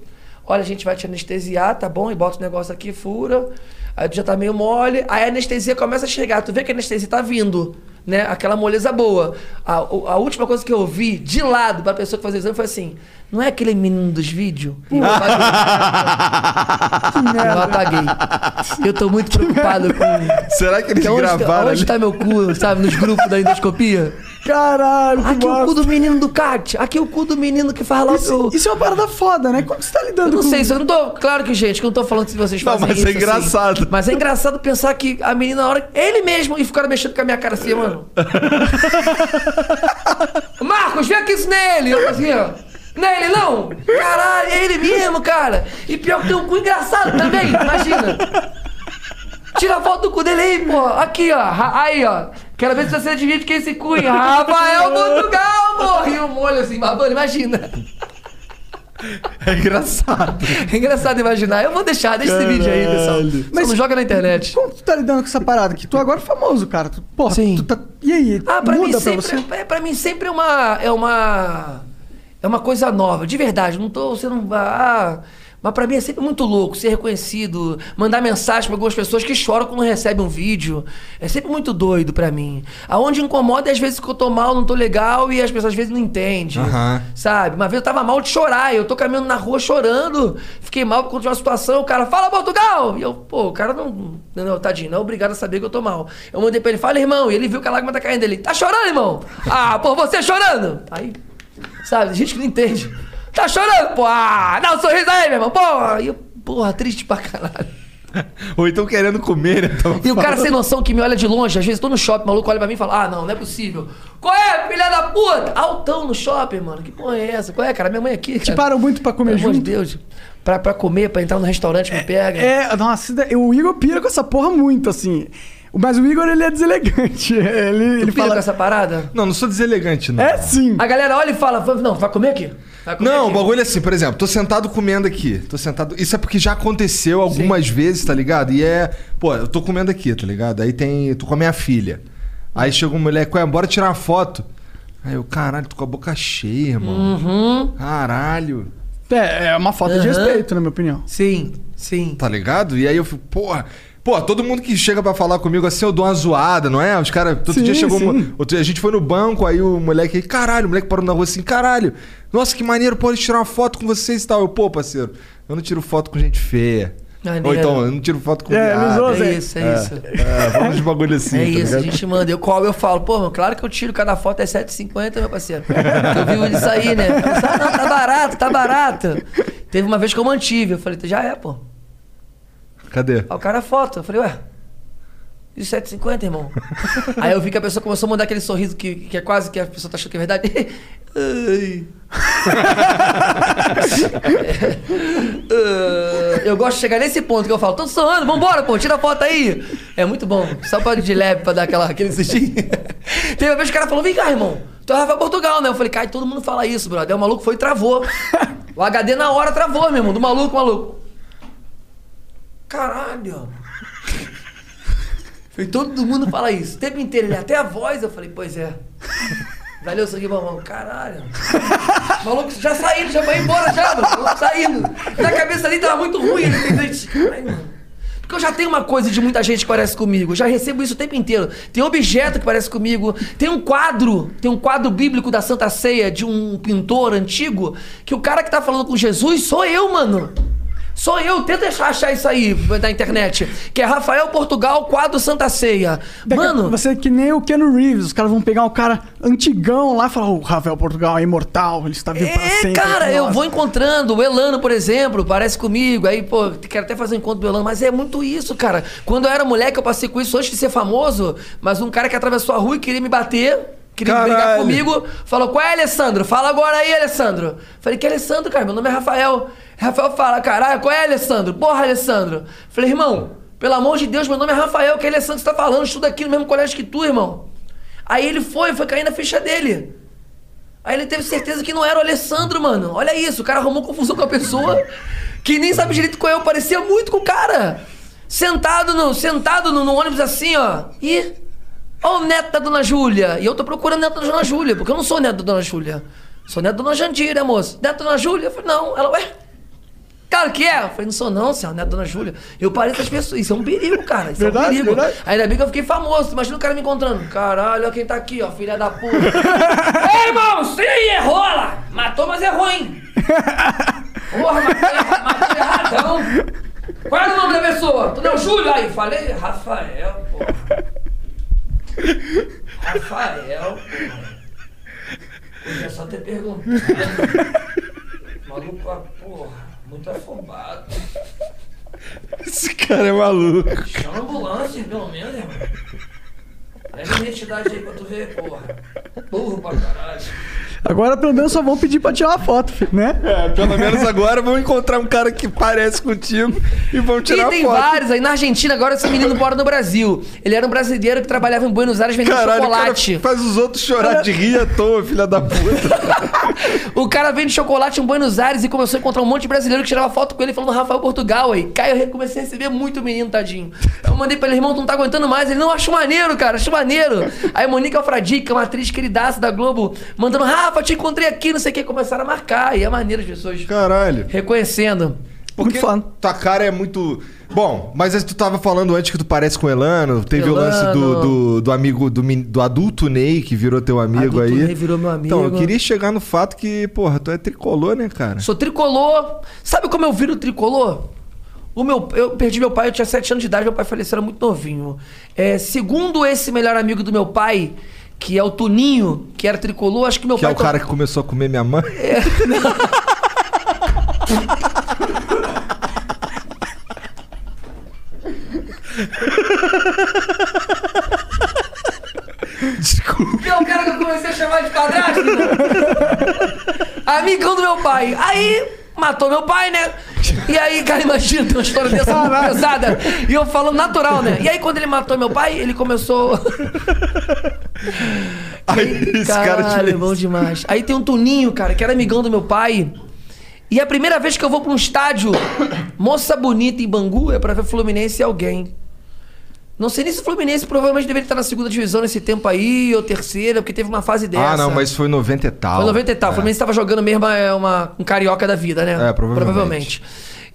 Olha, a gente vai te anestesiar, tá bom? E bota o negócio aqui, fura. Aí tu já tá meio mole. Aí a anestesia começa a chegar. Tu vê que a anestesia tá vindo, né? Aquela moleza boa. A, a última coisa que eu vi de lado pra pessoa que fazia o exame foi assim: não é aquele menino dos vídeos? [laughs] Eu apaguei. eu apaguei. Eu tô muito preocupado com. Será que eles Que onde, gravaram onde ali? tá meu cu, sabe? Nos grupos da endoscopia? Caralho, que Aqui o cu do menino do Cat. Aqui o cu do menino que faz lá o Isso, isso é uma parada foda, né? Como que você tá lidando Eu não com sei, isso eu não tô. Claro que, gente, que eu não tô falando se vocês Não, fazem mas isso. é engraçado. assim. Mas é engraçado pensar que a menina, na hora. Ele mesmo, e ficaram mexendo com a minha cara assim, mano. [laughs] Marcos, vem aqui isso nele! Eu assim, ó. Nele, não! Caralho, é ele mesmo, cara! E pior que tem um cu engraçado também, imagina! Tira a foto do cu dele aí, pô! Aqui, ó! Aí, ó! Quero ver se você adivinha de quem é esse cu, hein? [laughs] Rafael Portugal, pô! E o molho assim, babando, imagina! É engraçado. É engraçado imaginar. Eu vou deixar, deixa esse vídeo aí, pessoal. Caralho. Só não joga na internet. Como tu tá lidando com essa parada? Que tu agora é famoso, cara. Tu, porra, Sim. tu tá. E aí? Ah, pra mim muda pra sempre, você? é, pra mim sempre é uma é uma é uma coisa nova, de verdade. Não tô você não ah, Mas pra mim é sempre muito louco ser reconhecido, mandar mensagem pra algumas pessoas que choram quando recebem um vídeo. É sempre muito doido pra mim. Aonde incomoda é às vezes que eu tô mal, não tô legal e as pessoas às vezes não entendem. Aham. Sabe? Uma vez eu tava mal de chorar, eu tô caminhando na rua chorando, fiquei mal por conta de uma situação, o cara fala Portugal! E eu, pô, o cara não. Não, não, tadinho, não é obrigado a saber que eu tô mal. Eu mandei pra ele, fala irmão, e ele viu que a lágrima tá caindo. Ele, tá chorando, irmão? Ah, pô, você chorando! Aí, sabe, gente que não entende. Tá chorando, pô! Ah, dá um sorriso aí, meu irmão, porra! E eu, porra, triste pra caralho. [laughs] Ou então querendo comer, né? Tava E o cara falando. sem noção que me olha de longe, às vezes tô no shopping, o maluco olha pra mim e fala: Ah, não, não é possível. Qual é, filha da puta? Altão no shopping, mano. Que porra é essa? Qual é, cara? Minha mãe aqui. Te Cara. param muito pra comer Pelo amor de junto? Deus. Pra, pra comer, pra entrar no restaurante, me pega. É, nossa, daí- o Igor pira com essa porra muito, assim. Mas o Igor, ele é deselegante. [laughs] Ele, ele fala... com essa parada? Não, não sou deselegante, não. É sim. A galera olha e fala: "Vai- Não, vai comer aqui? Vai comer Não, o aqui?" bagulho é assim, por exemplo, tô sentado comendo aqui. Tô sentado. Isso é porque já aconteceu algumas vezes, tá ligado? E é. Pô, eu tô comendo aqui, tá ligado? Aí tem. Tô com a minha filha. Aí chega uma mulher, ué, bora tirar uma foto. Aí eu, caralho, tô com a boca cheia, irmão. Uhum. Caralho. É, é uma falta de Aham. respeito, na minha opinião. Sim, sim. Tá ligado? E aí eu fico, porra. Pô, todo mundo que chega pra falar comigo assim, eu dou uma zoada, não é? Os caras. Outro Sim, dia chegou. uma- outro dia a gente foi no banco, aí o moleque. Caralho, o moleque parou na rua assim, caralho. Nossa, que maneiro, pode tirar uma foto com vocês e tal. Eu, pô, parceiro, eu não tiro foto com gente feia. Maneiro. Ou então, eu não tiro foto com É, viado. É isso, é, isso. É, vamos de bagulho assim, É tá isso, a ligado? gente manda. Eu cobro, eu falo, pô, claro que eu tiro cada foto é 7,50, meu parceiro. Eu vivo disso aí, né? Eu falo, "Ah, não, tá barato, tá barato. Teve uma vez que eu mantive, eu falei, já é, pô. Cadê? Aí o cara foto. Eu falei, ué, e 7,50, irmão? [laughs] Aí eu vi que a pessoa começou a mandar aquele sorriso que, que é quase que a pessoa tá achando que é verdade. [laughs] [laughs] Eu gosto de chegar nesse ponto que eu falo, tô suando, vambora, pô, tira a foto aí. É muito bom, só pra de leve pra dar aquela, aquele sustinho. Teve uma vez que o cara falou, vem cá, irmão, tu é Rafael Portugal, né? Eu falei, cara, todo mundo fala isso, brother. Aí o maluco foi e travou. O HD na hora travou, meu irmão, do maluco, maluco. Caralho. Falei, todo mundo fala isso. O tempo inteiro, ele até a voz, eu falei, pois é. Valeu, aqui, mamão. Caralho. Maluco, já saindo, já vai embora já, mano. Saindo. Na cabeça ali tava muito ruim. Ele mano. Porque eu já tenho uma coisa de muita gente que parece comigo. Eu já recebo isso o tempo inteiro. Tem objeto que parece comigo. Tem um quadro, tem um quadro bíblico da Santa Ceia de um pintor antigo, que o cara que tá falando com Jesus sou eu, mano. Sou eu, tenta achar isso aí na internet. Que é Rafael Portugal, quadro Santa Ceia. Daqui- Mano, Você é que nem o Keanu Reeves. Os caras vão pegar um cara antigão lá e falar: o Rafael Portugal é imortal, ele está vivo para É, sempre. cara, eu vou encontrando. O Elano, por exemplo, parece comigo. Aí, pô, quero até fazer um encontro do Elano. Mas é muito isso, cara. Quando eu era moleque, eu passei com isso antes de ser famoso. Mas um cara que atravessou a rua e queria me bater. Queria brigar Caralho. comigo, falou: Qual é, Alessandro? Fala agora aí, Alessandro. Falei: Que Alessandro, cara? Meu nome é Rafael. Rafael fala: Caralho, qual é, Alessandro? Porra, Alessandro. Falei: Irmão, pelo amor de Deus, meu nome é Rafael. Que Alessandro você tá falando? Estuda aqui no mesmo colégio que tu, irmão. Aí ele foi, foi cair na ficha dele. Aí ele teve certeza que não era o Alessandro, mano. Olha isso, o cara arrumou confusão com a pessoa que nem sabe direito qual é. Eu parecia muito com o cara. Sentado no, sentado no, no ônibus assim, ó. E. Ó, o neto da dona Júlia. E eu tô procurando neto da dona Júlia, porque eu não sou neto da dona Júlia. Sou neto da dona Jandira, moço. Neto da dona Júlia? Eu falei, não. Ela, ué. Cara, que é? Eu falei, não sou não, senhor, neto da dona Júlia. Eu pareço as pessoas. Isso é um perigo, cara. Isso é um Verdade, perigo. verdade. Ainda bem que eu fiquei famoso. Imagina o cara me encontrando. Caralho, olha quem tá aqui, ó, filha da puta. [laughs] Ei, irmão, você aí errou lá. Matou, mas errou, hein? Porra, matou, matou erradão. Qual era o nome da pessoa? Tu não, Júlio? Aí, falei, Rafael, porra. Rafael, porra. Podia só ter perguntado. Maluco, ah, porra, muito afobado. Esse cara é maluco. Chama a ambulância, pelo menos, irmão. Leva a identidade aí pra tu ver, porra. Burro pra caralho. Agora pelo menos só vão pedir pra tirar uma foto, filho, né? É, pelo menos agora vamos encontrar um cara que parece contigo e vamos tirar e tem foto. vários aí. Na Argentina, agora esse menino mora no Brasil. Ele era um brasileiro que trabalhava em Buenos Aires vendendo Caralho, o cara chocolate. faz os outros chorar de rir à toa, filha da puta. [laughs] O cara vende chocolate em Buenos Aires e começou a encontrar um monte de brasileiro que tirava foto com ele falando Rafael Portugal aí. Caio, eu comecei a receber muito menino, tadinho. Eu mandei pra ele, irmão, tu não tá aguentando mais. Ele, não, acho maneiro, cara, acho maneiro. Aí Monique Alfradique, uma atriz queridaça da Globo, mandando, Rafa, te encontrei aqui, não sei o que, começaram a marcar. E é maneiro as pessoas Caralho. reconhecendo. Porque fã. tua cara é muito. Bom, mas tu tava falando antes que tu parece com o Elano. Teve o lance do, Elano. do, do amigo, do, do adulto Ney, que virou teu amigo Adulto aí. Ney virou meu amigo. Então, eu queria chegar no fato que, porra, tu é tricolor, né, cara? Sou tricolor. Sabe como eu viro tricolor? O meu, eu perdi meu pai, eu tinha 7 anos de idade, meu pai faleceu, era muito novinho. É, segundo esse melhor amigo do meu pai, que é o Tuninho, que era tricolor, acho que meu Que é pai. o cara que começou a comer minha mãe. [laughs] Desculpa. Que é o cara que eu comecei a chamar de padrasto. [laughs] Amigão do meu pai. Aí matou meu pai, né? E aí, cara, imagina ter uma história dessa muito pesada. E eu falando natural, né? E aí, quando ele matou meu pai, ele começou. [laughs] Aí, esse cara te bom demais. Aí tem um Tuninho, cara, que era amigão do meu pai. E a primeira vez que eu vou pra um estádio, moça bonita em Bangu, é pra ver Fluminense e alguém. Não sei nem se o Fluminense provavelmente deveria estar na segunda divisão nesse tempo aí, ou terceira, porque teve uma fase dessa. Ah, não, mas foi 90 e tal. Foi 90 e tal. O É. Fluminense tava jogando mesmo é, uma, um carioca da vida, né? É, provavelmente.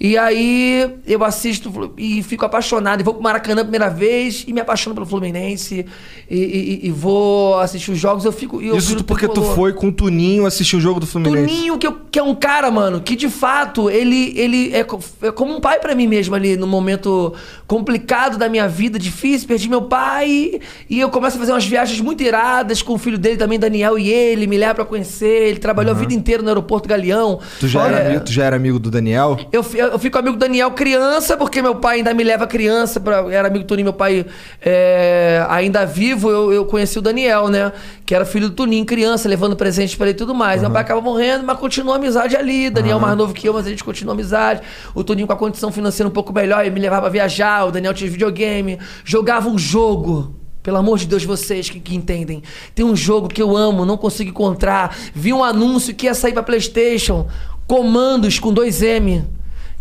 E aí eu assisto e fico apaixonado. E vou pro Maracanã a primeira vez e me apaixono pelo Fluminense. E, e- e vou assistir os jogos. Eu fico. Eu Isso porque tu foi com o Tuninho assistir o jogo do Fluminense. Tuninho, que, eu- que é um cara, mano, que de fato ele, ele é, é como um pai pra mim mesmo ali, no momento complicado da minha vida, difícil, perdi meu pai e eu começo a fazer umas viagens muito iradas com o filho dele também, Daniel, e ele, me leva pra conhecer. Ele trabalhou a vida inteira no aeroporto Galeão. Tu já, era amigo, tu já era amigo do Daniel? eu, fi- eu fico amigo do Daniel criança, porque meu pai ainda me leva criança. Pra, era amigo do Toninho, meu pai é, ainda vivo. Eu, eu conheci o Daniel, né? Que era filho do Toninho, criança, levando presente pra ele e tudo mais. Meu pai acaba morrendo, mas continua a amizade ali. Daniel mais novo que eu, mas a gente continua a amizade. O Toninho com a condição financeira um pouco melhor, ele me levava a viajar. O Daniel tinha videogame. Jogava um jogo. Pelo amor de Deus, vocês que, que entendem. Tem um jogo que eu amo, não consigo encontrar. Vi um anúncio que ia sair pra PlayStation. Comandos com 2M.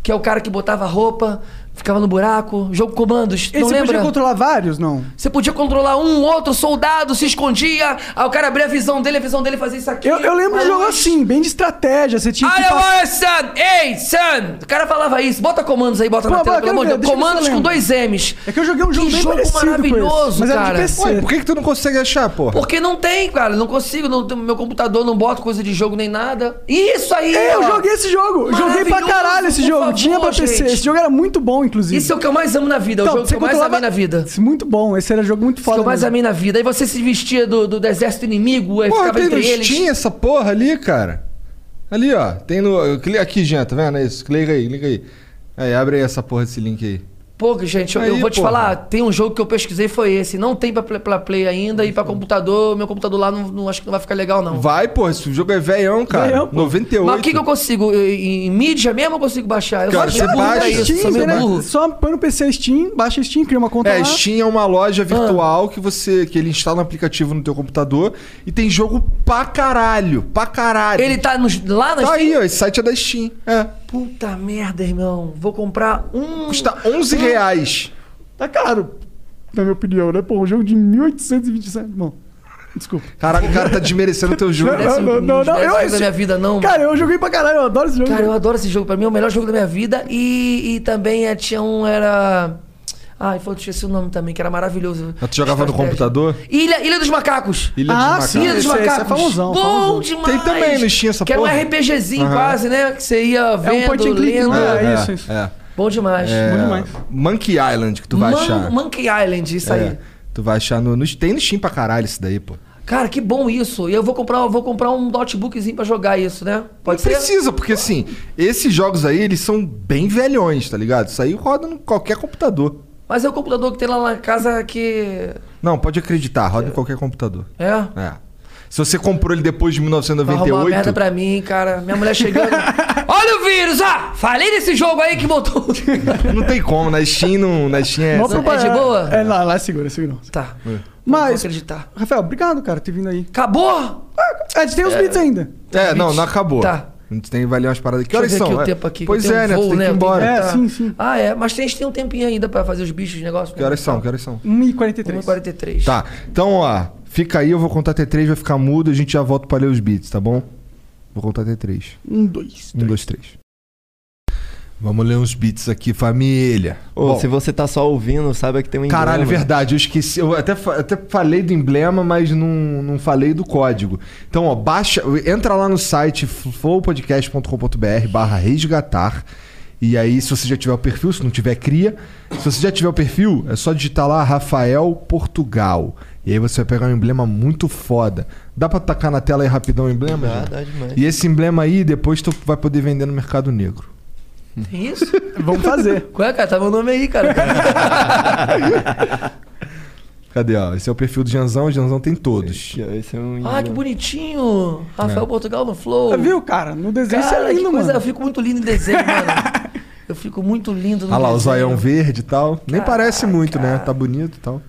Que é o cara que botava roupa, ficava no buraco. Jogo comandos. E não você lembra? podia controlar vários, não? Você podia controlar um, outro soldado, se escondia. Aí o cara abria a visão dele, a visão dele fazia isso aqui. Eu, eu lembro de jogo assim, bem de estratégia. Você tinha que Olha, son! Ei, son! O cara falava isso. Bota comandos aí, bota Pô, na tela, pô, pelo amor de Deus. ver, deixa eu ver Comandos eu com lembro. dois M's. É que eu joguei um jogo que bem jogo parecido com esse, maravilhoso, mas era de cara. PC. Ué, por que, que tu não consegue achar, porra? Porque não tem, cara. Não consigo. Não, meu computador não bota coisa de jogo nem nada. Isso aí! É, eu ó. joguei esse jogo. Joguei pra Maravilhoso, caralho esse por jogo. favor, Tinha pra PC. gente. Esse jogo era muito bom, inclusive. Isso é o que eu mais amo na vida. É o Então, jogo que eu mais amei na vida. Esse Muito bom. Esse era jogo muito que foda. eu mais mesmo. amei na vida. Aí você se vestia do, do, do exército inimigo, Porra, ficava tem no entre eles. Steam essa porra ali, cara. Ali, ó. Tem no. Aqui, Jean, tá vendo? É isso. Clica aí, clica aí. Aí, abre aí essa porra desse link aí. Pô, gente, eu, eu Aí, vou te porra. falar, tem um jogo que eu pesquisei foi esse. Não tem pra, play- pra Play ainda e pra computador. Meu computador lá não, não- acho que não vai ficar legal, não. Vai, porra, esse jogo é velhão, cara. Velhão, pô. 98. Mas o que, que eu consigo? Em, em mídia mesmo eu consigo baixar? Eu Cara, você baixa. isso, Steam, né? burro. Só põe no PC Steam, baixa Steam, cria uma conta É, lá. Steam é uma loja virtual que você que ele instala um aplicativo no teu computador e tem jogo pra caralho, pra caralho. Ele tá nos- lá na tá aí, Steam? ó, esse site é da Steam. É. Puta merda, irmão. Vou comprar um... Custa 11 reais. Tá caro, na minha opinião, né? Pô, um jogo de 1827, bom. Desculpa. Caralho, o cara tá desmerecendo o teu jogo. Não, não, não, desce eu- da minha vida, não. Cara, eu joguei pra caralho, eu adoro esse jogo. Cara, eu adoro esse jogo. Pra mim é o melhor jogo da minha vida. E, e também é, tinha um, era... Ai, foi, esqueci o nome também, que era maravilhoso. Mas tu jogava no computador? Ilha, Ilha dos Macacos. Ilha Ah, dos sim, Macacos. Ilha dos esse- esse é Macacos. famosão, Bom famosão. demais. Tem também no Steam essa Que porra? era um RPGzinho Aham. quase, né? Que você ia vendo, point and click, lendo. né? É isso, isso. É. Bom demais. É, Bom demais. Monkey Island que tu vai Man- achar. Monkey Island, isso aí. É, tu vai achar no, no. Tem no Steam pra caralho isso daí, pô. Cara, que bom isso. E eu vou comprar, eu vou comprar um notebookzinho pra jogar isso, né? Pode Não ser? precisa, porque assim, esses jogos aí, eles são bem velhões, tá ligado? Isso aí roda em qualquer computador. Mas é o computador que tem lá na casa que. Não, pode acreditar, roda em qualquer computador. É? É. Se você comprou ele depois de Vai arrumar uma merda 1998. pra mim, cara. Minha mulher chegando. [laughs] Olha o vírus! Ah! Falei desse jogo aí que botou. [laughs] Não tem como, na Steam, não, na Steam é. Essa- propaganda. de boa? É, lá, lá é seguro, é seguro. tá. Vou Mas, acreditar. Rafael, obrigado, cara, por ter vindo aí. Acabou? Ah, a gente tem os beats ainda. É, não, não acabou. Tá. A gente tem que valer umas paradas aqui. Que Deixa eu horas ver são? aqui o É. tempo aqui. Pois eu tenho é, um né? voo, tu tem que ir embora. É, tá. sim, sim. Ah, é. Mas tem, a gente tem um tempinho ainda pra fazer os bichos, negócio. Que horas são? Que horas são? 1h43. 1h43. Tá, então, ó, fica aí, eu vou contar até 3, vai ficar mudo, a gente já volta pra ler os beats, tá bom? Vou contar até 3. Um, dois, Um, dois, três. Vamos ler uns beats aqui, família. Ô, Bom, se você tá só ouvindo, saiba que tem um Caralho, emblema. verdade, eu esqueci. Eu até, até falei do emblema, mas não, não falei do código. Então, ó, baixa. Entra lá no site flowpodcast.com.br barra resgatar. E aí, se você já tiver o perfil, se não tiver, cria. Se você já tiver o perfil, é só digitar lá Rafael Portugal. E aí você vai pegar um emblema muito foda. Dá pra tacar na tela aí rapidão o emblema? Dá, dá demais. E esse emblema aí, depois tu vai poder vender no Mercado Negro. Tem isso? [laughs] Vamos fazer. Qual é, cara? Tá meu nome aí, cara. [laughs] Cadê, ó? Esse é o perfil do Janzão, o Janzão tem todos. Esse é um Ah, que bonitinho. Rafael É. Portugal no Flow. Viu, cara? No desenho isso Cara, é que lindo, coisa. mano. Eu fico muito lindo em desenho, mano. [laughs] Eu fico muito lindo no Olha lá, o desenho. zoião verde e tal. Nem Caraca. parece muito, né? Tá bonito e tal.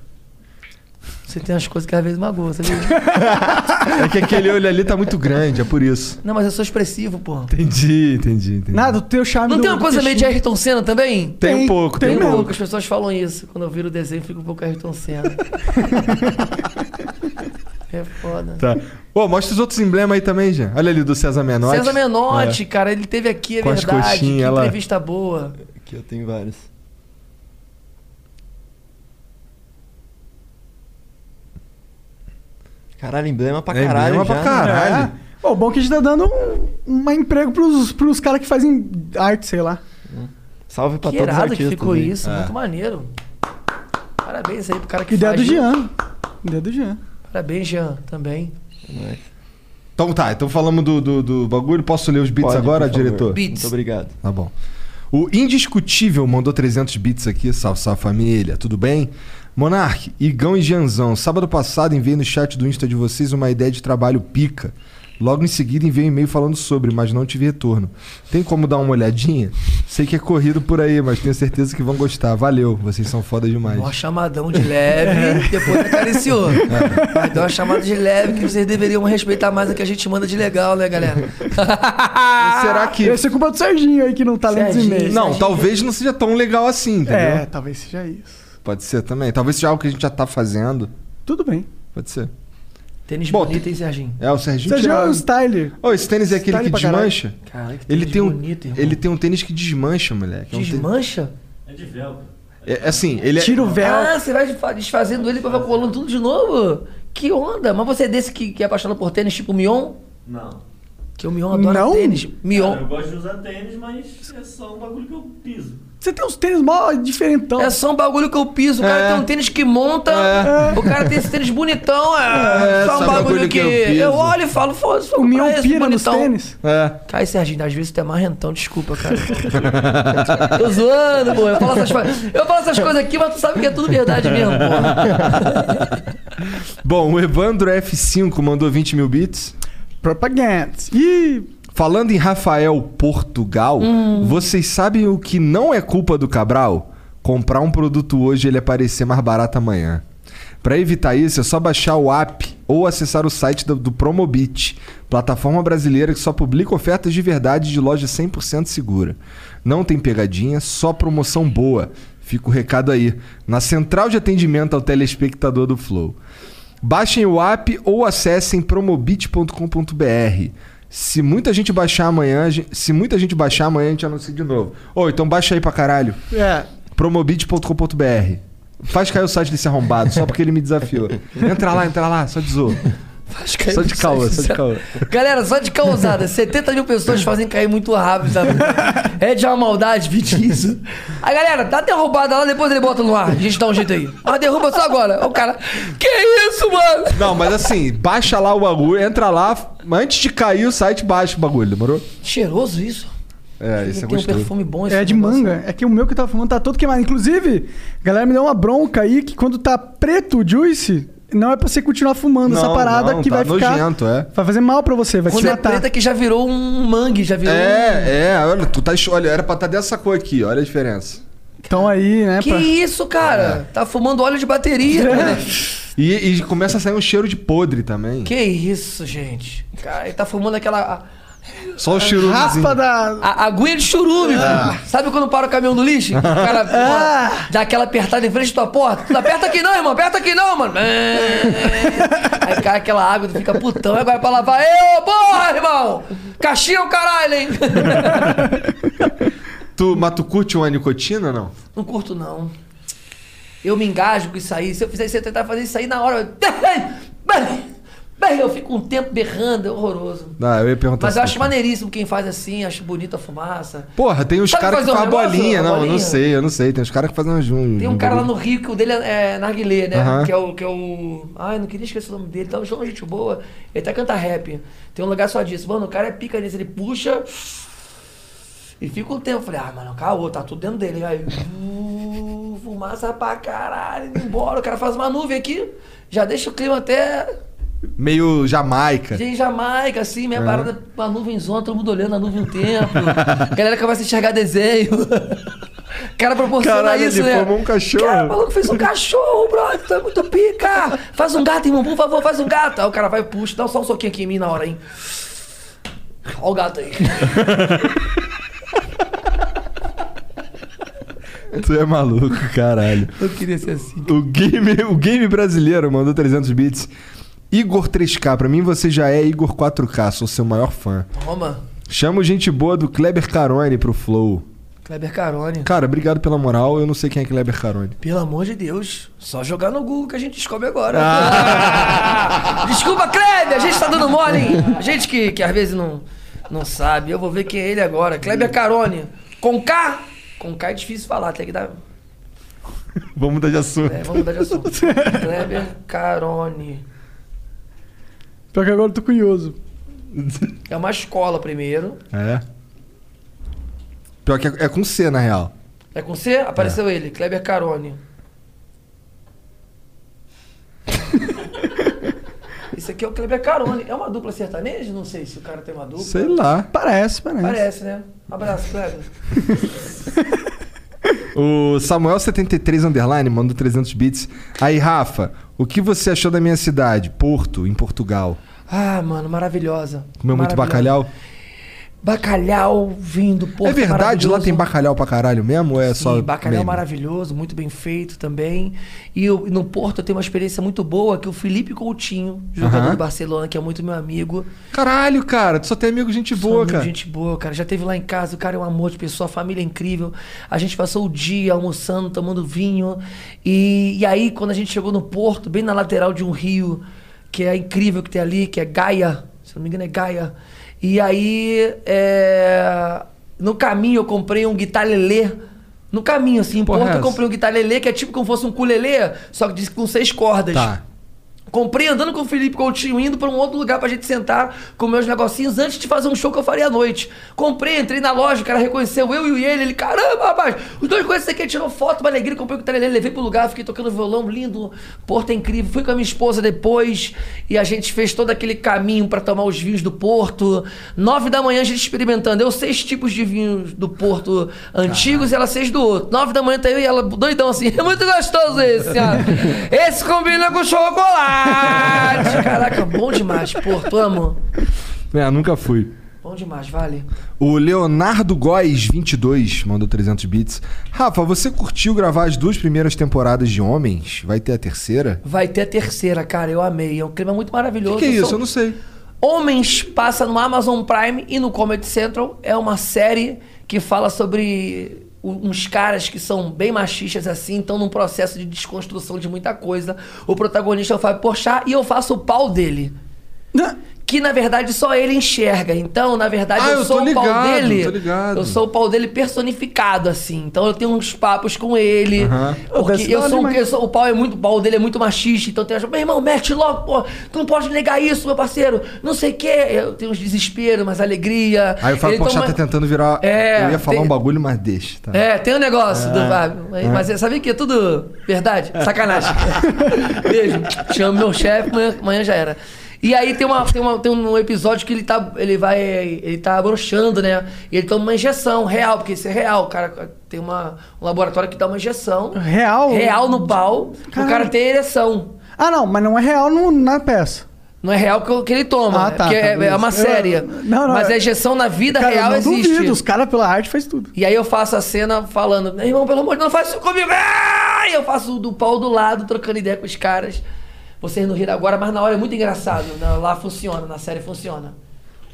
Você tem umas coisas que às vezes magoam, sabia? [laughs] É que aquele olho ali tá muito grande, é por isso. Não, mas eu sou expressivo, pô. Entendi, entendi, entendi. Nada, o teu charme Não do- tem uma do coisa meio de. Ayrton Senna também? Tem, um tem- pouco, tem tem, um Tem um pouco. as pessoas falam isso. Quando eu viro o desenho, fica um pouco Ayrton Senna. [laughs] é foda. Tá. Pô, mostra os outros emblemas aí também, já. Olha ali do César Menotti. César Menotti, cara, ele teve aqui, é Com as verdade. coxinhas que lá. entrevista boa. Aqui eu tenho vários. Caralho, emblema pra É, caralho emblema já. pra caralho. É. Pô, bom que a gente tá dando um, um emprego pros, pros caras que fazem arte, sei lá. Salve pra Que todos os irado que artistas. ficou aí. isso, É. muito maneiro. Parabéns aí pro cara que Ideia faz. do viu? Jean. Ideia do Jean. Parabéns, Jean, também. Então tá, então falamos do, do, do bagulho. Posso ler os beats Pode, agora, diretor? Beats. Muito obrigado. Tá bom. O Indiscutível mandou 300 bits aqui. Salve, salve família, tudo bem? Monark, Igão e Gianzão. Sábado passado enviei no chat do Insta de vocês uma ideia de trabalho pica. Logo em seguida enviei um e-mail falando sobre, mas não tive retorno. Tem como dar uma olhadinha? Sei que é corrido por aí, mas tenho certeza que vão gostar. Valeu, vocês são foda demais. Mó chamadão de leve, [laughs] depois acariciou. Mas deu uma chamada de leve que vocês deveriam respeitar mais o que a gente manda de legal, né, galera? [laughs] Será que. Esse é culpa do Serginho aí que não tá lendo os Serginho. e-mails. Não, talvez não seja tão legal assim, entendeu? É, talvez seja isso. Pode ser também. Talvez seja algo que a gente já tá fazendo. Tudo bem. Pode ser. Tênis Bom, bonito, hein, Serginho? É, o Serginho. Serginho é tira- um style. Ô, esse tênis é aquele Style que desmancha? Caralho, que Ele tênis tem, um, bonito, irmão. ele tem um tênis que desmancha, moleque. É um tênis- Desmancha? É, é assim, ele é. Tira o véu. Ah, você vai desfa- desfazendo ele pra vai colando tudo de novo? Que onda? Mas você é desse que, que é apaixonado por tênis tipo Mion? Não. Que o Mion adora Não? tênis. Mion. Eu gosto de usar tênis, mas é só um bagulho que eu piso. Você tem uns tênis mó diferentão. É só um bagulho que eu piso. O cara É. tem um tênis que monta. O cara tem esse tênis bonitão. É, É, só um só bagulho, bagulho que, que eu piso. eu, olho e falo, foda-se, O esse pira nos bonitão. tênis. É. Cai, Serginho, às vezes tu é marrentão, desculpa, cara. [laughs] Tô zoando, pô. Eu falo, essas, eu falo essas coisas aqui, mas tu sabe que é tudo verdade mesmo, pô. Bom, o Evandro F5 mandou 20 mil bits. Propaganda. Ih, Falando em Rafael Portugal, Hum. vocês sabem o que não é culpa do Cabral? Comprar um produto hoje e ele aparecer mais barato amanhã. Para evitar isso, é só baixar o app ou acessar o site do, do Promobit, plataforma brasileira que só publica ofertas de verdade de loja 100% segura. Não tem pegadinha, só promoção boa. Fica o recado aí, na central de atendimento ao telespectador do Flow. Baixem o app ou acessem promobit.com.br. Se muita gente baixar amanhã, se muita gente baixar amanhã, a gente anuncia de novo. Ô, então baixa aí pra caralho. é. promobit.com.br. Faz cair o site desse arrombado, só porque ele me desafiou. Entra lá, entra lá, só de Faz cair Só de site, só de [laughs] caô. Galera, só de causada. 70 mil pessoas fazem cair muito rápido, sabe? [laughs] É de uma maldade pedir isso. Aí, galera, dá derrubada lá, depois ele bota no ar. A gente dá um jeito aí. Mas derruba só agora. O cara, que isso, mano? Não, mas assim, baixa lá o bagulho, entra lá, antes de cair o site, baixa o bagulho, demorou? Cheiroso isso. É, isso é Tem um gostoso. perfume bom esse É de negócio. manga. É que o meu que eu tava fumando tá todo queimado. Inclusive, a galera me deu uma bronca aí que quando tá preto o juice, não é pra você continuar fumando essa Não, parada não, que tá vai ficar. nojento, é. Vai fazer mal pra você, vai Quando te é matar. preta que já virou um mangue, já virou um... É, é, olha, tu tá. Olha, era pra estar dessa cor aqui, olha a diferença. Então aí, né? Que pra- isso, cara? Tá fumando óleo de bateria. [laughs] né? E, e começa a sair um cheiro de podre também. Que isso, gente? Cara, ele tá fumando aquela... Só o cheiro. Raspa da. A aguinha de churume, velho. Sabe quando para o caminhão do lixo? O cara [laughs] pô, dá aquela apertada em frente da tua porta. Tu não aperta aqui não, irmão. Aperta aqui não, mano. Aí cai aquela água, tu fica putão. Agora pra lavar. Ê, ô, porra, irmão! Caixinha é o caralho, hein? [laughs] Tu, mas tu curte uma nicotina ou não? Não curto, não. Eu me engajo com isso aí. Se eu fizer isso, eu tentar fazer isso aí na hora. Eu [laughs] fico um tempo berrando, é horroroso. Ah, eu ia perguntar Mas eu assim. acho maneiríssimo quem faz assim, acho bonita a fumaça. Porra, tem Sabe caras que um fazem negócio, bolinha. Não, eu não bolinha? sei, eu não sei. Tem uns caras que fazem uns. um- Tem um um cara lá no Rio que o dele é, é narguilé, né? Aham. Que, é o, que é o. Ai, não queria esquecer o nome dele. Tá um jogo gente boa. Ele até canta rap. Tem um lugar só disso. Mano, o cara é pica nisso. Ele puxa. E fica um tempo. Eu falei, ah, mano, caô, tá tudo dentro dele. Aí, uh, fumaça pra caralho, indo embora. O cara faz uma nuvem aqui. Já deixa o clima até. Meio Jamaica. De Jamaica, assim, minha É. parada, uma nuvenzona, todo mundo olhando a nuvem um tempo. a [laughs] galera começa a enxergar desenho. O [laughs] cara proporciona Caralho, isso, ele né? formou um cachorro. Cara, o maluco fez um [laughs] cachorro, brother, tu é muito pica. Faz um gato, irmão, por favor, faz um gato. Aí o cara vai, puxa, dá só um soquinho aqui em mim na hora, hein. Ó o gato aí. Tu é maluco, caralho. Eu queria ser assim. O game, o game brasileiro mandou 300 bits. Igor 3K, pra mim você já é Igor 4K, sou seu maior fã. Toma, Chamo gente boa do Kleber Carone pro Flow. Kleber Carone. Cara, obrigado pela moral, eu não sei quem é Kleber Carone. Pelo amor de Deus, só jogar no Google que a gente descobre agora. Ah. [laughs] Desculpa, Kleber, a gente tá dando mole, hein? A gente que, que às vezes não, não sabe. Eu vou ver quem é ele agora. Kleber Carone. Com K? Com K é difícil falar, tem que dar. [laughs] Vamos mudar de assunto. É, vamos mudar de assunto. [laughs] Kleber Carone. Pior que agora eu tô curioso. É uma escola primeiro. É. Pior que é, é com C, na real. É com C? Apareceu ele, Kleber Carone. [laughs] Esse aqui é o Kleber Carone. É uma dupla sertaneja? Não sei se o cara tem uma dupla. Sei lá. Parece, parece. Parece, né? Um abraço, Kleber. [laughs] O Samuel73 Underline mandou 300 bits. Aí, Rafa, o que você achou da minha cidade? Porto, em Portugal. Ah, mano, maravilhosa. Comeu muito bacalhau? Bacalhau vindo, Porto é verdade, lá tem bacalhau pra caralho mesmo? Ou é Sim, só. bacalhau meme? maravilhoso, muito bem feito também. E eu- no Porto eu tenho uma experiência muito boa que o Felipe Coutinho, jogador Aham. do Barcelona, que é muito meu amigo. Caralho, cara, tu só tem amigo gente boa, amigo, cara. Gente boa, cara. Já teve lá em casa, o cara é um amor de pessoa, a família é incrível. A gente passou o dia almoçando, tomando vinho. E, e aí, quando a gente chegou no Porto, bem na lateral de um rio, que é incrível que tem ali, que é Gaia, se não me engano é Gaia. E aí, é, no caminho eu comprei um guitarlelê. No caminho, assim, em Porra, Porto é eu essa? comprei um guitarlelê, que é tipo como fosse um culelê, só que com seis cordas. Tá. Comprei andando com o Felipe Coutinho, indo pra um outro lugar pra gente sentar, comer os negocinhos antes de fazer um show que eu faria à noite. Comprei, entrei na loja, o cara reconheceu eu e ele. Ele, caramba, rapaz, os dois conhecem aqui, tirou foto, uma alegria, comprei o guitarra, levei pro lugar, fiquei tocando violão, lindo, Porto é incrível. Fui com a minha esposa depois e a gente fez todo aquele caminho pra tomar os vinhos do Porto. Nove da manhã a gente experimentando. Eu seis tipos de vinhos do Porto antigos e ela seis do outro. Nove da manhã tá eu e ela doidão assim. [laughs] É muito gostoso esse, ó. [laughs] Esse combina com chocolate. Caraca, bom demais, Porto, amo. É, nunca fui. Bom demais, vale. O Leonardo Góes 22 mandou 300 bits. Rafa, você curtiu gravar as duas primeiras temporadas de Homens? Vai ter a terceira? Vai ter a terceira, cara, eu amei. É um clima muito O maravilhoso. que, que é isso? São- Eu não sei. Homens passa no Amazon Prime e no Comedy Central. É uma série que fala sobre uns caras que são bem machistas assim, estão num processo de desconstrução de muita coisa. O protagonista é o Fábio e eu faço o pau dele. Que na verdade só ele enxerga. Então, na verdade, Ah, eu, eu sou tô o pau ligado, dele. tô ligado. Eu sou o pau dele personificado, assim. Então eu tenho uns papos com ele. Aham. Porque eu hora sou, um- eu sou- o pau é muito, o pau dele é muito machista, então tem meu irmão, mete logo, pô, tu não pode negar isso, meu parceiro, não sei o quê. Eu tenho uns desespero, mas alegria. Aí o Fábio Ele toma- tá tentando virar... É, eu ia falar tem- um bagulho, mas deixa. Tá? É, tem um negócio É. do Fábio. Mas, mas você sabia que é tudo verdade? Sacanagem. [laughs] Beijo. Chamo meu chefe, amanhã, amanhã já era. E aí tem, uma, tem, uma, tem um episódio que ele tá. Ele vai. Ele tá broxando, né? E ele toma uma injeção real, porque isso é real. O cara tem uma, um laboratório que dá uma injeção. Real? Real no pau. O cara tem ereção. Ah, não, mas não é real no- na peça. Não é real que, que ele toma, Ah, é tá, porque tá, é, é uma Eu- série. não, não, mas é- a injeção na vida Cara, real eu não existe. duvido, os caras pela arte faz tudo. E aí eu faço a cena falando, irmão, pelo amor de Deus, não faz isso comigo. Ah! E eu faço do pau do lado, trocando ideia com os caras. Vocês não riram agora, mas na hora é muito engraçado. Na- Lá funciona, na série funciona.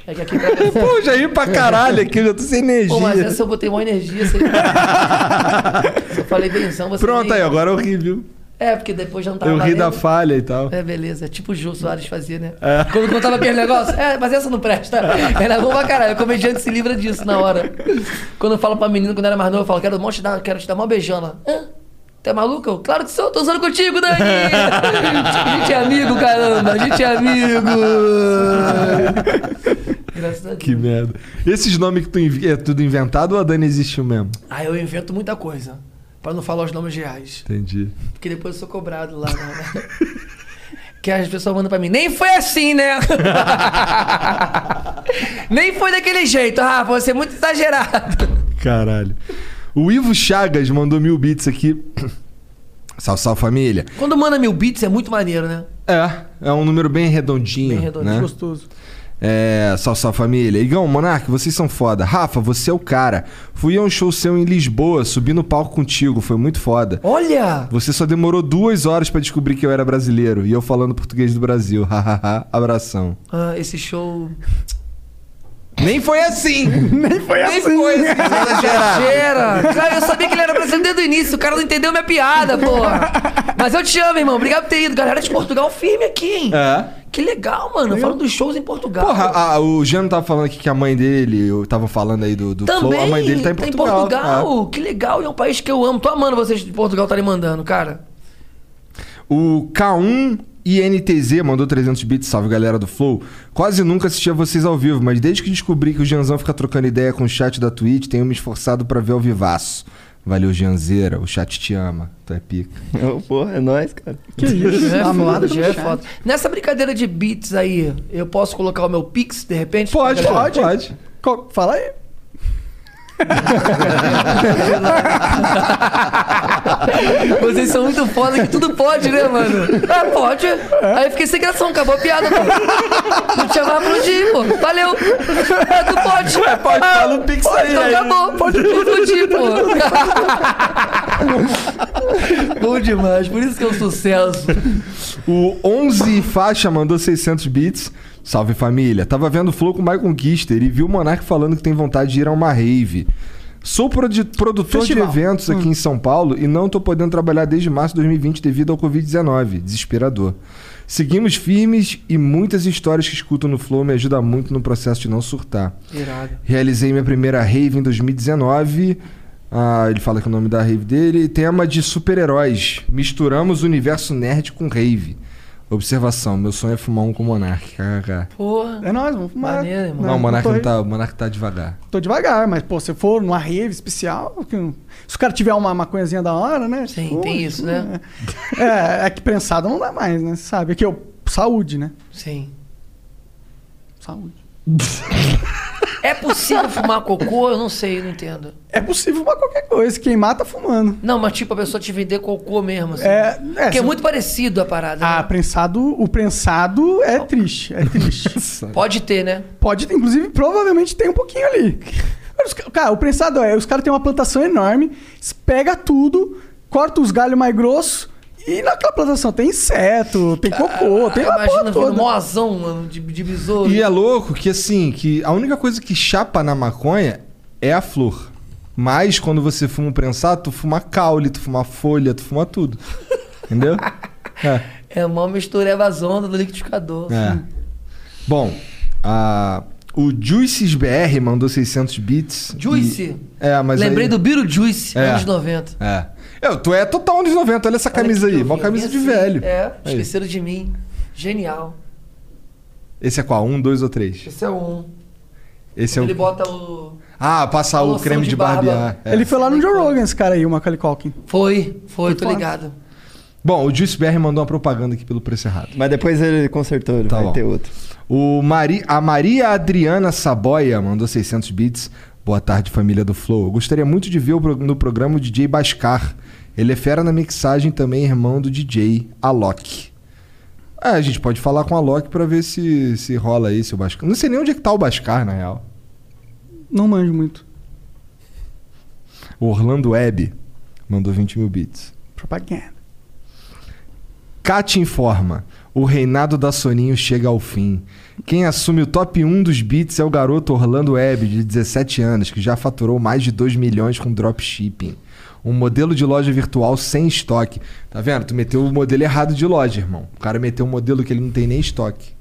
É que aqui pra... [laughs] Pô, já ri pra caralho aqui, eu já tô sem energia. Pô, mas essa eu botei uma energia. Você... [laughs] Eu falei benzão, você. Pronto, aí, agora eu ri, viu? É, porque depois já não tava. Eu ri da falha e tal. É, beleza. É tipo o Jô Soares fazia, né? É. Quando contava aquele negócio, é, mas essa não presta. Era bom pra caralho. O comediante se livra disso na hora. Quando eu falo pra menina, quando era mais novo, eu falo, quero, te dar, quero te dar uma beijão. Ela, hã? É maluco? Eu, claro que sou, tô usando contigo, Dani! [laughs] a gente é amigo, caramba, a gente é amigo! Graças a Deus. Que merda. Esses nomes que tu inv... é tudo inventado ou a Dani existiu mesmo? Ah, eu invento muita coisa. Pra não falar os nomes reais. Entendi. Porque depois eu sou cobrado lá. né? [laughs] que as pessoas mandam pra mim. Nem foi assim, né? [laughs] Nem foi daquele jeito, Rafa. Você é muito exagerado. Caralho. O Ivo Chagas mandou mil bits aqui. [coughs] Salve, salve família. Quando manda mil bits é muito maneiro, né? É, é um número bem redondinho. Bem redondinho, né? Gostoso. É, salve, salve família. Igão, Monark, vocês são foda. Rafa, você é o cara. Fui a um show seu em Lisboa, subi no palco contigo, foi muito foda. Olha! Você só demorou duas horas pra descobrir que eu era brasileiro e eu falando português do Brasil. [laughs] Hahaha, abração. Ah, esse show. Nem foi assim! [laughs] Nem foi Nem assim. foi assim. Exagera! Cara, eu sabia que ele era brasileiro desde o início. O cara não entendeu minha piada, porra. Mas eu te amo, irmão. Obrigado por ter ido. Galera de Portugal firme aqui, hein? É. Que legal, mano. Falando dos shows em Portugal. Porra, a- o Jano tava falando aqui que a mãe dele, eu tava falando aí do, do Também, Flow, a mãe dele tá em Portugal. Portugal. Que legal, e é um país que eu amo. Tô amando vocês de Portugal estarem mandando, cara. É. O K1 INTZ mandou 300 bits, salve galera do Flow. Quase nunca assisti a vocês ao vivo, mas desde que descobri que o Janzão fica trocando ideia com o chat da Twitch, tenho me esforçado pra ver ao vivaço. Valeu, Janzeira, o chat te ama, tu é pica. [laughs] Porra, é nóis, cara. Que isso? [laughs] É Amado já é foda. Nessa brincadeira de beats aí, eu posso colocar o meu Pix, de repente? Pode, pode, pode. Fala aí. [laughs] Vocês são muito foda que tudo pode, né, mano? Ah, pode. Aí eu fiquei sem gração, acabou a piada, pô. Não te chamava pra explodir, pô. Valeu. É, tu pode. É, pode, fala o Pix Pode, aí, então aí. acabou. Pode explodir, pô. Bom demais, por isso que é um sucesso. O 11 Faixa mandou 600 bits. Salve família. Tava vendo o Flow com o Michael Kister e viu o Monark falando que tem vontade de ir a uma rave. Sou produ- produtor Festival. de eventos aqui em São Paulo e não tô podendo trabalhar desde março de 2020 devido ao Covid-19. Desesperador. Seguimos firmes e muitas histórias que escuto no Flow me ajudam muito no processo de não surtar. Irado. Realizei minha primeira rave em 2019. Ah, ele fala que é o nome da rave dele. Tema de super-heróis. Misturamos o universo nerd com rave. Observação: meu sonho é fumar um com o Monark. KKK. Porra. É nóis, vamos fumar. Maneiro, irmão. Não, o Monark não tá, o Monark tá devagar. Tô devagar, mas, pô, se for numa rave especial. que- Se o cara tiver uma maconhazinha da hora, né? Sim, Pô, tem isso, né? [laughs] É, é que prensado não dá mais, né? Você sabe? Aqui, ó, saúde, né? Sim. Saúde. [laughs] É possível fumar cocô? Eu não sei, eu não entendo. É possível fumar qualquer coisa. Queimar tá fumando. Não, mas tipo, a pessoa te vender cocô mesmo, assim. É, é, Porque é muito parecido a parada. Ah, né? prensado, o prensado é triste, é triste. [laughs] Pode ter, né? Pode ter, inclusive, provavelmente tem um pouquinho ali. Cara, o prensado é, os caras têm uma plantação enorme, pega tudo, corta os galhos mais grossos e naquela plantação tem inseto, tem cocô, tem Ah, uma porra toda. mozão, mano, de, de besouro. E é louco que assim, que a única coisa que chapa na maconha é a flor. Mas quando você fuma um prensado, tu fuma caule, tu fuma folha, tu fuma tudo. Entendeu? É. [laughs] É uma mistura evasonda do liquidificador. É. Bom, a, o Juices BR mandou 600 bits. Juice? e- É, mas Lembrei aí- do Biro Juice, É. anos 90. É. Eu, tu é total anos 90, olha essa camisa aí, mó camisa de velho. É, Aí. esqueceram de mim. Genial. Esse é qual? Um, dois ou três? Esse é o um. Esse é Ele o. bota o. Ah, passar a o loção creme de de, barba. barbear. É. Ele foi lá no Joe Rogan, esse cara aí, o Macaulay Culkin. Foi, foi, tô ligado. Bom, o Juice BR mandou uma propaganda aqui pelo preço errado. Mas depois ele consertou, ele Tá vai bom. ter outro. O Mari... A Maria Adriana Saboia mandou 600 bits. Boa tarde, família do Flow. Eu gostaria muito de ver no programa o DJ Bascar. Ele é fera na mixagem também, irmão do DJ Alok. É, a gente pode falar com a Alok pra ver se, se rola aí, se o Bascar... Não sei nem onde é que tá o Bascar, na real. Não manjo muito. O Orlando Web mandou 20 mil bits. Propaganda. Kat informa. O reinado da Soninho chega ao fim. Quem assume o top 1 dos beats é o garoto Orlando Webb, de 17 anos, que já faturou mais de 2 milhões com dropshipping. Um modelo de loja virtual sem estoque. Tá vendo? Tu meteu o modelo errado de loja, irmão. O cara meteu um modelo que ele não tem nem estoque.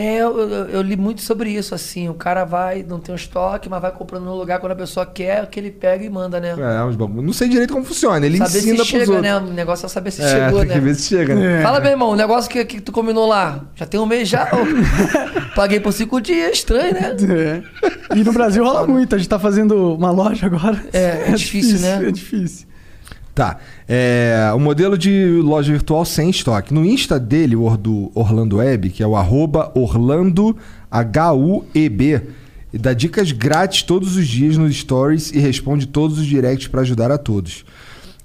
É, eu, eu- eu li muito sobre isso, assim. O cara vai, não tem um estoque, mas vai comprando no lugar quando a pessoa quer, que ele pega e manda, né? É, bagulho. Não sei direito como funciona. Ele saber ensina se chega, outros. né? O negócio é saber se É, chegou, tem né? que ver se chega, né? Fala, meu irmão, o negócio que, que tu combinou lá, já tem um mês já. [laughs] Paguei por cinco dias, estranho, né? É. E no Brasil rola muito. A gente tá fazendo uma loja agora. É, é difícil, né? É difícil. Tá. É, o modelo de loja virtual sem estoque. No Insta dele, o do Orlando Web, que é o arroba Orlando H-U-E-B, dá dicas grátis todos os dias nos stories e responde todos os directs para ajudar a todos.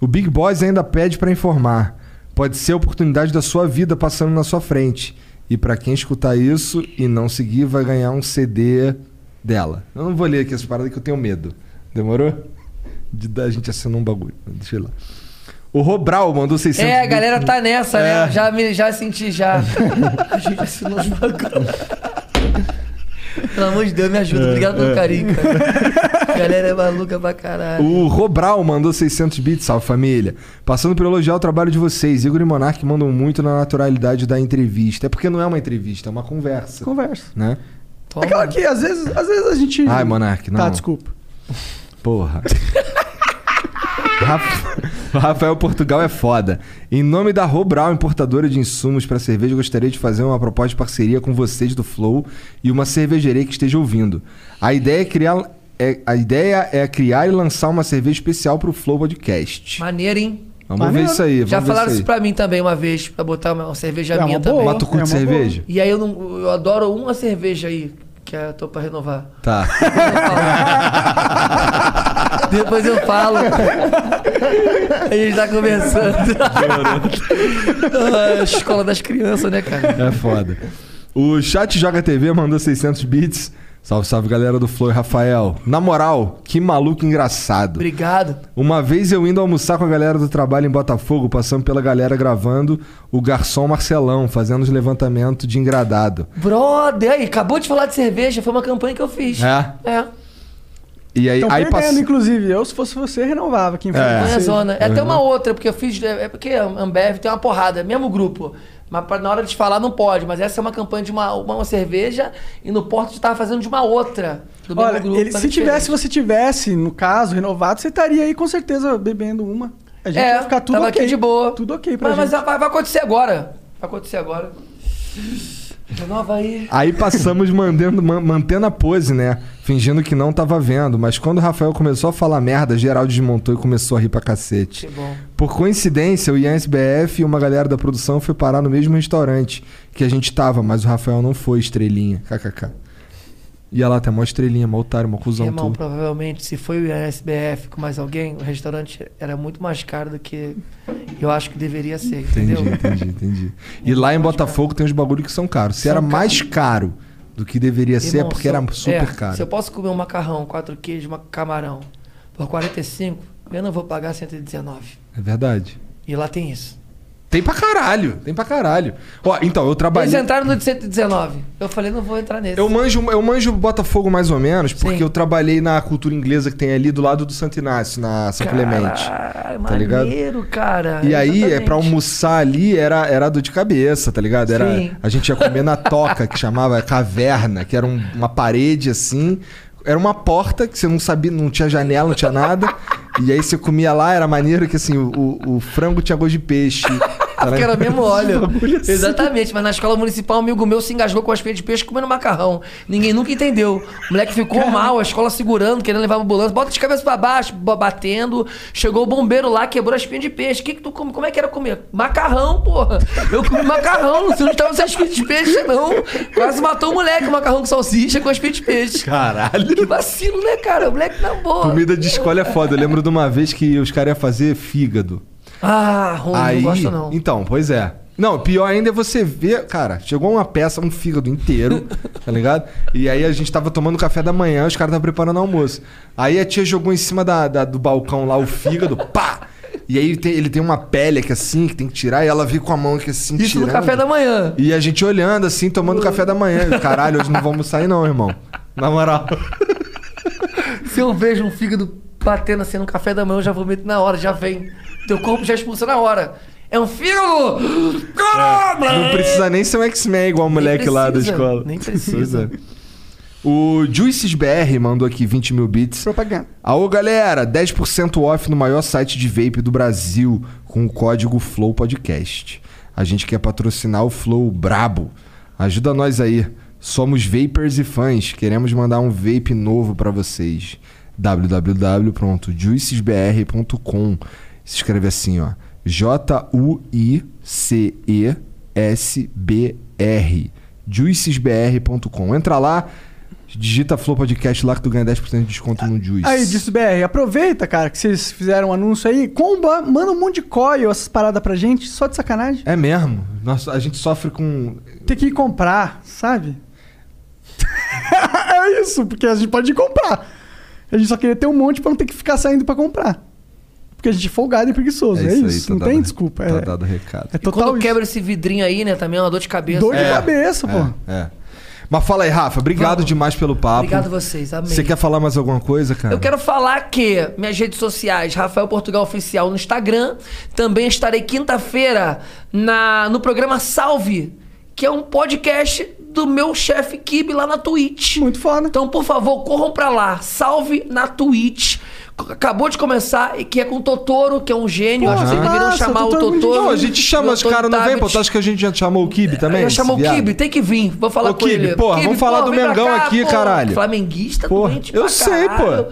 O Big Boss ainda pede para informar. Pode ser a oportunidade da sua vida passando na sua frente. E para quem escutar isso e não seguir, vai ganhar um CD dela. Eu não vou ler aqui essa parada que eu tenho medo. Demorou? De da gente assinar um bagulho. Deixa eu ir lá. O Robral mandou 600 É, a galera tá nessa, É. né? Já, me, já senti, já. [laughs] A gente assinou os bagulho. Pelo amor de Deus, me ajuda. É, Obrigado pelo é. carinho, cara. A galera é maluca pra caralho. O Robral mandou 600 bits, salve família. Passando por elogiar o trabalho de vocês. Igor e Monark mandam muito na naturalidade da entrevista. É porque não é uma entrevista, é uma conversa. Conversa. Né? É claro que às vezes, às vezes a gente. Ai, Monark, não. Tá, desculpa. Porra. Rafael Portugal é foda. Em nome da Robral, importadora de insumos para cerveja, eu gostaria de fazer uma proposta de parceria com vocês do Flow e uma cervejaria que esteja ouvindo. A ideia é criar, é- a ideia é criar e lançar uma cerveja especial para o Flow Podcast. Maneiro, hein? Vamos ver isso aí. Vamos Já ver falaram isso isso aí. pra mim também uma vez, pra botar uma, cerveja É uma minha boa, também. Mas tu curte É uma boa. cerveja? E aí eu, não, eu adoro uma cerveja aí, que é, eu tô pra renovar. Tá. [laughs] Depois eu falo. A gente tá conversando. [laughs] Ah, Escola das crianças, né, cara? É foda. O Chat Joga TV mandou 600 bits. Salve, salve galera do Flow e Rafael. Na moral, que maluco engraçado. Obrigado. Uma vez eu indo almoçar com a galera do trabalho em Botafogo, passando pela galera gravando o garçom Marcelão, fazendo os levantamentos de engradado. Brother, aí, acabou de falar de cerveja, foi uma campanha que eu fiz. É? É. E aí, Estão aí perdendo, passa- inclusive. Eu, se fosse você, renovava. Quem for É. Minha você. zona. É até Uhum. uma outra, porque eu fiz. É porque a Ambev tem uma porrada, é mesmo grupo. Mas pra- na hora de falar não pode. Mas essa é uma campanha de uma, uma, cerveja e no Porto tava fazendo de uma outra. Do Olha, mesmo grupo. ele- mas se tivesse, você tivesse, no caso, renovado, você estaria aí com certeza bebendo uma. A gente É, ia ficar tudo tava ok. aqui de boa. Tudo ok pra Mas, mas gente. vai, vai acontecer agora. Vai acontecer agora. Renova aí. Aí passamos mandando, man- mantendo a pose, né? Fingindo que não tava vendo. Mas quando o Rafael começou a falar merda, geral desmontou e começou a rir pra cacete. Que bom. Por coincidência, o Ian SBF e uma galera da produção foi parar no mesmo restaurante que a gente tava, mas o Rafael não foi, estrelinha. KKK. Ia lá, tem mó estrelinha, mó otário, mó cuzão Irmão, tudo. provavelmente, se foi o SBF com mais alguém, o restaurante era muito mais caro do que eu acho que deveria ser, Entendi, entendeu? entendi, entendi. [laughs] E lá em Botafogo tem uns bagulho que são caros. Se São era caros. mais caro do que deveria ser, é Irmão, porque se era eu- super é, caro. Se eu posso comer um macarrão, quatro queijos, uma camarão, por 45, eu não vou pagar 119. É verdade. E lá tem isso. Tem pra caralho, tem pra caralho. Ó, então, eu Eles trabalhei. entraram no de 119. Eu falei, não vou entrar nesse. Eu manjo, eu manjo Botafogo mais ou menos, porque eu trabalhei na cultura inglesa que tem ali do lado do Santo Inácio, na São Clemente. Caralho, Tá ligado? maneiro, cara. E aí, é Exatamente. pra almoçar ali, era, era dor de cabeça, tá ligado? Era, Sim. a gente ia comer na toca, que chamava caverna, que era um- uma parede assim. Era uma porta que você não sabia, não tinha janela, não tinha nada. e aí você comia lá, era maneiro que assim, o, o- o frango tinha gosto de peixe. Tá Porque era mesmo óleo. [laughs] Assim. Exatamente, mas na escola municipal, um amigo meu se engasgou com as peias de peixe comendo macarrão. Ninguém nunca entendeu. O moleque ficou mal, a escola segurando, querendo levar a ambulância, bota de cabeça pra baixo, ba- batendo. Chegou o bombeiro lá, quebrou as pinhas de peixe. O que, que tu come? Como é que era comer? Macarrão, porra. Eu comi macarrão, não sei onde estavam essas pinhas de peixe, não. Quase matou o moleque, o macarrão com salsicha com as pinhas de peixe. Caralho. Que vacilo, né, cara? O moleque na boa. Comida de escola é foda. Eu lembro de uma vez que os caras iam fazer fígado. Ah, ruim, Aí, não gosto não. Então, pois é. Não, pior ainda é você ver, cara, chegou uma peça, um fígado inteiro, [laughs] tá ligado? E aí a gente tava tomando café da manhã, os caras estavam preparando almoço. Aí a tia jogou em cima da, da- do balcão lá o fígado, [laughs] pá! E aí tem- ele tem uma pele aqui assim, que tem que tirar, e ela vem com a mão aqui assim, Isso no tirando. café da manhã. E a gente olhando assim, tomando café da manhã. Eu, Caralho, hoje não vamos sair não, irmão. Na moral. [laughs] Se eu vejo um fígado batendo assim no café da manhã, eu já vomito na hora, já vem. Teu corpo já expulsa na hora. É um fígado! Não precisa nem ser um X-Men igual o moleque lá da precisa, escola. nem precisa. É. O Juices BR mandou aqui 20 mil bits. Propaganda. Aô, galera! 10% off no maior site de vape do Brasil com o código Flow Podcast. A gente quer patrocinar o Flow Brabo. Ajuda nós aí. Somos vapers e fãs. Queremos mandar um vape novo pra vocês. www.juicesbr.com Se escreve assim, ó. J-U-I-C-E-S-B-R juicesbr.com. Entra lá, digita Flow Podcast lá que tu ganha 10% de desconto no Juice. Aí, disso BR, aproveita, cara, que vocês fizeram um anúncio aí. Comba, manda um monte de coil, essas paradas pra gente, só de sacanagem. É mesmo? Nossa, a gente sofre com. Tem que ir comprar, sabe? [laughs] é isso, porque a gente pode ir comprar. A gente só queria ter um monte pra não ter que ficar saindo pra comprar. Porque a gente é folgado e preguiçoso. É, isso, tá não dado- tem desculpa. Tá é, dado recado. é E total quando isso. quebra esse vidrinho aí, né, também é uma dor de cabeça. Dor de É. cabeça, pô. É. Mas fala aí, Rafa, obrigado Vamos. demais pelo papo. Obrigado a vocês, amém. Você quer falar mais alguma coisa, cara? Eu quero falar que minhas redes sociais, Rafael Portugal Oficial no Instagram. Também estarei quinta-feira na no programa Salve, que é um podcast do meu chefe Kibe lá na Twitch. Muito foda. Então, por favor, corram pra lá. Salve na Twitch. Acabou de começar, e que é com o Totoro, que é um gênio. Pô, Acho que vocês deveriam massa, chamar o Totoro é Totoro. Não, a gente chama o os caras, não vem, pô. Tu acha que a gente já chamou o Kibe também? Já chamou o? Kibe, tem que vir. Vou falar Ô, com Kibe, ele. porra, vamos falar do Mengão aqui, caralho. Flamenguista, Porra, doente eu pra sei, caralho. pô.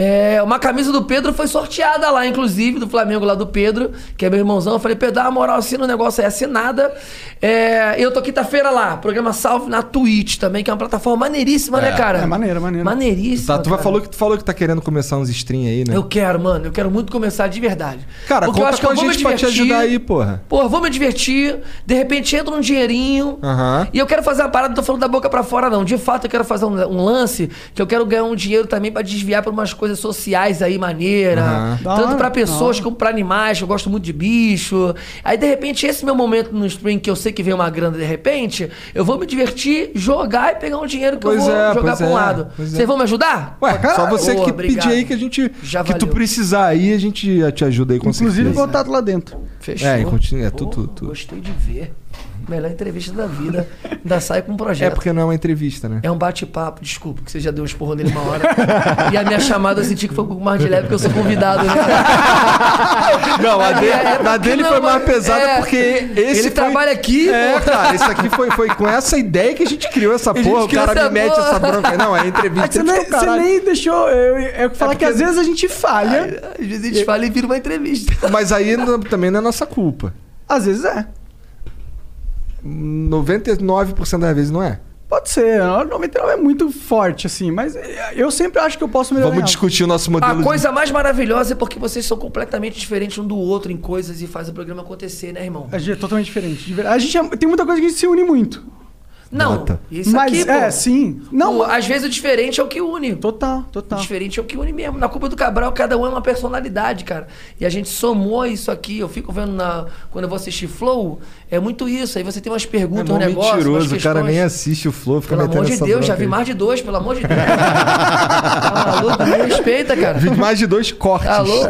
É, uma camisa do Pedro foi sorteada lá, inclusive, do Flamengo lá do Pedro, que é meu irmãozão. Eu falei, Pedro, dá uma moral, assina o negócio aí, assinada. É, eu tô quinta-feira lá, programa Salve na Twitch também, que é uma plataforma maneiríssima, né, cara? É maneiro, maneiro. Maneiríssima. Tá, tu cara. falou que, tu falou que tá querendo começar uns stream aí, né? Eu quero, mano, eu quero muito começar de verdade. Cara, Porque eu conta acho que eu a vou me gente pra te divertir. ajudar aí, porra. Porra, vou me divertir, de repente entra um dinheirinho. Aham. E eu quero fazer uma parada, não tô falando da boca pra fora, não. De fato, eu quero fazer um, um lance que eu quero ganhar um dinheiro também pra desviar pra umas coisas sociais aí, maneira. Da Tanto da pessoas como pra animais, que eu gosto muito de bicho. Aí, de repente, esse meu momento no stream, que eu sei que vem uma grana de repente, eu vou me divertir, jogar e pegar um dinheiro que Pois eu vou é, jogar pra um é, lado. é. Vocês vão me ajudar? Ué, só você Boa, que obrigado. pedir aí que a gente. Já que tu precisar aí, a gente te ajuda aí com Inclusive, certeza. contato lá dentro. Fechou. É, e continua, é tudo, tudo. Gostei de ver. Melhor entrevista da vida. Ainda sai com um projeto. É porque não é uma entrevista, né? É um bate-papo, desculpa, que você já deu um esporro nele uma hora. e a minha chamada eu senti que foi um pouco mais de leve, porque eu sou convidado, né? Não, a, dele, É, é na dele porque foi não, mais pesada é, porque esse ele foi- trabalha aqui, É, pô. cara, isso aqui foi, foi com essa ideia que a gente criou essa A porra. O cara me mete porra. essa bronca. Não, é É entrevista. que você, que nem, ser o você nem deixou. Eu, eu falar que porque- às vezes a gente falha. Às vezes a gente fala e vira uma entrevista. Mas aí não- também não é nossa culpa. Às vezes é. 99% das vezes não é. Pode ser. A 99 é muito forte, assim. Mas eu sempre acho que eu posso melhorar. Vamos discutir o nosso modelo. A de- coisa mais maravilhosa é porque vocês são completamente diferentes um do outro em coisas e fazem o programa acontecer, né, irmão? A gente é totalmente diferente. de. A gente é- tem muita coisa que a gente se une muito. Não, Nota. isso Mas aqui, é, pô, sim. Não, o- às vezes o diferente é o que une. total, O total. diferente é o que une mesmo. Na Culpa do Cabral, cada um é uma personalidade, cara. E a gente somou isso aqui. Eu fico vendo na, quando eu vou assistir Flow, é muito isso. Aí você tem umas É perguntas, mó um negócio, mentiroso, o cara nem assiste o Flow, fica Pelo amor de Deus, já vi aí. mais de dois, pelo amor de Deus. [laughs] tá maluco? Me respeita, cara. Vi mais de dois cortes. Tá louco?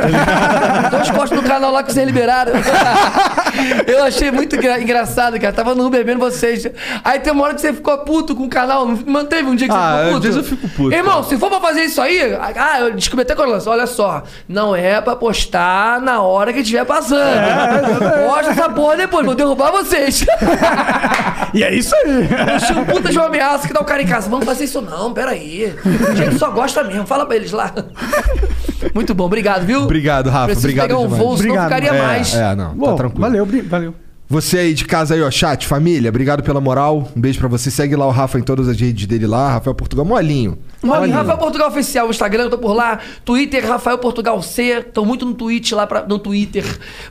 Dois cortes no canal lá que vocês liberaram. [laughs] Eu achei muito engra- engraçado, cara. Tava no Uber bebendo vocês. Aí tem uma hora que você ficou puto com o canal. Não manteve um dia que você Ah, ficou às puto? vezes eu fico puto, Irmão, cara. se for pra fazer isso aí... Ah, eu descobri até quando lançou. Olha só. Não é pra postar na hora que estiver passando. Posta essa porra depois. Vou derrubar vocês. [laughs] E é isso aí. Eu um puta de uma ameaça que dá o cara em casa. Vamos fazer isso não, peraí. A gente só gosta mesmo. Fala pra eles lá. Muito bom, obrigado, viu? Obrigado, Rafa. Preciso Obrigado pegar um demais. voo, senão Obrigado. ficaria É, mais. É, não, Bom, tá tranquilo. valeu, valeu. Você aí de casa aí, ó, chat, família, obrigado pela moral. Um beijo pra você. Segue lá o Rafa em todas as redes dele lá, Rafael Portugal, molinho. Mano, Rafael Portugal Oficial, o Instagram, eu tô por lá. Twitter, Rafael Portugal C. Tô muito no Twitch lá, pra, no Twitter,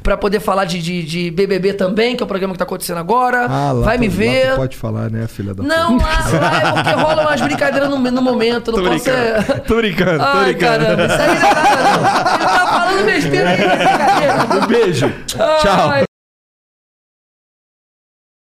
pra poder falar de, de, de BBB também, que é o programa que tá acontecendo agora. Ah, lá Vai tu- me lá ver. tu pode falar, né, filha da Não, lá, lá é porque rola umas brincadeiras no, no momento. Não Tô posso brincando, ser... tô brincando, tô Ai, brincando. caramba, isso aí não é nada, não. Ele tá falando besteira aí, brincadeira. Um beijo. Tchau. Ai,